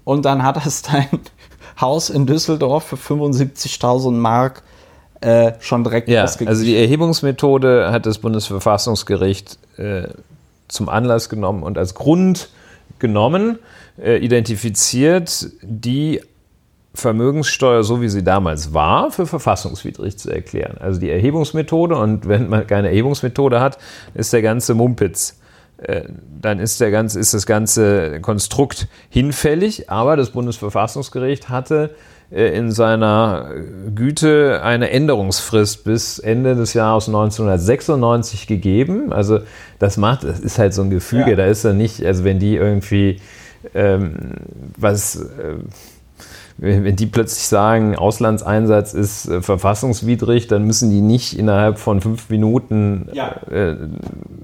und dann hat das dein Haus in Düsseldorf für 75.000 Mark äh, schon direkt ja, ausgegeben. Also die Erhebungsmethode hat das Bundesverfassungsgericht äh, zum Anlass genommen und als Grund genommen, äh, identifiziert, die Vermögenssteuer, so wie sie damals war, für verfassungswidrig zu erklären. Also die Erhebungsmethode und wenn man keine Erhebungsmethode hat, ist der ganze Mumpitz. Äh, dann ist, der ganze, ist das ganze Konstrukt hinfällig, aber das Bundesverfassungsgericht hatte in seiner Güte eine Änderungsfrist bis Ende des Jahres 1996 gegeben. Also das macht, das ist halt so ein Gefüge, ja. da ist er nicht, also wenn die irgendwie ähm, was, äh, wenn die plötzlich sagen, Auslandseinsatz ist äh, verfassungswidrig, dann müssen die nicht innerhalb von fünf Minuten ja. äh,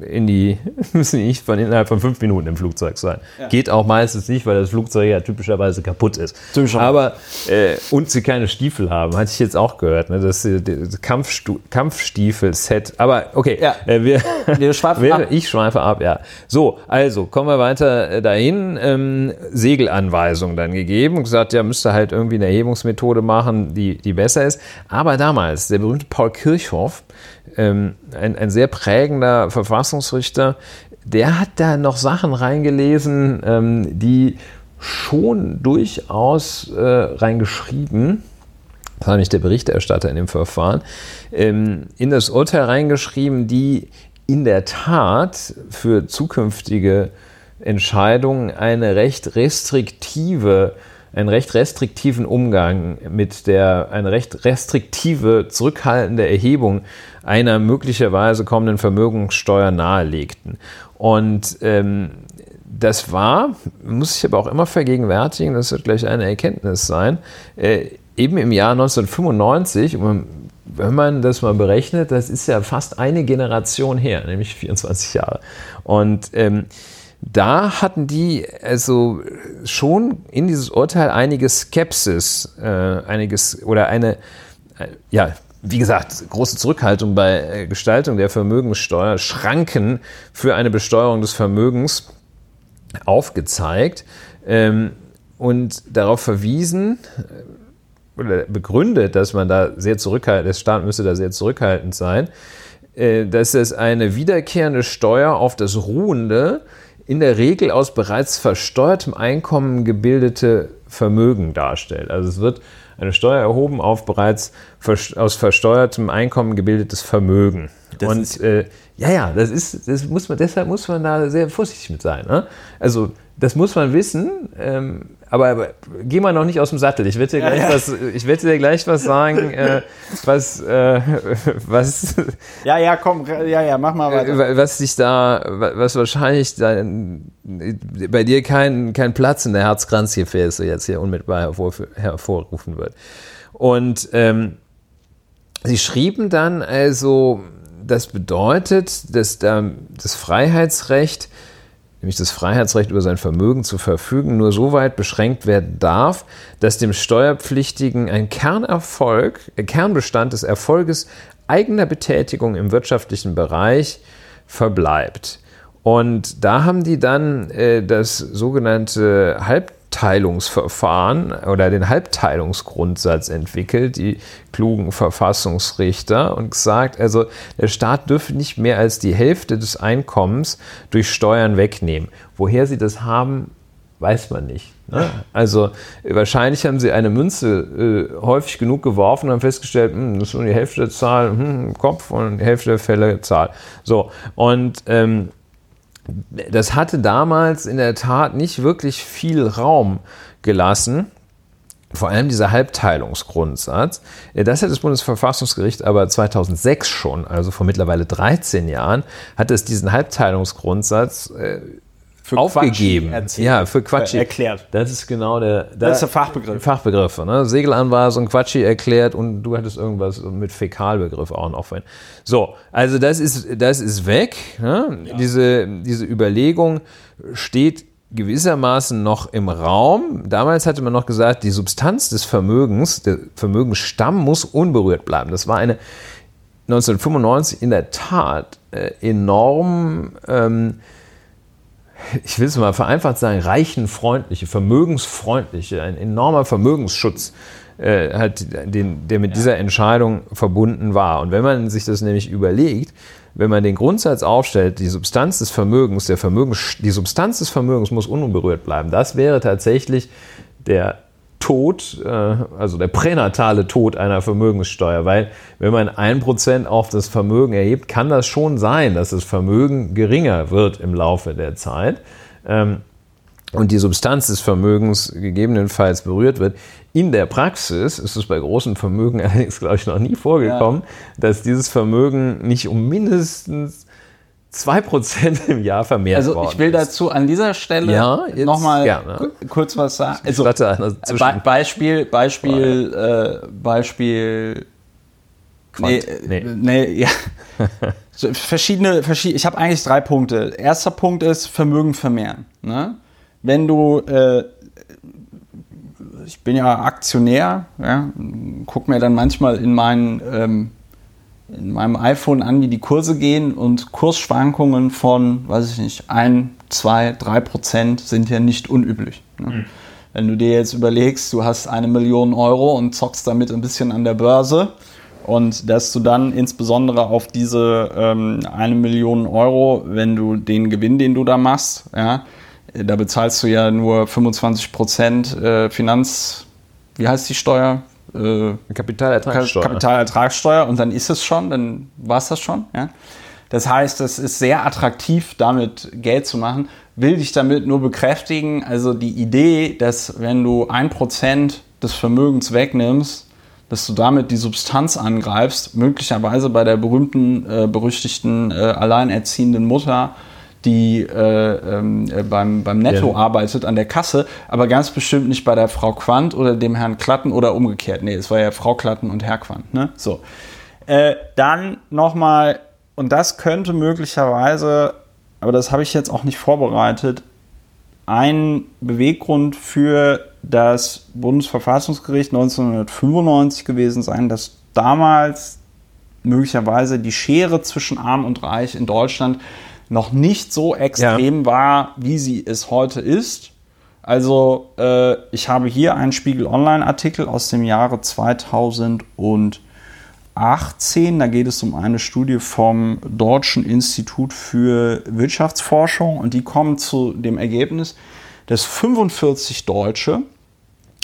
in die, müssen die nicht von innerhalb von fünf Minuten im Flugzeug sein. Ja. Geht auch meistens nicht, weil das Flugzeug ja typischerweise kaputt ist. Aber äh, und sie keine Stiefel haben, hatte ich jetzt auch gehört, ne? Das, das Kampfstiefel-Set. Aber okay, ja. äh, wir, wir schweifen wir, ab. Ich schweife ab, ja. So, also kommen wir weiter äh, dahin. Ähm, Segelanweisung dann gegeben und gesagt, ja, müsste halt irgendwie eine Erhebungsmethode machen, die, die besser ist. Aber damals, der berühmte Paul Kirchhoff, ähm, ein, ein sehr prägender Verfassungsrichter, der hat da noch Sachen reingelesen, ähm, die schon durchaus äh, reingeschrieben, das war nicht der Berichterstatter in dem Verfahren, ähm, in das Urteil reingeschrieben, die in der Tat für zukünftige Entscheidungen eine recht restriktive einen recht restriktiven Umgang mit der, eine recht restriktive, zurückhaltende Erhebung einer möglicherweise kommenden Vermögenssteuer nahelegten. Und ähm, das war, muss ich aber auch immer vergegenwärtigen, das wird gleich eine Erkenntnis sein, äh, eben im Jahr 1995, wenn man das mal berechnet, das ist ja fast eine Generation her, nämlich 24 Jahre. Und ähm, da hatten die also schon in dieses Urteil einige Skepsis, äh, einiges oder eine, äh, ja, wie gesagt, große Zurückhaltung bei äh, Gestaltung der Vermögenssteuer, Schranken für eine Besteuerung des Vermögens aufgezeigt ähm, und darauf verwiesen äh, oder begründet, dass man da sehr zurückhaltend, der Staat müsste da sehr zurückhaltend sein, äh, dass es eine wiederkehrende Steuer auf das ruhende, in der Regel aus bereits versteuertem Einkommen gebildete Vermögen darstellt. Also es wird eine Steuer erhoben auf bereits aus versteuertem Einkommen gebildetes Vermögen. Das und äh, ja, ja, das ist, das muss man, deshalb muss man da sehr vorsichtig mit sein. Ne? Also das muss man wissen. Ähm, aber, aber geh mal noch nicht aus dem Sattel. Ich werde dir gleich, ja, ja. Was, ich werd dir gleich was sagen, äh, was, äh, was. Ja, ja, komm, ja, ja, mach mal weiter. Was sich da, was wahrscheinlich da, bei dir kein, kein Platz in der Herzkranzgefäße jetzt hier unmittelbar hervor, hervorrufen wird. Und ähm, sie schrieben dann also, das bedeutet, dass da das Freiheitsrecht nämlich das Freiheitsrecht über sein Vermögen zu verfügen, nur so weit beschränkt werden darf, dass dem Steuerpflichtigen ein Kernerfolg, ein Kernbestand des Erfolges eigener Betätigung im wirtschaftlichen Bereich verbleibt. Und da haben die dann äh, das sogenannte Halb Halbteilungsverfahren oder den Halbteilungsgrundsatz entwickelt, die klugen Verfassungsrichter, und gesagt, also der Staat dürfe nicht mehr als die Hälfte des Einkommens durch Steuern wegnehmen. Woher sie das haben, weiß man nicht. Ne? Also wahrscheinlich haben sie eine Münze äh, häufig genug geworfen und haben festgestellt, hm, das ist nur die Hälfte der Zahl hm, im Kopf und die Hälfte der Fälle Zahl. So, und ähm, das hatte damals in der Tat nicht wirklich viel Raum gelassen. Vor allem dieser Halbteilungsgrundsatz. Das hat das Bundesverfassungsgericht aber 2006 schon, also vor mittlerweile 13 Jahren, hat es diesen Halbteilungsgrundsatz äh, für aufgegeben. Quatschi ja, für Quatschi. Erklärt. Das ist genau der, der das ist der Fachbegriff. Fachbegriffe. Ne? Segelanweisung, Quatschi erklärt und du hattest irgendwas mit Fäkalbegriff auch noch. So, also das ist, das ist weg. Ne? Ja. Diese, diese Überlegung steht gewissermaßen noch im Raum. Damals hatte man noch gesagt, die Substanz des Vermögens, der Vermögensstamm muss unberührt bleiben. Das war eine 1995 in der Tat äh, enorm ähm, ich will es mal vereinfacht sagen, reichenfreundliche, vermögensfreundliche, ein enormer Vermögensschutz, äh, halt, den, der mit ja. dieser Entscheidung verbunden war. Und wenn man sich das nämlich überlegt, wenn man den Grundsatz aufstellt, die Substanz des Vermögens, der Vermögens, die Substanz des Vermögens muss unberührt bleiben, das wäre tatsächlich der Tod, äh, also der pränatale Tod einer Vermögenssteuer, weil wenn man ein Prozent auf das Vermögen erhebt, kann das schon sein, dass das Vermögen geringer wird im Laufe der Zeit ähm, und die Substanz des Vermögens gegebenenfalls berührt wird. In der Praxis ist es bei großen Vermögen allerdings, glaube ich, noch nie vorgekommen, ja. dass dieses Vermögen nicht um mindestens 2% im Jahr vermehrt also worden. Also ich will dazu an dieser Stelle ja, nochmal kurz was sagen. Also Be Beispiel, Beispiel, äh, Beispiel. Nee, nee. nee ja. verschiedene, verschiedene, ich habe eigentlich drei Punkte. Erster Punkt ist Vermögen vermehren. Ne? Wenn du, äh, ich bin ja Aktionär, ja, guck mir dann manchmal in meinen ähm, in meinem iPhone an, wie die Kurse gehen und Kursschwankungen von, weiß ich nicht, 1, 2, 3 Prozent sind ja nicht unüblich. Ne? Mhm. Wenn du dir jetzt überlegst, du hast eine Million Euro und zockst damit ein bisschen an der Börse und dass du dann insbesondere auf diese ähm, eine Million Euro, wenn du den Gewinn, den du da machst, ja, da bezahlst du ja nur 25 Prozent äh, Finanz, wie heißt die Steuer? Äh, Kapitalertragssteuer. Kapitalertragssteuer und dann ist es schon, dann war es das schon. Ja? Das heißt, es ist sehr attraktiv, damit Geld zu machen. Will dich damit nur bekräftigen, also die Idee, dass wenn du ein Prozent des Vermögens wegnimmst, dass du damit die Substanz angreifst, möglicherweise bei der berühmten, äh, berüchtigten, äh, alleinerziehenden Mutter, die äh, ähm, äh, beim, beim Netto Ja. arbeitet an der Kasse, aber ganz bestimmt nicht bei der Frau Quandt oder dem Herrn Klatten oder umgekehrt. Nee, es war ja Frau Klatten und Herr Quandt. Ne? So. Äh, dann nochmal, und das könnte möglicherweise, aber das habe ich jetzt auch nicht vorbereitet, ein Beweggrund für das Bundesverfassungsgericht 1995 gewesen sein, dass damals möglicherweise die Schere zwischen Arm und Reich in Deutschland noch nicht so extrem war, wie sie es heute ist. Also äh, ich habe hier einen Spiegel Online-Artikel aus dem Jahre 2018. Da geht es um eine Studie vom Deutschen Institut für Wirtschaftsforschung und die kommen zu dem Ergebnis, dass 45 Deutsche,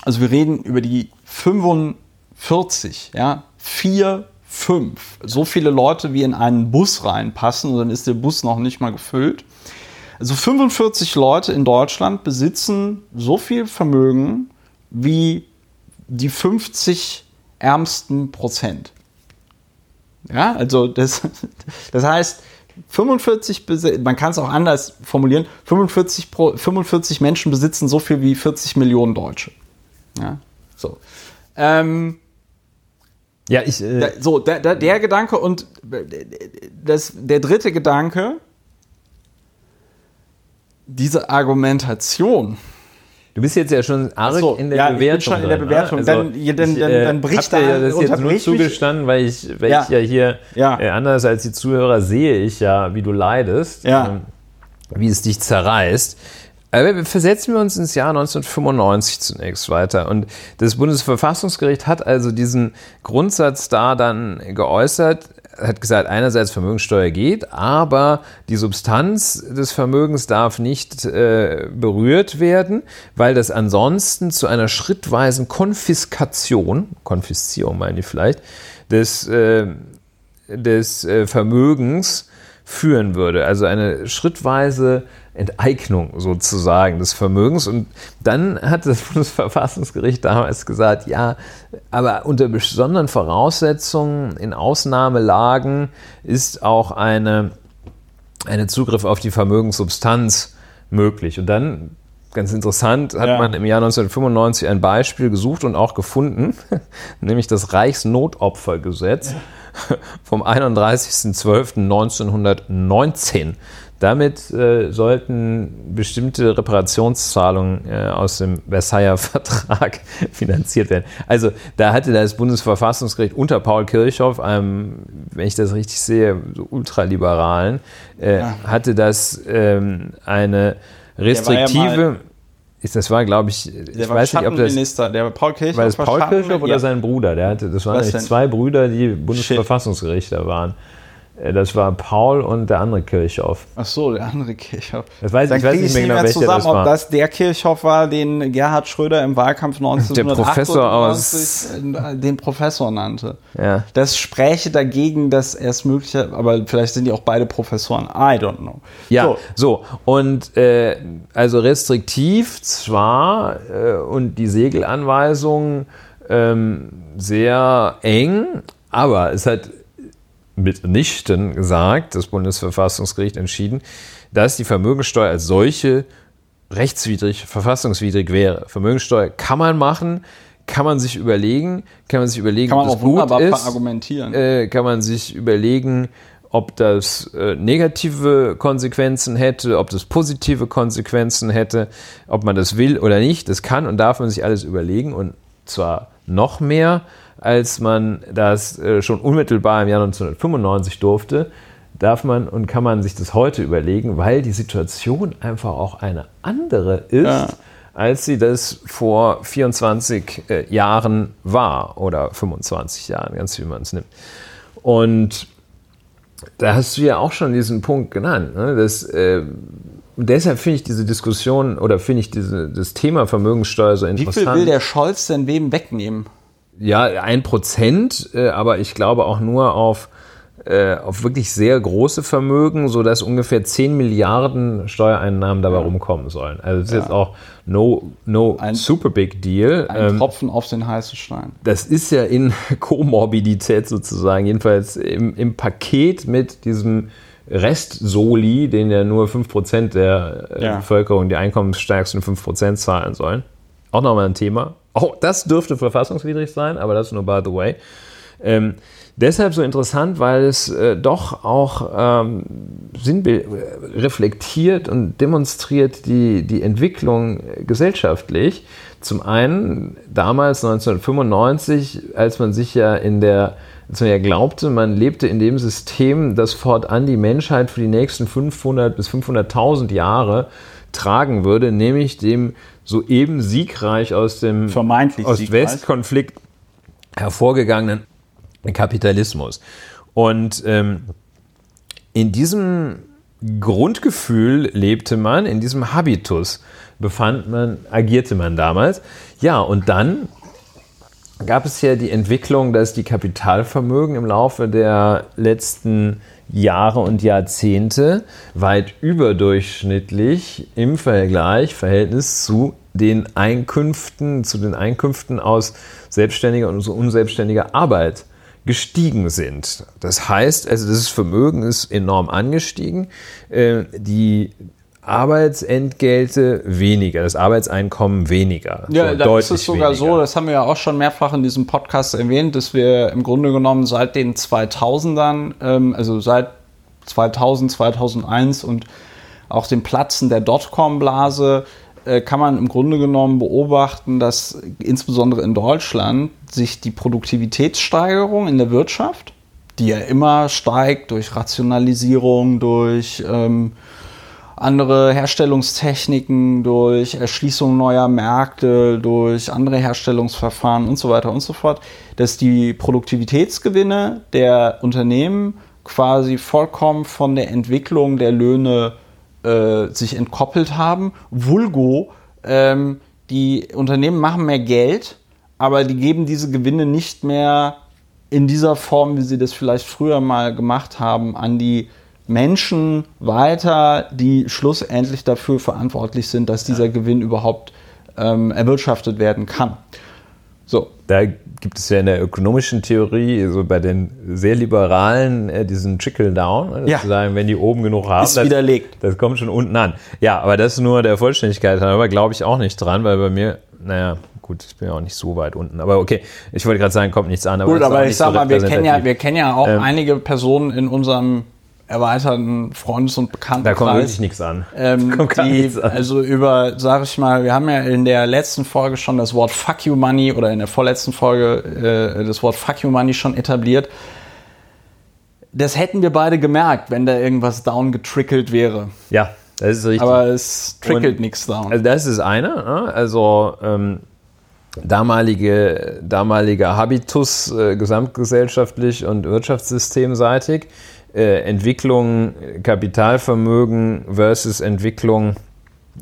also wir reden über die 45, ja, 4, 5, so viele Leute wie in einen Bus reinpassen und dann ist der Bus noch nicht mal gefüllt. Also 45 Leute in Deutschland besitzen so viel Vermögen wie die 50 ärmsten Prozent. Ja, also das, das heißt, 45, besi- man kann es auch anders formulieren, 45, pro, 45 Menschen besitzen so viel wie 40 Millionen Deutsche. Ja, so. Ähm, Ja, ich. Äh, da, so, der, der, der Gedanke und das, der dritte Gedanke, diese Argumentation. Du bist jetzt ja schon arg so, in der ja, ich bin Bewertung. schon in der Bewertung. ne? Dann- ja, dann- ich, äh, dann bricht da- ja das jetzt nur zugestanden, weil ich, weil Ja. ich ja hier, Ja. Äh, anders als die Zuhörer, sehe ich ja, wie du leidest, Ja. ähm, wie es dich zerreißt. Aber versetzen wir uns ins Jahr 1995 zunächst weiter. Und das Bundesverfassungsgericht hat also diesen Grundsatz da dann geäußert, hat gesagt, einerseits Vermögensteuer geht, aber die Substanz des Vermögens darf nicht äh, berührt werden, weil das ansonsten zu einer schrittweisen Konfiskation, Konfiszierung meine ich vielleicht, des, äh, des äh, Vermögens führen würde. Also eine schrittweise Enteignung sozusagen des Vermögens. Und dann hat das Bundesverfassungsgericht damals gesagt, ja, aber unter besonderen Voraussetzungen in Ausnahmelagen ist auch eine, eine Zugriff auf die Vermögenssubstanz möglich. Und dann, ganz interessant, hat Ja. man im Jahr 1995 ein Beispiel gesucht und auch gefunden, nämlich das Reichsnotopfergesetz vom 31.12.1919. Damit äh, sollten bestimmte Reparationszahlungen äh, aus dem Versailler Vertrag finanziert werden. Also da hatte das Bundesverfassungsgericht unter Paul Kirchhoff, einem, wenn ich das richtig sehe, so ultraliberalen, äh, hatte das ähm, eine ja restriktive, ist, das war glaube ich, Der ich war weiß nicht, ob das der Paul Kirchhoff war das Paul Kirchhoff oder ja. sein Bruder? Der hatte, das waren nämlich zwei Brüder, die Bundesverfassungsgerichter waren. Äh, Das war Paul und der andere Kirchhoff. Ach so, der andere Kirchhoff. Das weiß- Dann ich weiß nicht ich mehr genau, mehr zusammen, das ob das der Kirchhoff war, den Gerhard Schröder im Wahlkampf 1998 Professor aus- äh, den Professor nannte. Ja. Das spräche dagegen, dass er es möglich hat, aber vielleicht sind die auch beide Professoren. I don't know. Ja, So, so. Und äh, also restriktiv zwar äh, und die Segelanweisungen ähm, sehr eng, aber es hat mitnichten gesagt, das Bundesverfassungsgericht entschieden, dass die Vermögensteuer als solche rechtswidrig, verfassungswidrig wäre. Vermögensteuer kann man machen, kann man sich überlegen, kann man sich überlegen, kann man ob das gut ist argumentieren. äh, kann man sich überlegen, ob das äh, negative Konsequenzen hätte, ob das positive Konsequenzen hätte, ob man das will oder nicht. Das kann und darf man sich alles überlegen und zwar noch mehr, als man das äh, schon unmittelbar im Jahr 1995 durfte. Darf man und kann man sich das heute überlegen, weil die Situation einfach auch eine andere ist, Ja. als sie das vor 24 äh, Jahren war oder 25 Jahren, ganz wie man es nimmt. Und da hast du ja auch schon diesen Punkt genannt. Ne? Das, äh, deshalb finde ich diese Diskussion oder finde ich diese, das Thema Vermögenssteuer so Wie interessant. viel will der Scholz denn wem wegnehmen? Ja, ein Prozent, äh, aber ich glaube auch nur auf, äh, auf wirklich sehr große Vermögen, sodass ungefähr 10 Milliarden Steuereinnahmen dabei rumkommen sollen. Also das ist jetzt auch no, no Ein- super big deal. Ein Ähm, Tropfen auf den heißen Stein. das ist ja in Komorbidität sozusagen, jedenfalls im, im Paket mit diesem Rest-Soli, den ja nur 5% der äh, Ja. Bevölkerung, die einkommensstärksten 5% zahlen sollen. Auch nochmal ein Thema. Auch das dürfte verfassungswidrig sein, aber das nur by the way. Ähm, deshalb so interessant, weil es äh, doch auch ähm, äh, reflektiert und demonstriert die, die Entwicklung gesellschaftlich. Zum einen damals 1995, als man sich ja in der, als man ja glaubte, man lebte in dem System, das fortan die Menschheit für die nächsten 500 bis 500.000 Jahre tragen würde, nämlich dem soeben siegreich aus dem Ost-West-Konflikt hervorgegangenen Kapitalismus. Und ähm, in diesem Grundgefühl lebte man, in diesem Habitus befand man, agierte man damals. Ja, und dann gab es ja die Entwicklung, dass die Kapitalvermögen im Laufe der letzten Jahre und Jahrzehnte weit überdurchschnittlich im Vergleich, Verhältnis zu den Einkünften, zu den Einkünften aus selbstständiger und unselbstständiger Arbeit gestiegen sind. Das heißt, also das Vermögen ist enorm angestiegen, äh, die Arbeitsentgelte weniger, das Arbeitseinkommen weniger. Ja, So, da ist es sogar weniger. so, das haben wir ja auch schon mehrfach in diesem Podcast erwähnt, dass wir im Grunde genommen seit den 2000ern, ähm, also seit 2000, 2001 und auch dem Platzen der Dotcom-Blase äh, kann man im Grunde genommen beobachten, dass insbesondere in Deutschland sich die Produktivitätssteigerung in der Wirtschaft, die ja immer steigt durch Rationalisierung, durch ähm, andere Herstellungstechniken, durch Erschließung neuer Märkte, durch andere Herstellungsverfahren und so weiter und so fort, dass die Produktivitätsgewinne der Unternehmen quasi vollkommen von der Entwicklung der Löhne äh, sich entkoppelt haben. Vulgo, ähm, die Unternehmen machen mehr Geld, aber die geben diese Gewinne nicht mehr in dieser Form, wie sie das vielleicht früher mal gemacht haben, an die Menschen weiter, die schlussendlich dafür verantwortlich sind, dass dieser Gewinn überhaupt ähm, erwirtschaftet werden kann. So, Da gibt es ja in der ökonomischen Theorie, so bei den sehr liberalen, äh, diesen Trickle-Down, dass Ja. sie sagen, wenn die oben genug haben, Ist das, widerlegt. das kommt schon unten an. Ja, aber das ist nur der Vollständigkeit, aber glaube ich auch nicht dran, weil bei mir, naja, gut, ich bin ja auch nicht so weit unten. Aber okay, ich wollte gerade sagen, kommt nichts an. Aber gut, aber ich sag so mal, wir kennen ja, wir kennen ja auch Ähm. einige Personen in unserem erweiterten Freundes- und Bekanntenkreis. Da kommt wirklich nichts an. Ähm, die, nichts an. also über, sag ich mal, wir haben ja in der letzten Folge schon das Wort Fuck You Money oder in der vorletzten Folge äh, das Wort Fuck You Money schon etabliert. Das hätten wir beide gemerkt, wenn da irgendwas down getrickelt wäre. Ja, das ist richtig. Aber es trickelt nichts down. Also das ist eine. Ne? Also ähm, damalige, damaliger Habitus äh, gesamtgesellschaftlich und wirtschaftssystemseitig. Äh, Entwicklung Kapitalvermögen versus Entwicklung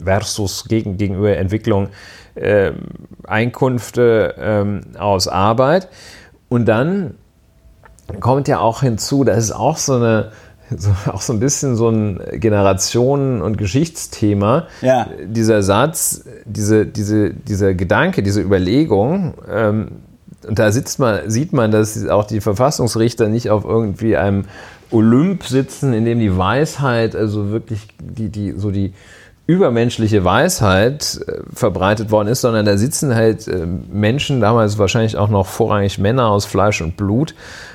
versus gegen, gegenüber Entwicklung äh, Einkünfte ähm, aus Arbeit. Und dann kommt ja auch hinzu, das ist auch so eine so, auch so ein bisschen so ein Generationen- und Geschichtsthema. Ja. Dieser Satz, diese, diese, dieser Gedanke, diese Überlegung, ähm, und da sitzt man, sieht man, dass auch die Verfassungsrichter nicht auf irgendwie einem Olymp sitzen, in dem die Weisheit, also wirklich die, die, so die übermenschliche Weisheit äh, verbreitet worden ist, sondern da sitzen halt äh, Menschen, damals wahrscheinlich auch noch vorrangig Männer aus Fleisch und Blut,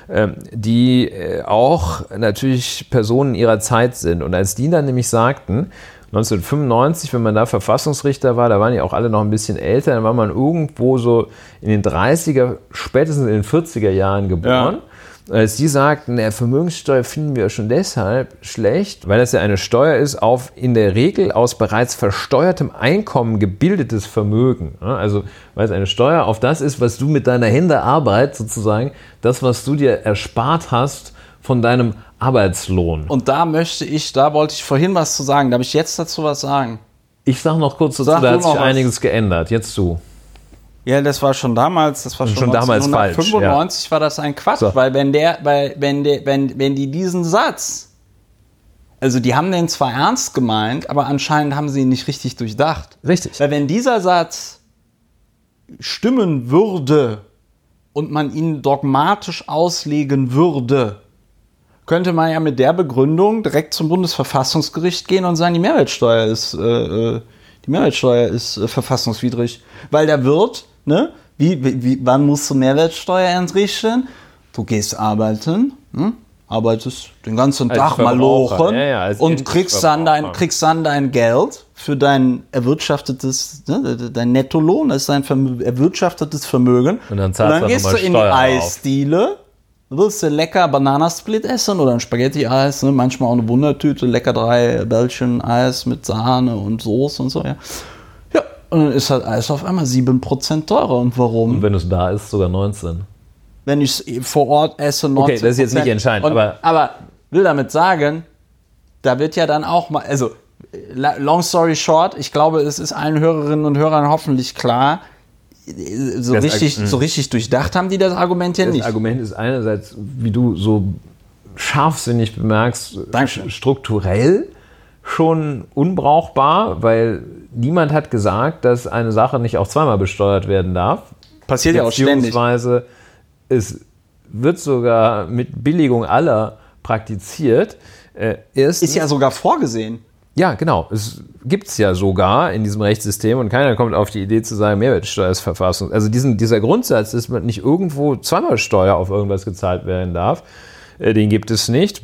ähm, die äh, auch natürlich Personen ihrer Zeit sind. Und als die dann nämlich sagten, 1995, wenn man da Verfassungsrichter war, da waren die auch alle noch ein bisschen älter, dann war man irgendwo so in den 30er, spätestens in den 40er Jahren geboren. Als die sagten, der Vermögenssteuer finden wir schon deshalb schlecht, weil das ja eine Steuer ist auf in der Regel aus bereits versteuertem Einkommen gebildetes Vermögen. Also weil es eine Steuer auf das ist, was du mit deiner Hände Arbeit sozusagen, das, was du dir erspart hast von deinem Arbeitslohn. Und da möchte ich, da wollte ich vorhin was zu sagen. Darf ich jetzt dazu was sagen? Ich sag noch kurz dazu, Sag da hat sich einiges geändert. Jetzt du. Ja, das war schon damals, das war schon, Schon damals falsch, 1995 war das ein Quatsch, So. weil wenn der, weil wenn der, wenn, wenn die diesen Satz, also die haben den zwar ernst gemeint, aber anscheinend haben sie ihn nicht richtig durchdacht. Richtig. Weil wenn dieser Satz stimmen würde und man ihn dogmatisch auslegen würde, könnte man ja mit der Begründung direkt zum Bundesverfassungsgericht gehen und sagen, die Mehrwertsteuer ist, äh, äh die Mehrwertsteuer ist äh, verfassungswidrig. Weil der wird, ne, wie, wie, wann musst du Mehrwertsteuer entrichten? Du gehst arbeiten, hm? arbeitest den ganzen Als Tag mal Verbraucher. lochen Ja, ja, und kriegst dann, dein, kriegst dann dein Geld für dein erwirtschaftetes, ne, dein Nettolohn, das ist dein Vermö erwirtschaftetes Vermögen. Und dann zahlst du gehst du in die Steuer drauf. Eisdiele, willst du lecker Bananasplit essen oder ein Spaghetti-Eis, ne, manchmal auch eine Wundertüte, lecker drei Bällchen Eis mit Sahne und Soße und so, ja. Und dann ist halt Eis auf einmal 7% teurer. Und warum? Und wenn es da ist, sogar 19. wenn ich es vor Ort esse, 19%. Okay, das ist jetzt nicht entscheidend, Und, aber- aber will damit sagen, da wird ja dann auch mal, also long story short, ich glaube, es ist allen Hörerinnen und Hörern hoffentlich klar, so Das richtig, so richtig durchdacht haben die das Argument ja Das nicht. Argument ist einerseits, wie du so scharfsinnig bemerkst, Dankeschön. strukturell schon unbrauchbar, weil niemand hat gesagt, dass eine Sache nicht auch zweimal besteuert werden darf. Passiert ja auch ständig. Beziehungsweise es wird sogar mit Billigung aller praktiziert. Äh, Ist ja sogar vorgesehen. ja, genau. Es gibt es ja sogar in diesem Rechtssystem und keiner kommt auf die Idee zu sagen, Mehrwertsteuer ist Verfassung. Also diesen, dieser Grundsatz, dass man nicht irgendwo zweimal Steuer auf irgendwas gezahlt werden darf, äh, den gibt es nicht.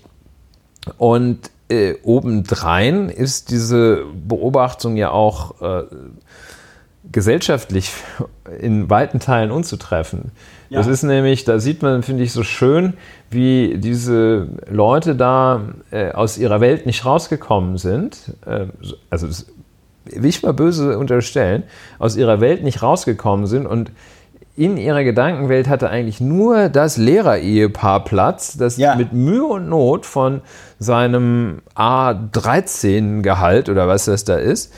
Und äh, obendrein ist diese Beobachtung ja auch äh, gesellschaftlich in weiten Teilen unzutreffen. Ja. Das ist nämlich, da sieht man, finde ich, so schön, wie diese Leute da äh, aus ihrer Welt nicht rausgekommen sind. Äh, also das will ich mal böse unterstellen, aus ihrer Welt nicht rausgekommen sind und in ihrer Gedankenwelt hatte eigentlich nur das Lehrerehepaar Platz, das Ja. mit Mühe und Not von seinem A13-Gehalt oder was das da ist,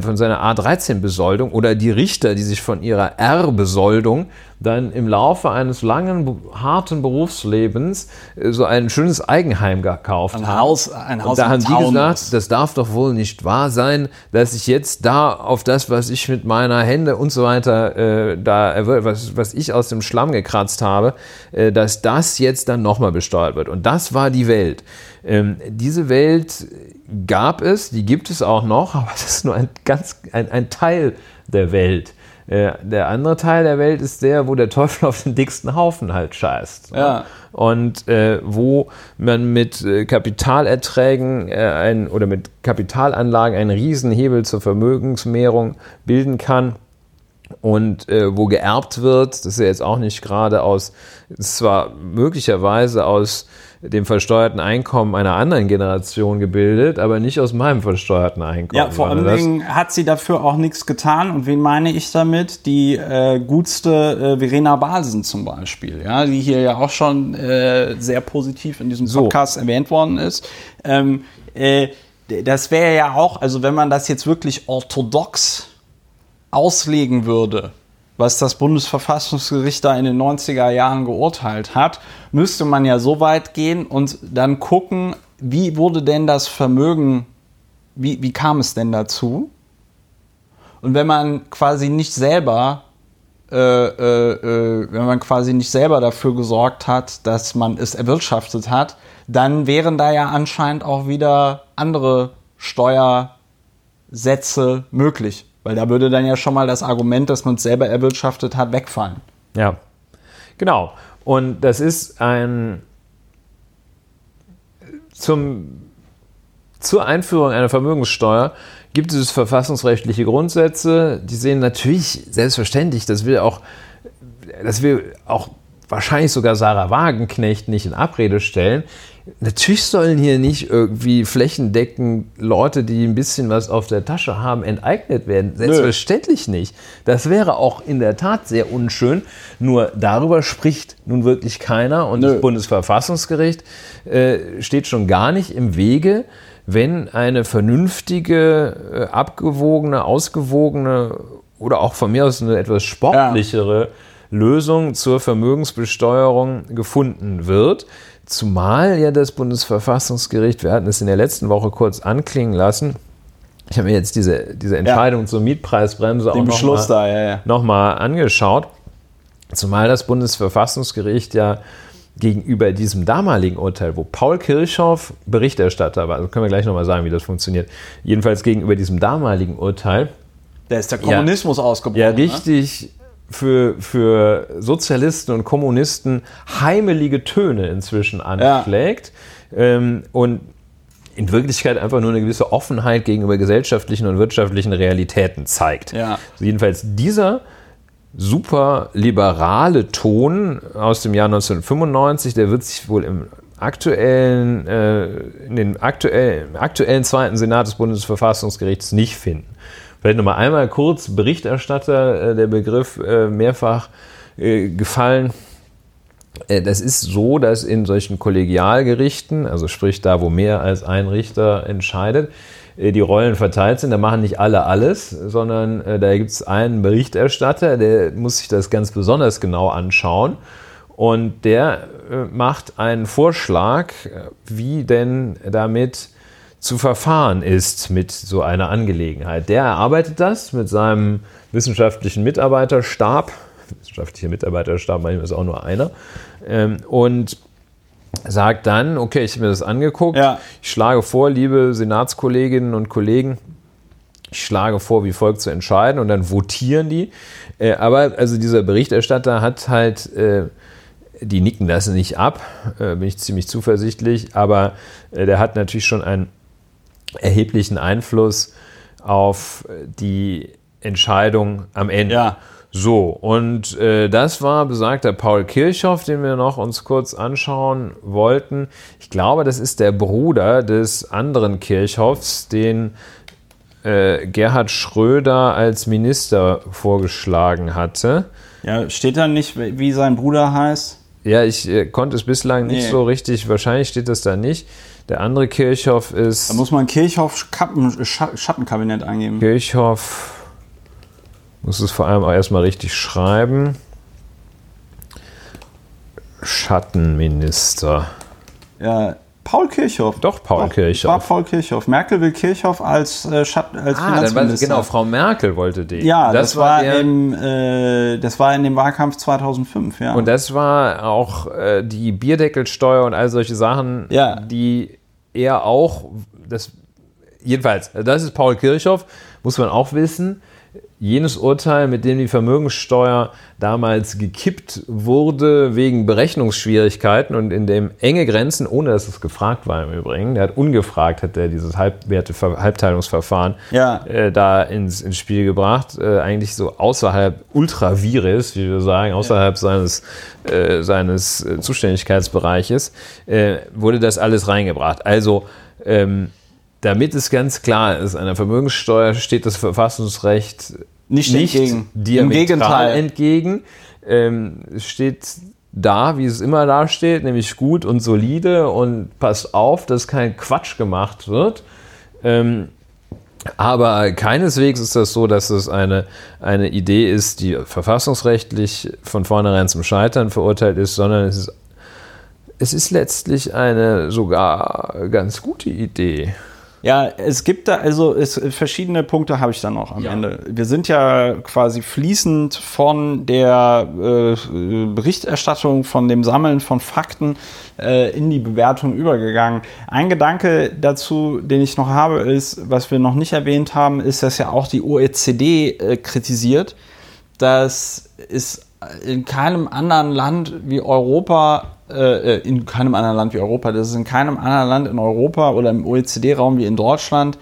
von seiner A13-Besoldung oder die Richter, die sich von ihrer R-Besoldung dann im Laufe eines langen, harten Berufslebens äh, so ein schönes Eigenheim gekauft Ein haben. Haus, ein Haus Und da haben die Taunus. gesagt, das darf doch wohl nicht wahr sein, dass ich jetzt da auf das, was ich mit meiner Hände und so weiter, äh, da erwir- was, was ich aus dem Schlamm gekratzt habe, äh, dass das jetzt dann nochmal besteuert wird. Und das war die Welt. Ähm, diese Welt gab es, die gibt es auch noch, aber das ist nur ein ganz ein, ein Teil der Welt. Äh, der andere Teil der Welt ist der, wo der Teufel auf den dicksten Haufen halt scheißt. Ja. Und äh, wo man mit äh, Kapitalerträgen äh, ein, oder mit Kapitalanlagen einen Riesenhebel zur Vermögensmehrung bilden kann und äh, wo geerbt wird, das ist ja jetzt auch nicht gerade aus, zwar möglicherweise aus dem versteuerten Einkommen einer anderen Generation gebildet, aber nicht aus meinem versteuerten Einkommen. Ja, vor allen Dingen hat sie dafür auch nichts getan. Und wen meine ich damit? Die äh, gutste äh, Verena Balsen zum Beispiel, ja, die hier ja auch schon äh, sehr positiv in diesem So. Podcast erwähnt worden ist. Ähm, äh, das wäre ja auch, also wenn man das jetzt wirklich orthodox auslegen würde, was das Bundesverfassungsgericht da in den 90er Jahren geurteilt hat, müsste man ja so weit gehen und dann gucken, wie wurde denn das Vermögen, wie, wie kam es denn dazu? Und wenn man quasi nicht selber, äh, äh, äh, wenn man quasi nicht selber dafür gesorgt hat, dass man es erwirtschaftet hat, dann wären da ja anscheinend auch wieder andere Steuersätze möglich. Weil da würde dann ja schon mal das Argument, dass man es selber erwirtschaftet hat, wegfallen. Ja, genau. Und das ist ein zum, zur Einführung einer Vermögenssteuer gibt es verfassungsrechtliche Grundsätze, die sehen natürlich selbstverständlich, das will auch, das will auch wahrscheinlich sogar Sarah Wagenknecht nicht in Abrede stellen. Natürlich sollen hier nicht irgendwie flächendeckend Leute, die ein bisschen was auf der Tasche haben, enteignet werden. Selbstverständlich nicht. Das wäre auch in der Tat sehr unschön. Nur darüber spricht nun wirklich keiner. Und Nö. das Bundesverfassungsgericht äh, steht schon gar nicht im Wege, wenn eine vernünftige, äh, abgewogene, ausgewogene oder auch von mir aus eine etwas sportlichere Lösung zur Vermögensbesteuerung gefunden wird. Zumal ja das Bundesverfassungsgericht, wir hatten es in der letzten Woche kurz anklingen lassen, ich habe mir jetzt diese, diese Entscheidung zur Mietpreisbremse auch Den noch Beschluss mal, da, ja, ja. noch mal angeschaut. Zumal das Bundesverfassungsgericht ja gegenüber diesem damaligen Urteil, wo Paul Kirchhoff Berichterstatter war, also können wir gleich nochmal sagen, wie das funktioniert, jedenfalls gegenüber diesem damaligen Urteil, Da ist der Kommunismus ausgebrochen. ja ne? richtig für, für Sozialisten und Kommunisten heimelige Töne inzwischen anschlägt ähm, und in Wirklichkeit einfach nur eine gewisse Offenheit gegenüber gesellschaftlichen und wirtschaftlichen Realitäten zeigt. Ja. Also jedenfalls dieser super liberale Ton aus dem Jahr 1995, der wird sich wohl im aktuellen, äh, in den aktuellen, im aktuellen zweiten Senat des Bundesverfassungsgerichts nicht finden. Vielleicht nochmal einmal kurz Berichterstatter, äh, der Begriff äh, mehrfach äh, gefallen. Das ist so, dass in solchen Kollegialgerichten, also sprich da, wo mehr als ein Richter entscheidet, die Rollen verteilt sind. Da machen nicht alle alles, sondern da gibt es einen Berichterstatter, der muss sich das ganz besonders genau anschauen. Und der macht einen Vorschlag, wie denn damit zu verfahren ist mit so einer Angelegenheit. Der erarbeitet das mit seinem wissenschaftlichen Mitarbeiterstab. Wissenschaftlicher Mitarbeiterstab, manchmal ist auch nur einer. Ähm, und sagt dann, okay, ich habe mir das angeguckt. Ja. Ich schlage vor, liebe Senatskolleginnen und Kollegen, ich schlage vor, wie folgt zu entscheiden und dann votieren die. Äh, aber also dieser Berichterstatter hat halt, äh, die nicken das nicht ab, äh, bin ich ziemlich zuversichtlich, aber der hat natürlich schon einen erheblichen Einfluss auf die Entscheidung am Ende. Ja. So, und äh, das war besagter Paul Kirchhoff, den wir noch uns kurz anschauen wollten. Ich glaube, das ist der Bruder des anderen Kirchhoffs, den äh, Gerhard Schröder als Minister vorgeschlagen hatte. Ja, steht da nicht, wie sein Bruder heißt? Ja, ich äh, konnte es bislang nicht Nee. so richtig, wahrscheinlich steht das da nicht. Der andere Kirchhoff ist Da muss man Kirchhoff Schattenkabinett eingeben. Kirchhoff, muss es vor allem auch erstmal richtig schreiben. Schattenminister. Ja, Paul Kirchhoff. Doch, Paul Kirchhoff. War Paul Kirchhoff. Merkel will Kirchhoff als, äh, Schatten, als Ah, war das, Finanzminister. genau, Frau Merkel wollte den. Ja, das, war, der- im, äh, das war in dem Wahlkampf 2005, ja. Und das war auch äh, die Bierdeckelsteuer und all solche Sachen, Ja. die er auch, das, jedenfalls, das ist Paul Kirchhoff, muss man auch wissen. Jenes Urteil, mit dem die Vermögenssteuer damals gekippt wurde wegen Berechnungsschwierigkeiten und in dem enge Grenzen, ohne dass es gefragt war im Übrigen, der hat ungefragt, hat er dieses Halbwerte Halbteilungsverfahren Ja. äh, da ins, ins Spiel gebracht, äh, eigentlich so außerhalb Ultravirus, wie wir sagen, außerhalb seines, äh, seines äh, Zuständigkeitsbereiches, äh, wurde das alles reingebracht. Also, ähm, damit es ganz klar ist, einer Vermögenssteuer steht das Verfassungsrecht Nicht entgegen. Im diametral Gegenteil. entgegen. Ähm, es steht da, wie es immer da steht, nämlich gut und solide und passt auf, dass kein Quatsch gemacht wird. Ähm, aber keineswegs ist das so, dass es eine, eine Idee ist, die verfassungsrechtlich von vornherein zum Scheitern verurteilt ist, sondern es ist, es ist letztlich eine sogar ganz gute Idee. Ja, es gibt da, also es, verschiedene Punkte habe ich da noch am Ende. Wir sind ja quasi fließend von der äh, Berichterstattung, von dem Sammeln von Fakten äh, in die Bewertung übergegangen. Ein Gedanke dazu, den ich noch habe, ist, was wir noch nicht erwähnt haben, ist, dass ja auch die OECD äh, kritisiert, dass es in keinem anderen Land wie Europa, äh, in keinem anderen Land wie Europa, dass es in keinem anderen Land in Europa oder im OECD-Raum wie in Deutschland,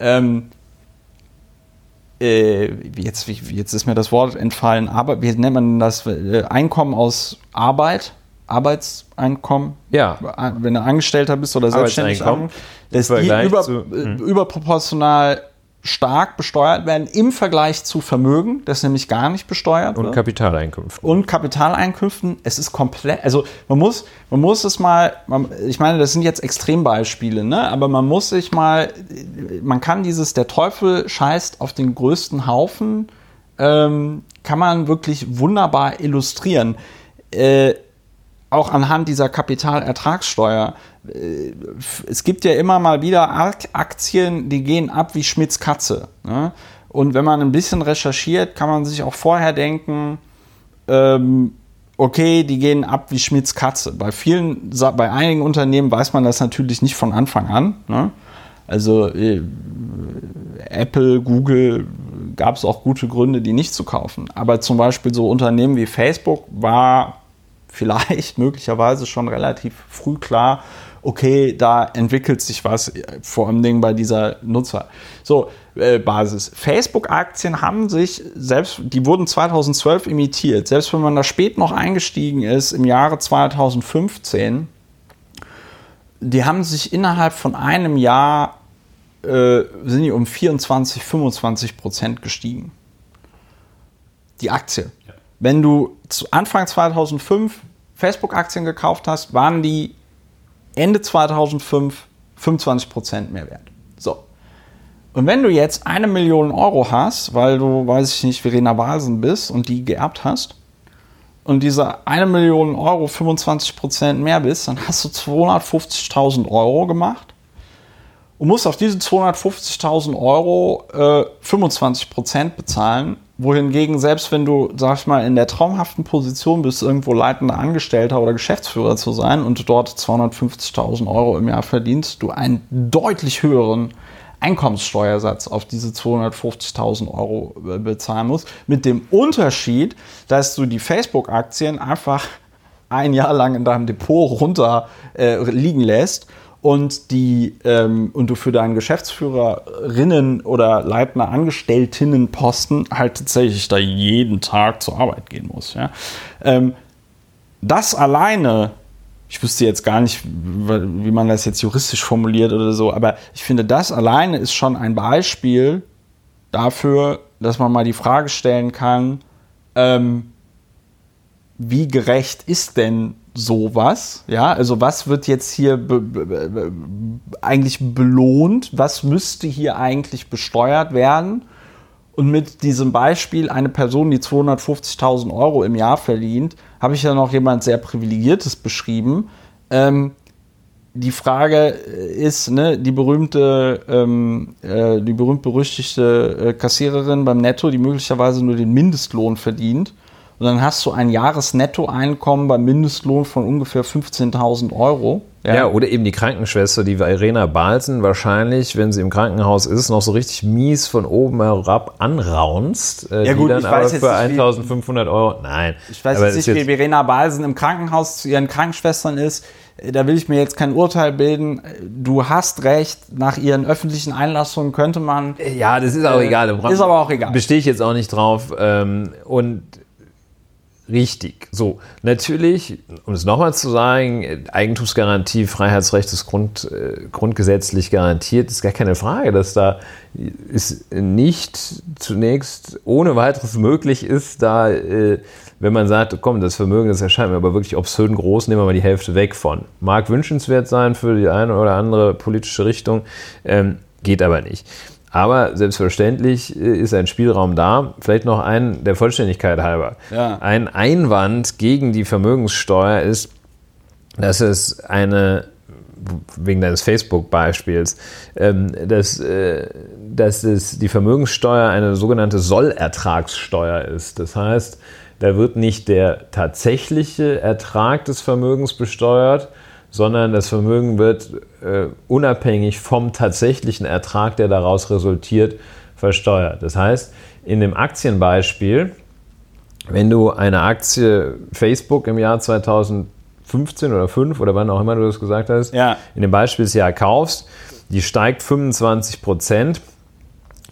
ähm, äh, jetzt, jetzt ist mir das Wort entfallen, aber wie nennt man das? Äh, Einkommen aus Arbeit, Arbeitseinkommen, Ja. wenn du Angestellter bist oder selbstständig, dass die über, zu- äh, überproportional stark besteuert werden im Vergleich zu Vermögen, das nämlich gar nicht besteuert Und wird. Kapitaleinkünfte. und Kapitaleinkünften. Es ist komplett, also man muss, man muss es mal, man, ich meine, das sind jetzt Extrembeispiele, ne? aber man muss sich mal, man kann dieses, der Teufel scheißt auf den größten Haufen, ähm, kann man wirklich wunderbar illustrieren. Äh, auch anhand dieser Kapitalertragssteuer. Äh, Es gibt ja immer mal wieder Ak- Aktien, die gehen ab wie Schmitz Katze. Ne? Und wenn man ein bisschen recherchiert, kann man sich auch vorher denken, ähm, okay, die gehen ab wie Schmidts Katze. Bei vielen, bei einigen Unternehmen weiß man das natürlich nicht von Anfang an. Ne? Also äh, Apple, Google gab es auch gute Gründe, die nicht zu kaufen. Aber zum Beispiel so Unternehmen wie Facebook war vielleicht möglicherweise schon relativ früh klar, okay, da entwickelt sich was, vor allem Dingen bei dieser Nutzer. So, äh, Basis. Facebook-Aktien haben sich, selbst, die wurden 2012 imitiert, selbst wenn man da spät noch eingestiegen ist, im Jahre 2015, die haben sich innerhalb von einem Jahr, äh, sind die um 24, 25 Prozent gestiegen. Die Aktie. Ja. Wenn du Anfang 2005 Facebook-Aktien gekauft hast, waren die Ende 2005 25% mehr wert. So. Und wenn du jetzt eine Million Euro hast, weil du, weiß ich nicht, Verena Balsen bist und die geerbt hast, und diese eine Million Euro 25% mehr bist, dann hast du 250.000 Euro gemacht und musst auf diese 250.000 Euro äh, 25% bezahlen wohingegen, selbst wenn du, sag ich mal, in der traumhaften Position bist, irgendwo leitender Angestellter oder Geschäftsführer zu sein und dort 250.000 Euro im Jahr verdienst, du einen deutlich höheren Einkommenssteuersatz auf diese 250.000 Euro äh, bezahlen musst. Mit dem Unterschied, dass du die Facebook-Aktien einfach ein Jahr lang in deinem Depot runter äh, liegen lässt und die ähm, und du für deinen Geschäftsführerinnen oder leitender Angestelltinnenposten halt tatsächlich da jeden Tag zur Arbeit gehen musst. Ja? Ähm, das alleine, ich wüsste jetzt gar nicht, wie man das jetzt juristisch formuliert oder so, aber ich finde, das alleine ist schon ein Beispiel dafür, dass man mal die Frage stellen kann, ähm, wie gerecht ist denn sowas? Ja, also was wird jetzt hier be be eigentlich belohnt? Was müsste hier eigentlich besteuert werden? Und mit diesem Beispiel, eine Person, die 250.000 Euro im Jahr verdient, habe ich ja noch jemand sehr Privilegiertes beschrieben. Ähm, die Frage ist, ne, die berühmte, ähm, äh, die berühmt-berüchtigte äh, Kassiererin beim Netto, die möglicherweise nur den Mindestlohn verdient und dann hast du ein Jahresnettoeinkommen beim Mindestlohn von ungefähr 15.000 Euro. Ja. ja. oder eben die Krankenschwester, die Irena Balsen wahrscheinlich, wenn sie im Krankenhaus ist, noch so richtig mies von oben herab anraunst. Äh, ja gut, dann ich weiß für 1.500 Euro, nein. Ich weiß jetzt nicht, wie Irena Balsen im Krankenhaus zu ihren Krankenschwestern ist. Da will ich mir jetzt kein Urteil bilden. Du hast recht, nach ihren öffentlichen Einlassungen könnte man. Ja, das ist auch äh, egal. Ist aber auch egal. Bestehe ich jetzt auch nicht drauf. Ähm, und Richtig. So, natürlich, um es nochmal zu sagen, Eigentumsgarantie, Freiheitsrecht ist Grund, äh, grundgesetzlich garantiert, ist gar keine Frage, dass da ist nicht zunächst ohne weiteres möglich ist, da, äh, wenn man sagt, komm, das Vermögen, das erscheint mir aber wirklich obszön groß, nehmen wir mal die Hälfte weg von. Mag wünschenswert sein für die eine oder andere politische Richtung, ähm, geht aber nicht. Aber selbstverständlich äh, ist ein Spielraum da. Vielleicht noch ein, der Vollständigkeit halber. Ja. Ein Einwand gegen die Vermögenssteuer ist, dass es eine, wegen deines Facebook-Beispiels, ähm, dass, äh, dass es die Vermögenssteuer eine sogenannte Sollertragssteuer ist. Das heißt, da wird nicht der tatsächliche Ertrag des Vermögens besteuert, sondern das Vermögen wird äh, unabhängig vom tatsächlichen Ertrag, der daraus resultiert, versteuert. Das heißt, in dem Aktienbeispiel, wenn du eine Aktie Facebook im Jahr 2015 oder 5 oder wann auch immer du das gesagt hast, ja. in dem Beispielsjahr kaufst, die steigt 25 Prozent,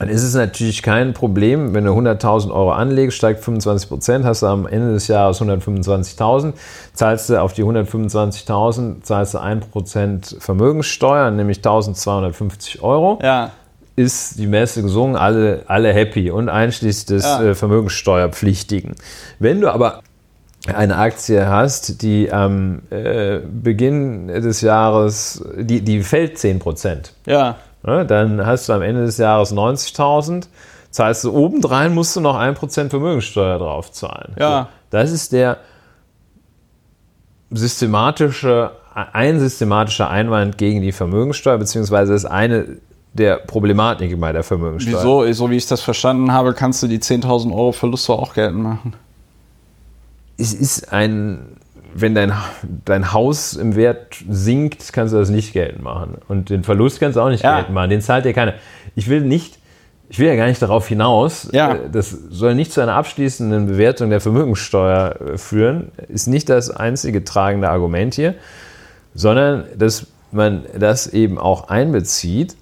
dann ist es natürlich kein Problem, wenn du 100.000 Euro anlegst, steigt 25 Prozent, hast du am Ende des Jahres 125.000, zahlst du auf die 125.000, zahlst du 1% Vermögenssteuer, nämlich 1.250 Euro. Ja. Ist die Messe gesungen, alle, alle happy und einschließlich des ja. Äh, Vermögenssteuerpflichtigen. Wenn du aber eine Aktie hast, die am äh, Beginn des Jahres, die, die fällt 10 Prozent. Ja dann hast du am Ende des Jahres 90.000, zahlst du obendrein, musst du noch 1% Vermögenssteuer drauf zahlen. Ja. das ist der systematische, ein systematischer Einwand gegen die Vermögenssteuer, beziehungsweise ist eine der Problematiken bei der Vermögenssteuer. Wieso? So wie ich das verstanden habe, kannst du die 10.000 Euro Verluste auch geltend machen. es ist ein, wenn dein, dein Haus im Wert sinkt, kannst du das nicht geltend machen. Und den Verlust kannst du auch nicht Ja. geltend machen. Den zahlt dir keiner. Ich will nicht, ich will ja gar nicht darauf hinaus. Ja. Äh, Das soll nicht zu einer abschließenden Bewertung der Vermögenssteuer äh, führen. Ist nicht das einzige tragende Argument hier, sondern dass man das eben auch einbezieht.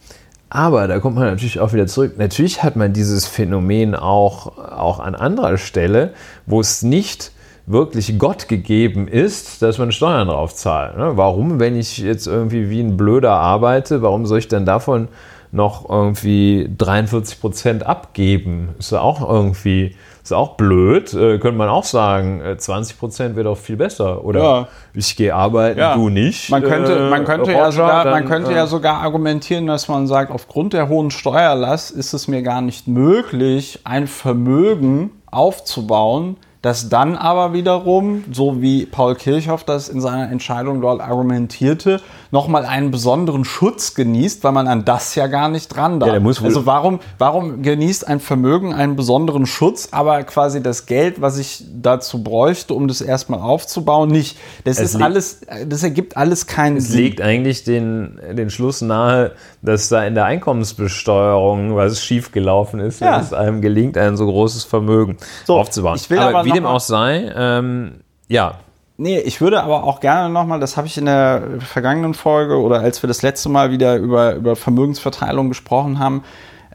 Aber da kommt man natürlich auch wieder zurück. Natürlich hat man dieses Phänomen auch, auch an anderer Stelle, wo es nicht wirklich Gott gegeben ist, dass man Steuern drauf zahlt. ne? Warum, wenn ich jetzt irgendwie wie ein Blöder arbeite, warum soll ich dann davon noch irgendwie 43 Prozent abgeben? Ist ja auch irgendwie, ist auch blöd. Äh, könnte man auch sagen, äh, 20 Prozent wäre doch viel besser. Oder Ja. ich gehe arbeiten, Ja. du nicht. Man könnte, Äh, man könnte, ja, Roger, sogar, man dann, könnte äh, ja sogar argumentieren, dass man sagt, aufgrund der hohen Steuerlast ist es mir gar nicht möglich, ein Vermögen aufzubauen, das dann aber wiederum, so wie Paul Kirchhoff das in seiner Entscheidung dort argumentierte, nochmal einen besonderen Schutz genießt, weil man an das ja gar nicht dran darf. Ja, also warum, warum genießt ein Vermögen einen besonderen Schutz, aber quasi das Geld, was ich dazu bräuchte, um das erstmal aufzubauen, nicht? Das Es ist alles, das ergibt alles keinen Es Sinn. legt eigentlich den, den Schluss nahe, dass da in der Einkommensbesteuerung was schiefgelaufen ist, Ja. wenn es einem gelingt, ein so großes Vermögen So, aufzubauen. ich will aber wie dem auch sei, ähm, ja, Nee, ich würde aber auch gerne nochmal, das habe ich in der vergangenen Folge oder als wir das letzte Mal wieder über, über Vermögensverteilung gesprochen haben,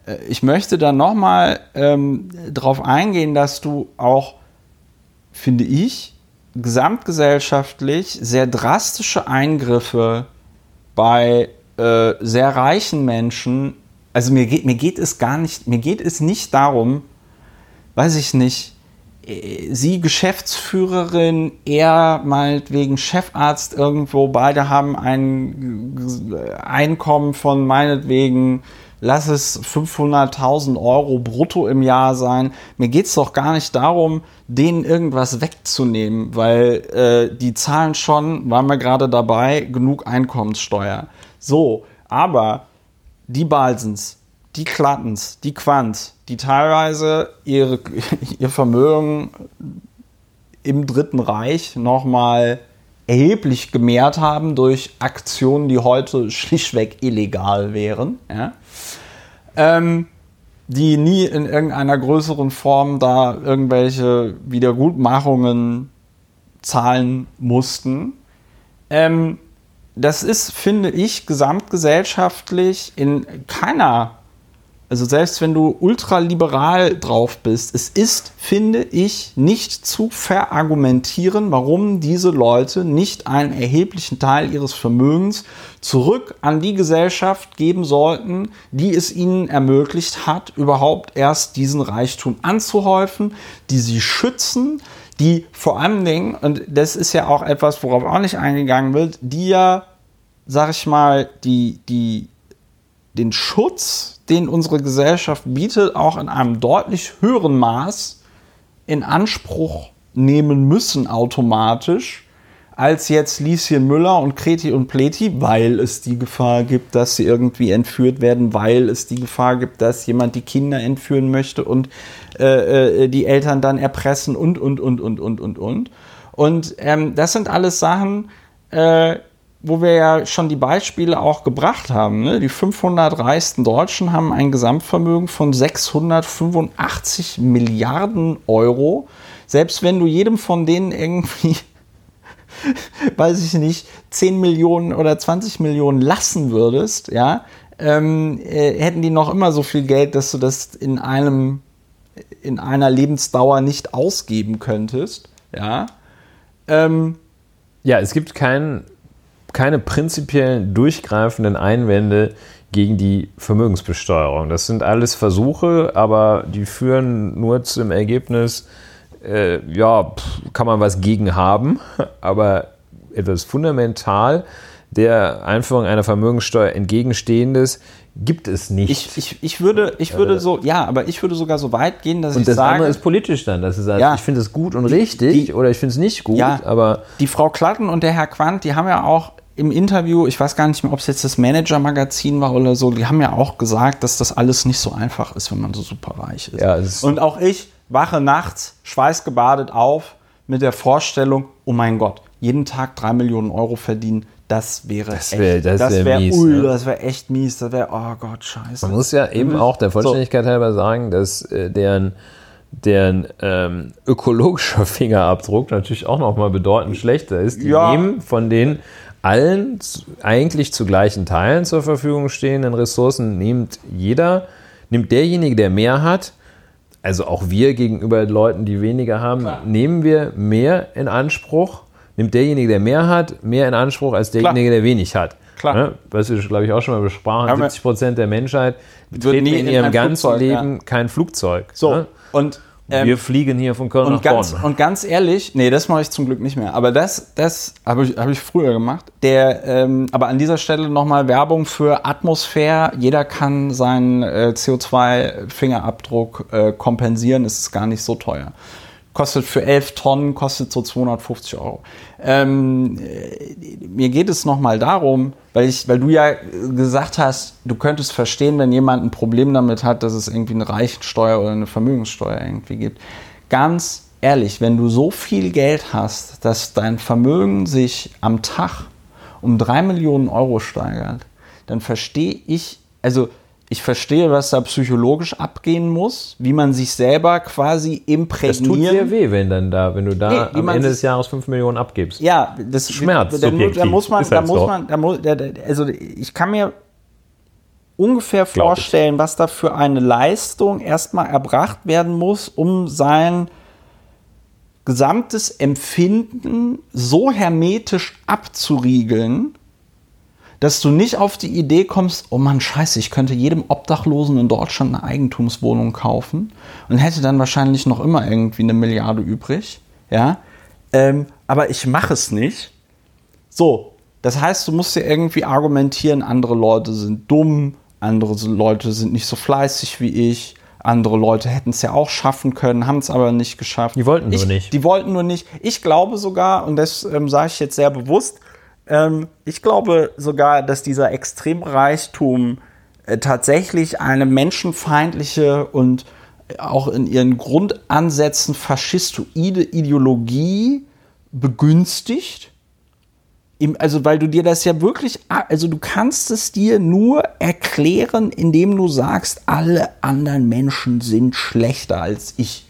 äh, ich möchte da nochmal ähm, darauf eingehen, dass du auch, finde ich, gesamtgesellschaftlich sehr drastische Eingriffe bei äh, sehr reichen Menschen, also mir geht, mir geht es gar nicht, mir geht es nicht darum, weiß ich nicht, sie Geschäftsführerin, er meinetwegen Chefarzt irgendwo, beide haben ein äh, Einkommen von meinetwegen, lass es 500.000 Euro brutto im Jahr sein. Mir geht es doch gar nicht darum, denen irgendwas wegzunehmen, weil äh, die zahlen schon, waren wir gerade dabei, genug Einkommenssteuer. So, aber die Balsens, die Klattens, die Quants, die teilweise ihre, ihr Vermögen im Dritten Reich nochmal erheblich gemehrt haben durch Aktionen, die heute schlichtweg illegal wären, ja? ähm, die nie in irgendeiner größeren Form da irgendwelche Wiedergutmachungen zahlen mussten. Ähm, das ist, finde ich, gesamtgesellschaftlich in keiner, also selbst wenn du ultraliberal drauf bist, es ist, finde ich, nicht zu verargumentieren, warum diese Leute nicht einen erheblichen Teil ihres Vermögens zurück an die Gesellschaft geben sollten, die es ihnen ermöglicht hat, überhaupt erst diesen Reichtum anzuhäufen, die sie schützen, die vor allen Dingen, und das ist ja auch etwas, worauf auch nicht eingegangen wird, die ja, sag ich mal, die, die, den Schutz, den unsere Gesellschaft bietet, auch in einem deutlich höheren Maß in Anspruch nehmen müssen automatisch, als jetzt Lieschen Müller und Kreti und Pleti, weil es die Gefahr gibt, dass sie irgendwie entführt werden, weil es die Gefahr gibt, dass jemand die Kinder entführen möchte und äh, äh, die Eltern dann erpressen und, und, und, und, und, und, und. Und ähm, das sind alles Sachen, äh, wo wir ja schon die Beispiele auch gebracht haben. Ne? Die 500 reichsten Deutschen haben ein Gesamtvermögen von 685 Milliarden Euro. Selbst wenn du jedem von denen irgendwie, weiß ich nicht, 10 Millionen oder 20 Millionen lassen würdest, ja, ähm, äh, hätten die noch immer so viel Geld, dass du das in einem in einer Lebensdauer nicht ausgeben könntest, ja. Ähm, Ja, es gibt kein, keine prinzipiellen durchgreifenden Einwände gegen die Vermögensbesteuerung. Das sind alles Versuche, aber die führen nur zum Ergebnis, äh, ja, pff, kann man was gegen haben, aber etwas fundamental der Einführung einer Vermögenssteuer entgegenstehendes gibt es nicht. ich, ich, ich würde, ich würde so, ja, aber ich würde sogar so weit gehen, dass und ich das sage, andere ist politisch dann. Das ist halt, Ja. ich finde es gut und richtig die- oder ich finde es nicht gut, Ja. aber die Frau Klatten und der Herr Quandt, die haben ja auch im Interview, ich weiß gar nicht mehr, ob es jetzt das Manager-Magazin war oder so, die haben ja auch gesagt, dass das alles nicht so einfach ist, wenn man so super reich ist. Ja, ist- und auch ich wache nachts schweißgebadet auf, mit der Vorstellung, oh mein Gott, jeden Tag drei Millionen Euro verdienen, das wäre Das echt, wär- das wär wär, mies, ui, ne? das wäre echt mies, das wäre, oh Gott, scheiße. Man muss ja eben auch der Vollständigkeit halber sagen, dass äh, deren, deren ähm, ökologischer Fingerabdruck natürlich auch nochmal bedeutend schlechter ist. Die Ja. nehmen von den allen eigentlich zu gleichen Teilen zur Verfügung stehenden Ressourcen, nimmt jeder, nimmt derjenige, der mehr hat, also auch wir gegenüber Leuten, die weniger haben, nehmen wir mehr in Anspruch, nimmt derjenige, der mehr hat, mehr in Anspruch als derjenige, der wenig hat. Klar. Ne? Was wir, glaube ich, auch schon mal besprachen, Aber- 70 Prozent der Menschheit Wird betreten nie in ihrem ganzen Flugzeug, Leben kein Flugzeug. So, Ne? und ähm, wir fliegen hier von Köln Und nach ganz, Bonn. und ganz ehrlich, nee, das mache ich zum Glück nicht mehr. Aber das, das habe ich, hab ich früher gemacht. Der, ähm, aber an dieser Stelle nochmal Werbung für Atmosphäre. Jeder kann seinen äh, CO2-Fingerabdruck äh, kompensieren. Es ist gar nicht so teuer. Kostet für 11 Tonnen, kostet so 250 Euro. Ähm, äh, mir geht es nochmal darum, weil, ich, weil du ja gesagt hast, du könntest verstehen, wenn jemand ein Problem damit hat, dass es irgendwie eine Reichensteuer oder eine Vermögenssteuer irgendwie gibt. Ganz ehrlich, wenn du so viel Geld hast, dass dein Vermögen sich am Tag um 3 Millionen Euro steigert, dann verstehe ich, also ich verstehe, was da psychologisch abgehen muss, wie man sich selber quasi Das tut sehr weh, wenn dann da, wenn du da Nee, am Ende des Jahres 5 Millionen abgibst. ja, das Schmerz, Da, da muss man, Ist da muss man, da muss, da, also ich kann mir ungefähr Glaub ich. vorstellen, was da für eine Leistung erstmal erbracht werden muss, um sein gesamtes Empfinden so hermetisch abzuriegeln, dass du nicht auf die Idee kommst, oh Mann, scheiße, ich könnte jedem Obdachlosen in Deutschland eine Eigentumswohnung kaufen und hätte dann wahrscheinlich noch immer irgendwie eine Milliarde übrig. Ja, ähm, aber ich mache es nicht. So, das heißt, du musst dir irgendwie argumentieren, andere Leute sind dumm, andere Leute sind nicht so fleißig wie ich, andere Leute hätten es ja auch schaffen können, haben es aber nicht geschafft. Die wollten nur ich, nicht. Die wollten nur nicht. Ich glaube sogar, und das ähm, sage ich jetzt sehr bewusst, ähm, ich glaube sogar, dass dieser Extremreichtum äh, tatsächlich eine menschenfeindliche und auch in ihren Grundansätzen faschistoide Ideologie begünstigt. Also, weil du dir das ja wirklich, also du kannst es dir nur erklären, indem du sagst, alle anderen Menschen sind schlechter als ich.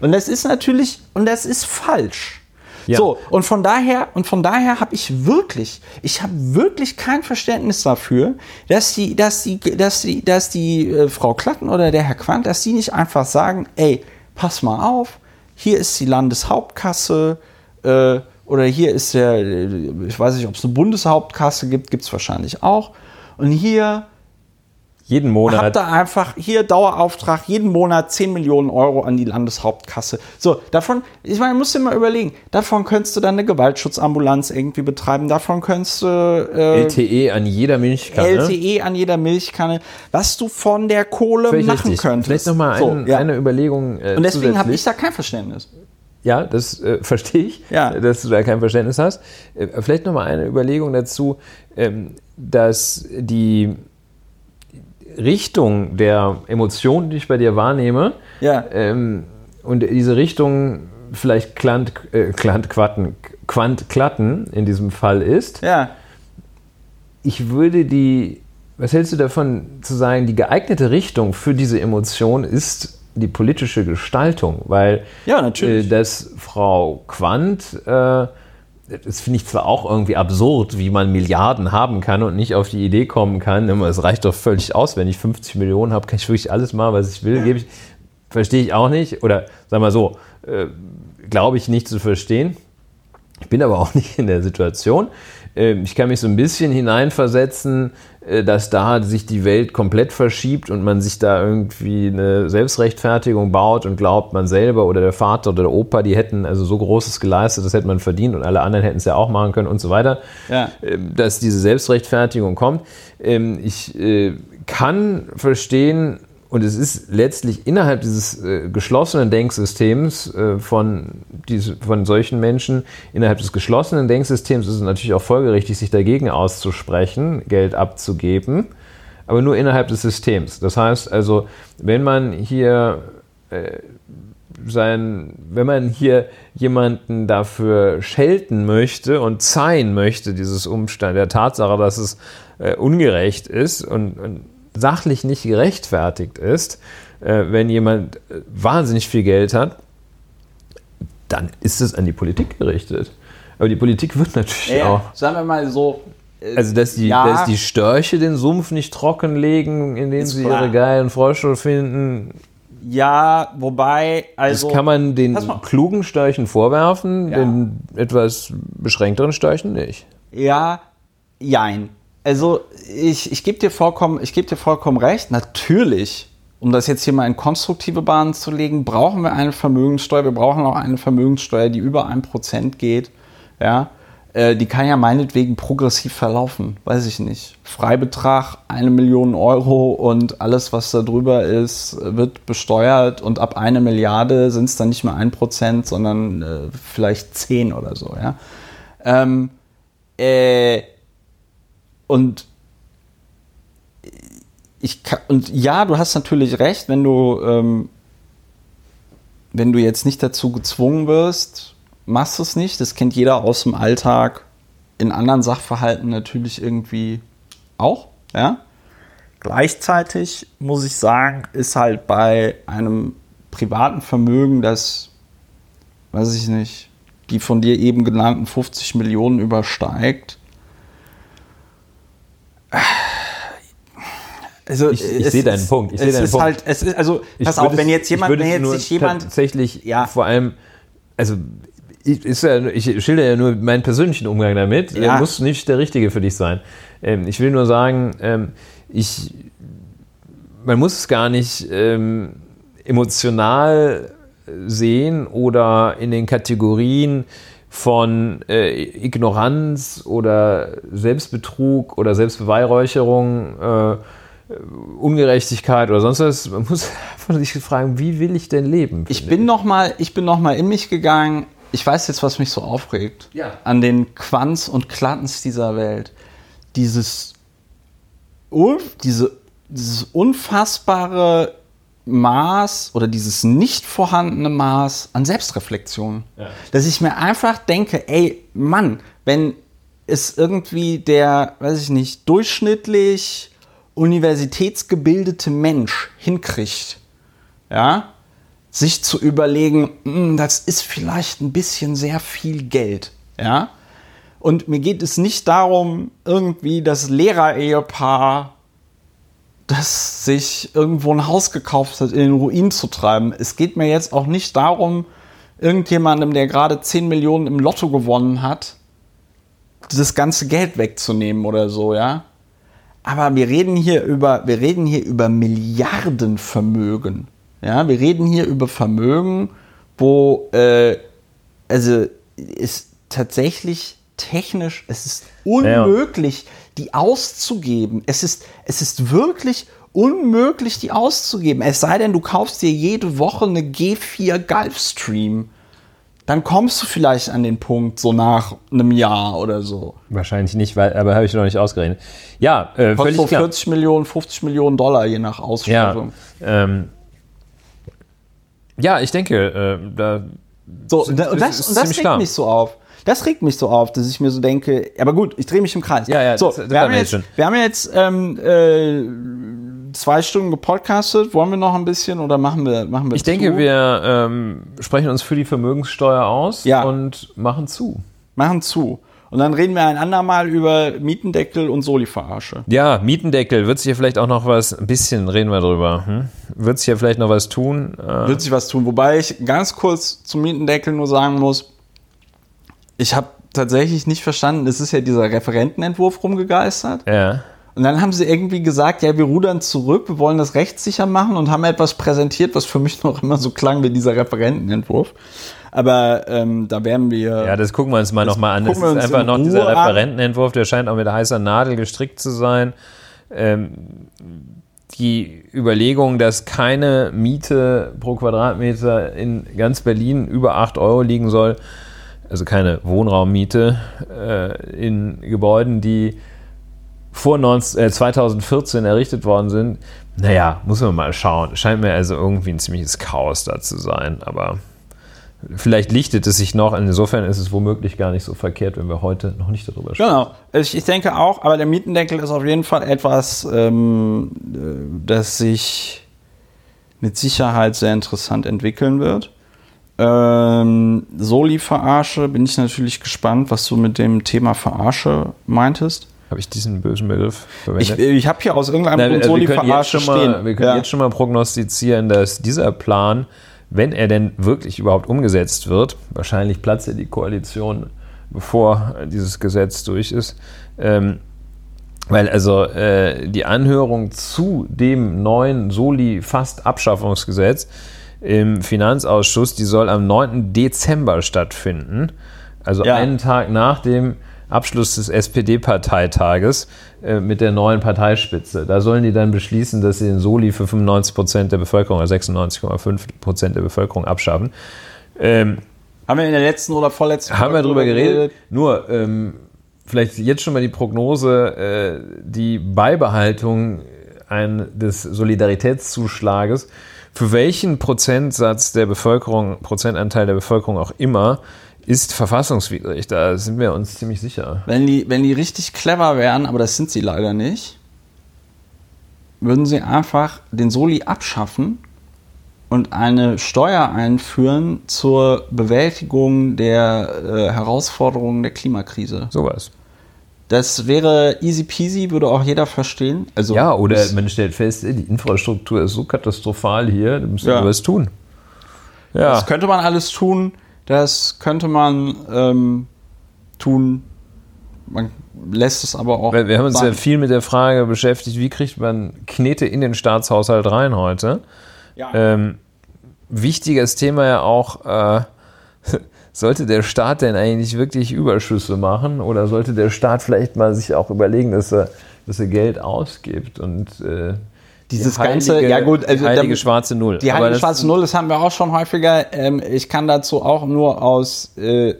Und das ist natürlich, und das ist falsch. Ja. So, und von daher, und von daher habe ich wirklich, ich habe wirklich kein Verständnis dafür, dass die, dass die, dass die, dass die äh, Frau Klatten oder der Herr Quandt, dass die nicht einfach sagen, ey, pass mal auf, hier ist die Landeshauptkasse, äh, oder hier ist der, äh, ich weiß nicht, ob es eine Bundeshauptkasse gibt, gibt es wahrscheinlich auch. Und hier Jeden habt Monat. ihr einfach hier Dauerauftrag, jeden Monat 10 Millionen Euro an die Landeshauptkasse. So, davon, ich meine, musst dir mal überlegen, davon könntest du dann eine Gewaltschutzambulanz irgendwie betreiben, davon könntest du äh, LTE an jeder Milchkanne. LTE an jeder Milchkanne, was du von der Kohle Völlig machen richtig. könntest. Vielleicht nochmal So, ein, ja. eine Überlegung. Äh, Und deswegen habe ich da kein Verständnis. Ja, das äh, verstehe ich, Ja. dass du da kein Verständnis hast. Äh, vielleicht nochmal eine Überlegung dazu, ähm, dass die Richtung der Emotionen, die ich bei dir wahrnehme, Ja. ähm, und diese Richtung vielleicht Klant, äh, Klant, Quatten, Quant, Klatten in diesem Fall ist, Ja. ich würde die, was hältst du davon zu sagen, die geeignete Richtung für diese Emotion ist die politische Gestaltung, weil Ja, natürlich. äh, dass Frau Quandt, äh, das finde ich zwar auch irgendwie absurd, wie man Milliarden haben kann und nicht auf die Idee kommen kann, es reicht doch völlig aus, wenn ich 50 Millionen habe, kann ich wirklich alles machen, was ich will, gebe ich, verstehe ich auch nicht, oder sag mal so, äh, glaube ich nicht zu verstehen. Ich bin aber auch nicht in der Situation. Ähm, Ich kann mich so ein bisschen hineinversetzen, äh, dass da sich die Welt komplett verschiebt und man sich da irgendwie eine Selbstrechtfertigung baut und glaubt, man selber oder der Vater oder der Opa, die hätten also so Großes geleistet, das hätte man verdient und alle anderen hätten es ja auch machen können und so weiter. Ja. Ähm, Dass diese Selbstrechtfertigung kommt. Ähm, Ich äh, kann verstehen, und es ist letztlich innerhalb dieses äh, geschlossenen Denksystems äh, von, diese, von solchen Menschen, innerhalb des geschlossenen Denksystems ist es natürlich auch folgerichtig, sich dagegen auszusprechen, Geld abzugeben, aber nur innerhalb des Systems. Das heißt also, wenn man hier äh, sein, wenn man hier jemanden dafür schelten möchte und zeihen möchte, dieses Umstand, der Tatsache, dass es äh, ungerecht ist und, und, sachlich nicht gerechtfertigt ist, äh, wenn jemand äh, wahnsinnig viel Geld hat, dann ist es an die Politik gerichtet. Aber die Politik wird natürlich Ja, auch. sagen wir mal so. äh, Also, dass die, Ja. dass die Störche den Sumpf nicht trockenlegen, indem sie klar. ihre geilen Frösche finden, Ja, wobei, also. das kann man den klugen Störchen vorwerfen, Ja. den etwas beschränkteren Störchen nicht. Ja, jein. Also ich, ich gebe dir, vollkommen- geb dir vollkommen recht. Natürlich, um das jetzt hier mal in konstruktive Bahnen zu legen, brauchen wir eine Vermögenssteuer. Wir brauchen auch eine Vermögenssteuer, die über 1% geht. Ja, äh, die kann ja meinetwegen progressiv verlaufen. Weiß ich nicht. Freibetrag eine Million Euro und alles, was da drüber ist, wird besteuert. Und ab eine Milliarde sind es dann nicht mehr 1%, sondern äh, vielleicht 10 oder so. Ja. Ähm, äh, und ich kann, und ja, du hast natürlich recht, wenn du ähm, wenn du jetzt nicht dazu gezwungen wirst, machst du es nicht. Das kennt jeder aus dem Alltag. In anderen Sachverhalten natürlich irgendwie auch. Ja. Gleichzeitig muss ich sagen, ist halt bei einem privaten Vermögen, das, weiß ich nicht, die von dir eben genannten 50 Millionen übersteigt. Also Ich- ich sehe deinen ist- Punkt, ich sehe es deinen ist Punkt. halt, es ist also, Ich pass auf, wenn jetzt jemand, wenn jetzt sich jemand, tatsächlich Ja. vor allem, also ich, ist ja, ich schilder ja nur meinen persönlichen Umgang damit. Ja. Er muss nicht der Richtige für dich sein. Ähm, ich will nur sagen, ähm, ich, man muss es gar nicht ähm, emotional sehen oder in den Kategorien von äh, Ignoranz oder Selbstbetrug oder Selbstbeweihräucherung, äh, Ungerechtigkeit oder sonst was. Man muss einfach sich fragen, wie will ich denn leben? Ich bin noch mal, ich bin noch mal in mich gegangen. Ich weiß jetzt, was mich so aufregt. Ja. An den Quants und Klattens dieser Welt. Dieses, diese, dieses unfassbare Maß oder dieses nicht vorhandene Maß an Selbstreflexion. Dass ich mir einfach denke, ey, Mann, wenn es irgendwie der, weiß ich nicht, durchschnittlich universitätsgebildete Mensch hinkriegt, ja, sich zu überlegen, "Hm, das ist vielleicht ein bisschen sehr viel Geld, ja. Und mir geht es nicht darum, irgendwie das Lehrer-Ehepaar, das sich irgendwo ein Haus gekauft hat, in den Ruin zu treiben. Es geht mir jetzt auch nicht darum, irgendjemandem, der gerade 10 Millionen im Lotto gewonnen hat, das ganze Geld wegzunehmen oder so, ja. Aber wir reden hier über, wir reden hier über Milliardenvermögen. Ja, wir reden hier über Vermögen, wo, äh, also ist tatsächlich technisch, es ist unmöglich, die auszugeben. Es ist, es ist wirklich unmöglich, die auszugeben. Es sei denn, du kaufst dir jede Woche eine G4 Gulfstream. Dann kommst du vielleicht an den Punkt, so nach einem Jahr oder so. Wahrscheinlich nicht, weil, aber habe ich noch nicht ausgerechnet. Ja, äh, Kostet so klar. 40 Millionen, 50 Millionen Dollar, je nach Ja, Ausstattung. ähm, ja, ich denke, äh, da So, das, und das ist und das regt klar. mich so auf. Das regt mich so auf, dass ich mir so denke, aber gut, ich drehe mich im Kreis. Ja, ja, so, das- das wir, haben jetzt, wir haben jetzt ähm, äh, zwei Stunden gepodcastet. Wollen wir noch ein bisschen oder machen wir, machen wir Ich denke, zu? wir ähm, sprechen uns für die Vermögenssteuer aus Ja. und machen zu. machen zu. Und dann reden wir ein andermal über Mietendeckel und Soli-Verarsche. Ja, Mietendeckel, wird sich hier vielleicht auch noch was, ein bisschen reden wir drüber, hm? wird sich hier vielleicht noch was tun? Äh, Wird sich was tun. Wobei ich ganz kurz zum Mietendeckel nur sagen muss, ich habe tatsächlich nicht verstanden, es ist ja dieser Referentenentwurf rumgegeistert. ja. Und dann haben sie irgendwie gesagt, ja, wir rudern zurück, wir wollen das rechtssicher machen und haben etwas präsentiert, was für mich noch immer so klang wie dieser Referentenentwurf. Aber ähm, da werden wir. Ja, das gucken wir uns mal nochmal an. Das ist einfach in noch Ruhe dieser. Referentenentwurf, der scheint auch mit heißer Nadel gestrickt zu sein. Ähm, die Überlegung, dass keine Miete pro Quadratmeter in ganz Berlin über 8 Euro liegen soll, also keine Wohnraummiete äh, in Gebäuden, die vor 19, äh, 2014 errichtet worden sind, Naja, muss man mal schauen. Scheint mir also irgendwie ein ziemliches Chaos da zu sein, aber vielleicht lichtet es sich noch. Insofern ist es womöglich gar nicht so verkehrt, wenn wir heute noch nicht darüber sprechen. Genau, ich, ich denke auch, aber der Mietendeckel ist auf jeden Fall etwas, ähm, äh, das sich mit Sicherheit sehr interessant entwickeln wird. Ähm, Soli-Verarsche bin ich natürlich gespannt, was du mit dem Thema Verarsche meintest. Habe ich diesen bösen Begriff Ich, verwendet? ich habe hier aus irgendeinem Nein, Grund also Soli-Verarsche stehen. wir können Ja. jetzt schon mal prognostizieren, dass dieser Plan, wenn er denn wirklich überhaupt umgesetzt wird, wahrscheinlich platzt ja die Koalition, bevor dieses Gesetz durch ist, ähm, weil also äh, die Anhörung zu dem neuen Soli-Fast-Abschaffungsgesetz im Finanzausschuss, die soll am 9. Dezember stattfinden. Also Ja. einen Tag nach dem Abschluss des SPD-Parteitages äh, mit der neuen Parteispitze. Da sollen die dann beschließen, dass sie den Soli für 95 Prozent der Bevölkerung oder 96,5 Prozent der Bevölkerung abschaffen. Ähm, Haben wir in der letzten oder vorletzten haben wir Folge drüber geredet. Nur, ähm, vielleicht jetzt schon mal die Prognose, äh, die Beibehaltung ein, des Solidaritätszuschlages, für welchen Prozentsatz der Bevölkerung, Prozentanteil der Bevölkerung auch immer, ist verfassungswidrig. Da sind wir uns ziemlich sicher. Wenn die, wenn die richtig clever wären, aber das sind sie leider nicht, würden sie einfach den Soli abschaffen und eine Steuer einführen zur Bewältigung der äh, Herausforderungen der Klimakrise. Sowas. Das wäre easy peasy, würde auch jeder verstehen. Also Ja, oder man stellt fest, die Infrastruktur ist so katastrophal hier, da müssen Ja. wir was tun. Ja, Das könnte man alles tun. Das könnte man ähm, tun. Man lässt es aber auch. wir wir haben uns sein. ja viel mit der Frage beschäftigt, wie kriegt man Knete in den Staatshaushalt rein heute? Ja. Ähm, wichtiges Thema ja auch, äh, sollte der Staat denn eigentlich wirklich Überschüsse machen oder sollte der Staat vielleicht mal sich auch überlegen, dass er, dass er Geld ausgibt und äh, Dieses die heilige, ganze- ja gut, also die heilige damit- schwarze Null. Die heilige das- schwarze Null, das haben wir auch schon häufiger. Ähm, ich kann dazu auch nur aus äh,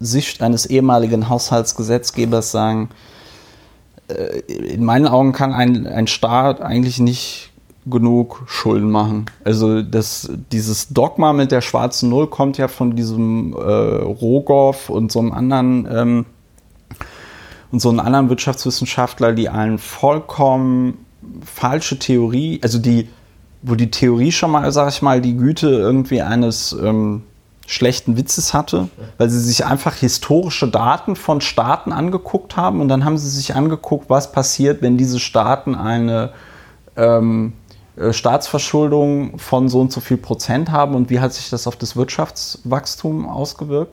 Sicht eines ehemaligen Haushaltsgesetzgebers sagen, äh, in meinen Augen kann ein, ein Staat eigentlich nicht genug Schulden machen. Also das, dieses Dogma mit der schwarzen Null kommt ja von diesem äh, Rogoff und so einem anderen ähm, und so einem anderen Wirtschaftswissenschaftler, die eine vollkommen falsche Theorie, also die, wo die Theorie schon mal, sag ich mal, die Güte irgendwie eines ähm, schlechten Witzes hatte, weil sie sich einfach historische Daten von Staaten angeguckt haben und dann haben sie sich angeguckt, was passiert, wenn diese Staaten eine ähm, äh, Staatsverschuldung von so und so viel Prozent haben und wie hat sich das auf das Wirtschaftswachstum ausgewirkt.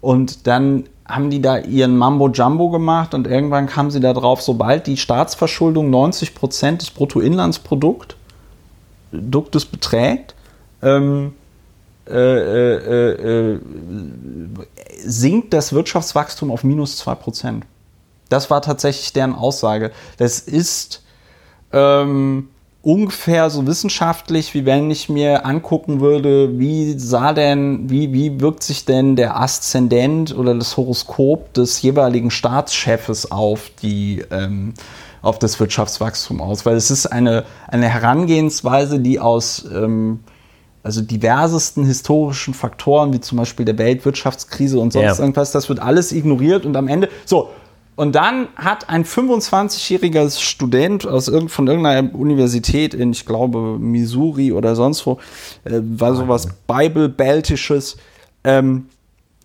Und dann haben die da ihren Mambo Jumbo gemacht und irgendwann kamen sie da drauf, sobald die Staatsverschuldung 90 Prozent des Bruttoinlandsproduktes Produktes beträgt, ähm, äh, äh, äh, sinkt das Wirtschaftswachstum auf minus 2 Prozent. Das war tatsächlich deren Aussage. Das ist ähm, ungefähr so wissenschaftlich, wie wenn ich mir angucken würde, wie sah denn, wie, wie wirkt sich denn der Aszendent oder das Horoskop des jeweiligen Staatschefes auf die ähm, auf das Wirtschaftswachstum aus, weil es ist eine, eine Herangehensweise, die aus ähm, also diversesten historischen Faktoren, wie zum Beispiel der Weltwirtschaftskrise und sonst Ja. irgendwas, das wird alles ignoriert und am Ende, so, und dann hat ein 25-jähriger Student aus irgend, von irgendeiner Universität in, ich glaube, Missouri oder sonst wo, äh, war sowas Bible-Baltisches, ähm,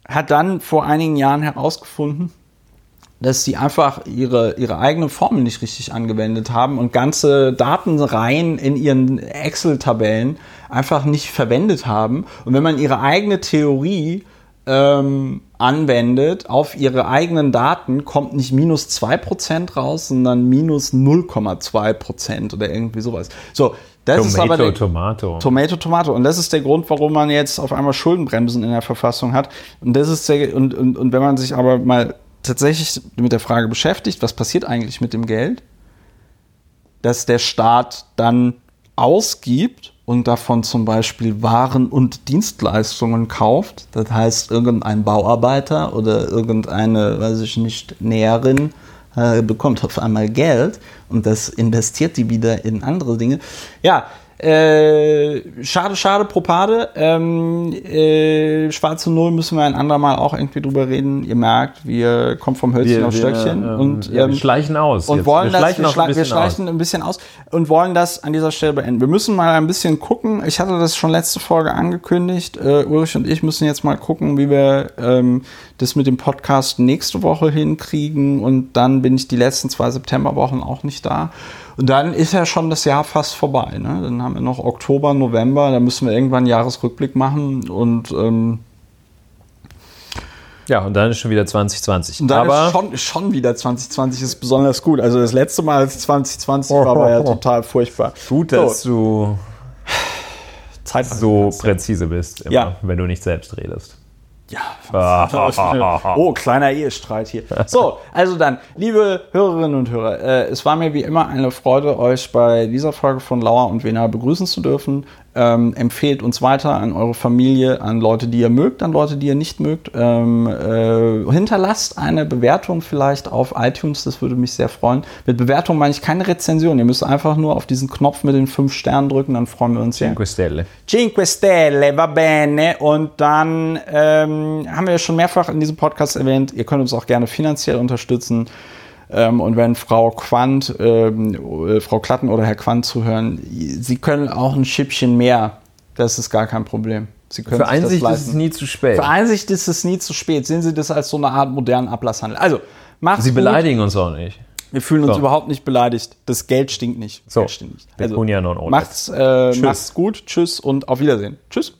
hat dann vor einigen Jahren herausgefunden, dass sie einfach ihre, ihre eigene Formel nicht richtig angewendet haben und ganze Datenreihen in ihren Excel-Tabellen einfach nicht verwendet haben. Und wenn man ihre eigene Theorie ähm, anwendet auf ihre eigenen Daten, kommt nicht minus 2% raus, sondern minus 0,2% oder irgendwie sowas. So, das ist aber Tomato, der, Tomato. Tomato, Tomato. Und das ist der Grund, warum man jetzt auf einmal Schuldenbremsen in der Verfassung hat. Und das ist der, und, und, und wenn man sich aber mal tatsächlich mit der Frage beschäftigt, was passiert eigentlich mit dem Geld, dass der Staat dann ausgibt und davon zum Beispiel Waren und Dienstleistungen kauft. Das heißt, irgendein Bauarbeiter oder irgendeine, weiß ich nicht, Näherin äh, bekommt auf einmal Geld und das investiert die wieder in andere Dinge. Ja, äh, schade, schade, Propade. Ähm, äh, schwarze Null müssen wir ein andermal auch irgendwie drüber reden. Ihr merkt, wir kommen vom Hölzchen auf Stöckchen ähm, und ja, wir ähm, schleichen aus. und jetzt. wollen wir das, schleichen wir, schla ein wir bisschen schleichen ein bisschen aus und wollen das an dieser Stelle beenden. Wir müssen mal ein bisschen gucken. Ich hatte das schon letzte Folge angekündigt. Äh, Ulrich und ich müssen jetzt mal gucken, wie wir ähm, das mit dem Podcast nächste Woche hinkriegen. Und dann bin ich die letzten zwei Septemberwochen auch nicht da. Und dann ist ja schon das Jahr fast vorbei. Ne? Dann haben wir noch Oktober, November. Da müssen wir irgendwann einen Jahresrückblick machen. Und ähm, Ja, und dann ist schon wieder 2020. Und dann Aber ist schon, schon wieder 2020 ist besonders gut. Also das letzte Mal als 2020 war, war ja total furchtbar. gut, dass du Zeit so präzise bist, immer, Ja. wenn du nicht selbst redest. Ja. Oh, kleiner Ehestreit hier. So, also dann, liebe Hörerinnen und Hörer, äh, es war mir wie immer eine Freude, euch bei dieser Folge von Lauer und Wena begrüßen zu dürfen. Ähm, empfehlt uns weiter an eure Familie, an Leute, die ihr mögt, an Leute, die ihr nicht mögt. Ähm, äh, hinterlasst eine Bewertung vielleicht auf iTunes, das würde mich sehr freuen. Mit Bewertung meine ich keine Rezension. Ihr müsst einfach nur auf diesen Knopf mit den fünf Sternen drücken, dann freuen wir uns sehr. Cinque Stelle. Cinque Stelle, va bene. Und dann ähm, haben wir schon mehrfach in diesem Podcast erwähnt, ihr könnt uns auch gerne finanziell unterstützen. Ähm, und wenn Frau Quandt, ähm, äh, Frau Klatten oder Herr Quandt zuhören, Sie können auch ein Schippchen mehr. Das ist gar kein Problem. Sie können Für sich das Einsicht ist es nie zu spät. Für Einsicht ist es nie zu spät. Sehen Sie das als so eine Art modernen Ablasshandel. Also, macht's Sie gut. beleidigen uns auch nicht. Wir fühlen uns So. überhaupt nicht beleidigt. Das Geld stinkt nicht. So. Geld stinkt nicht. Olet. macht's, äh, macht's gut. Tschüss und auf Wiedersehen. Tschüss.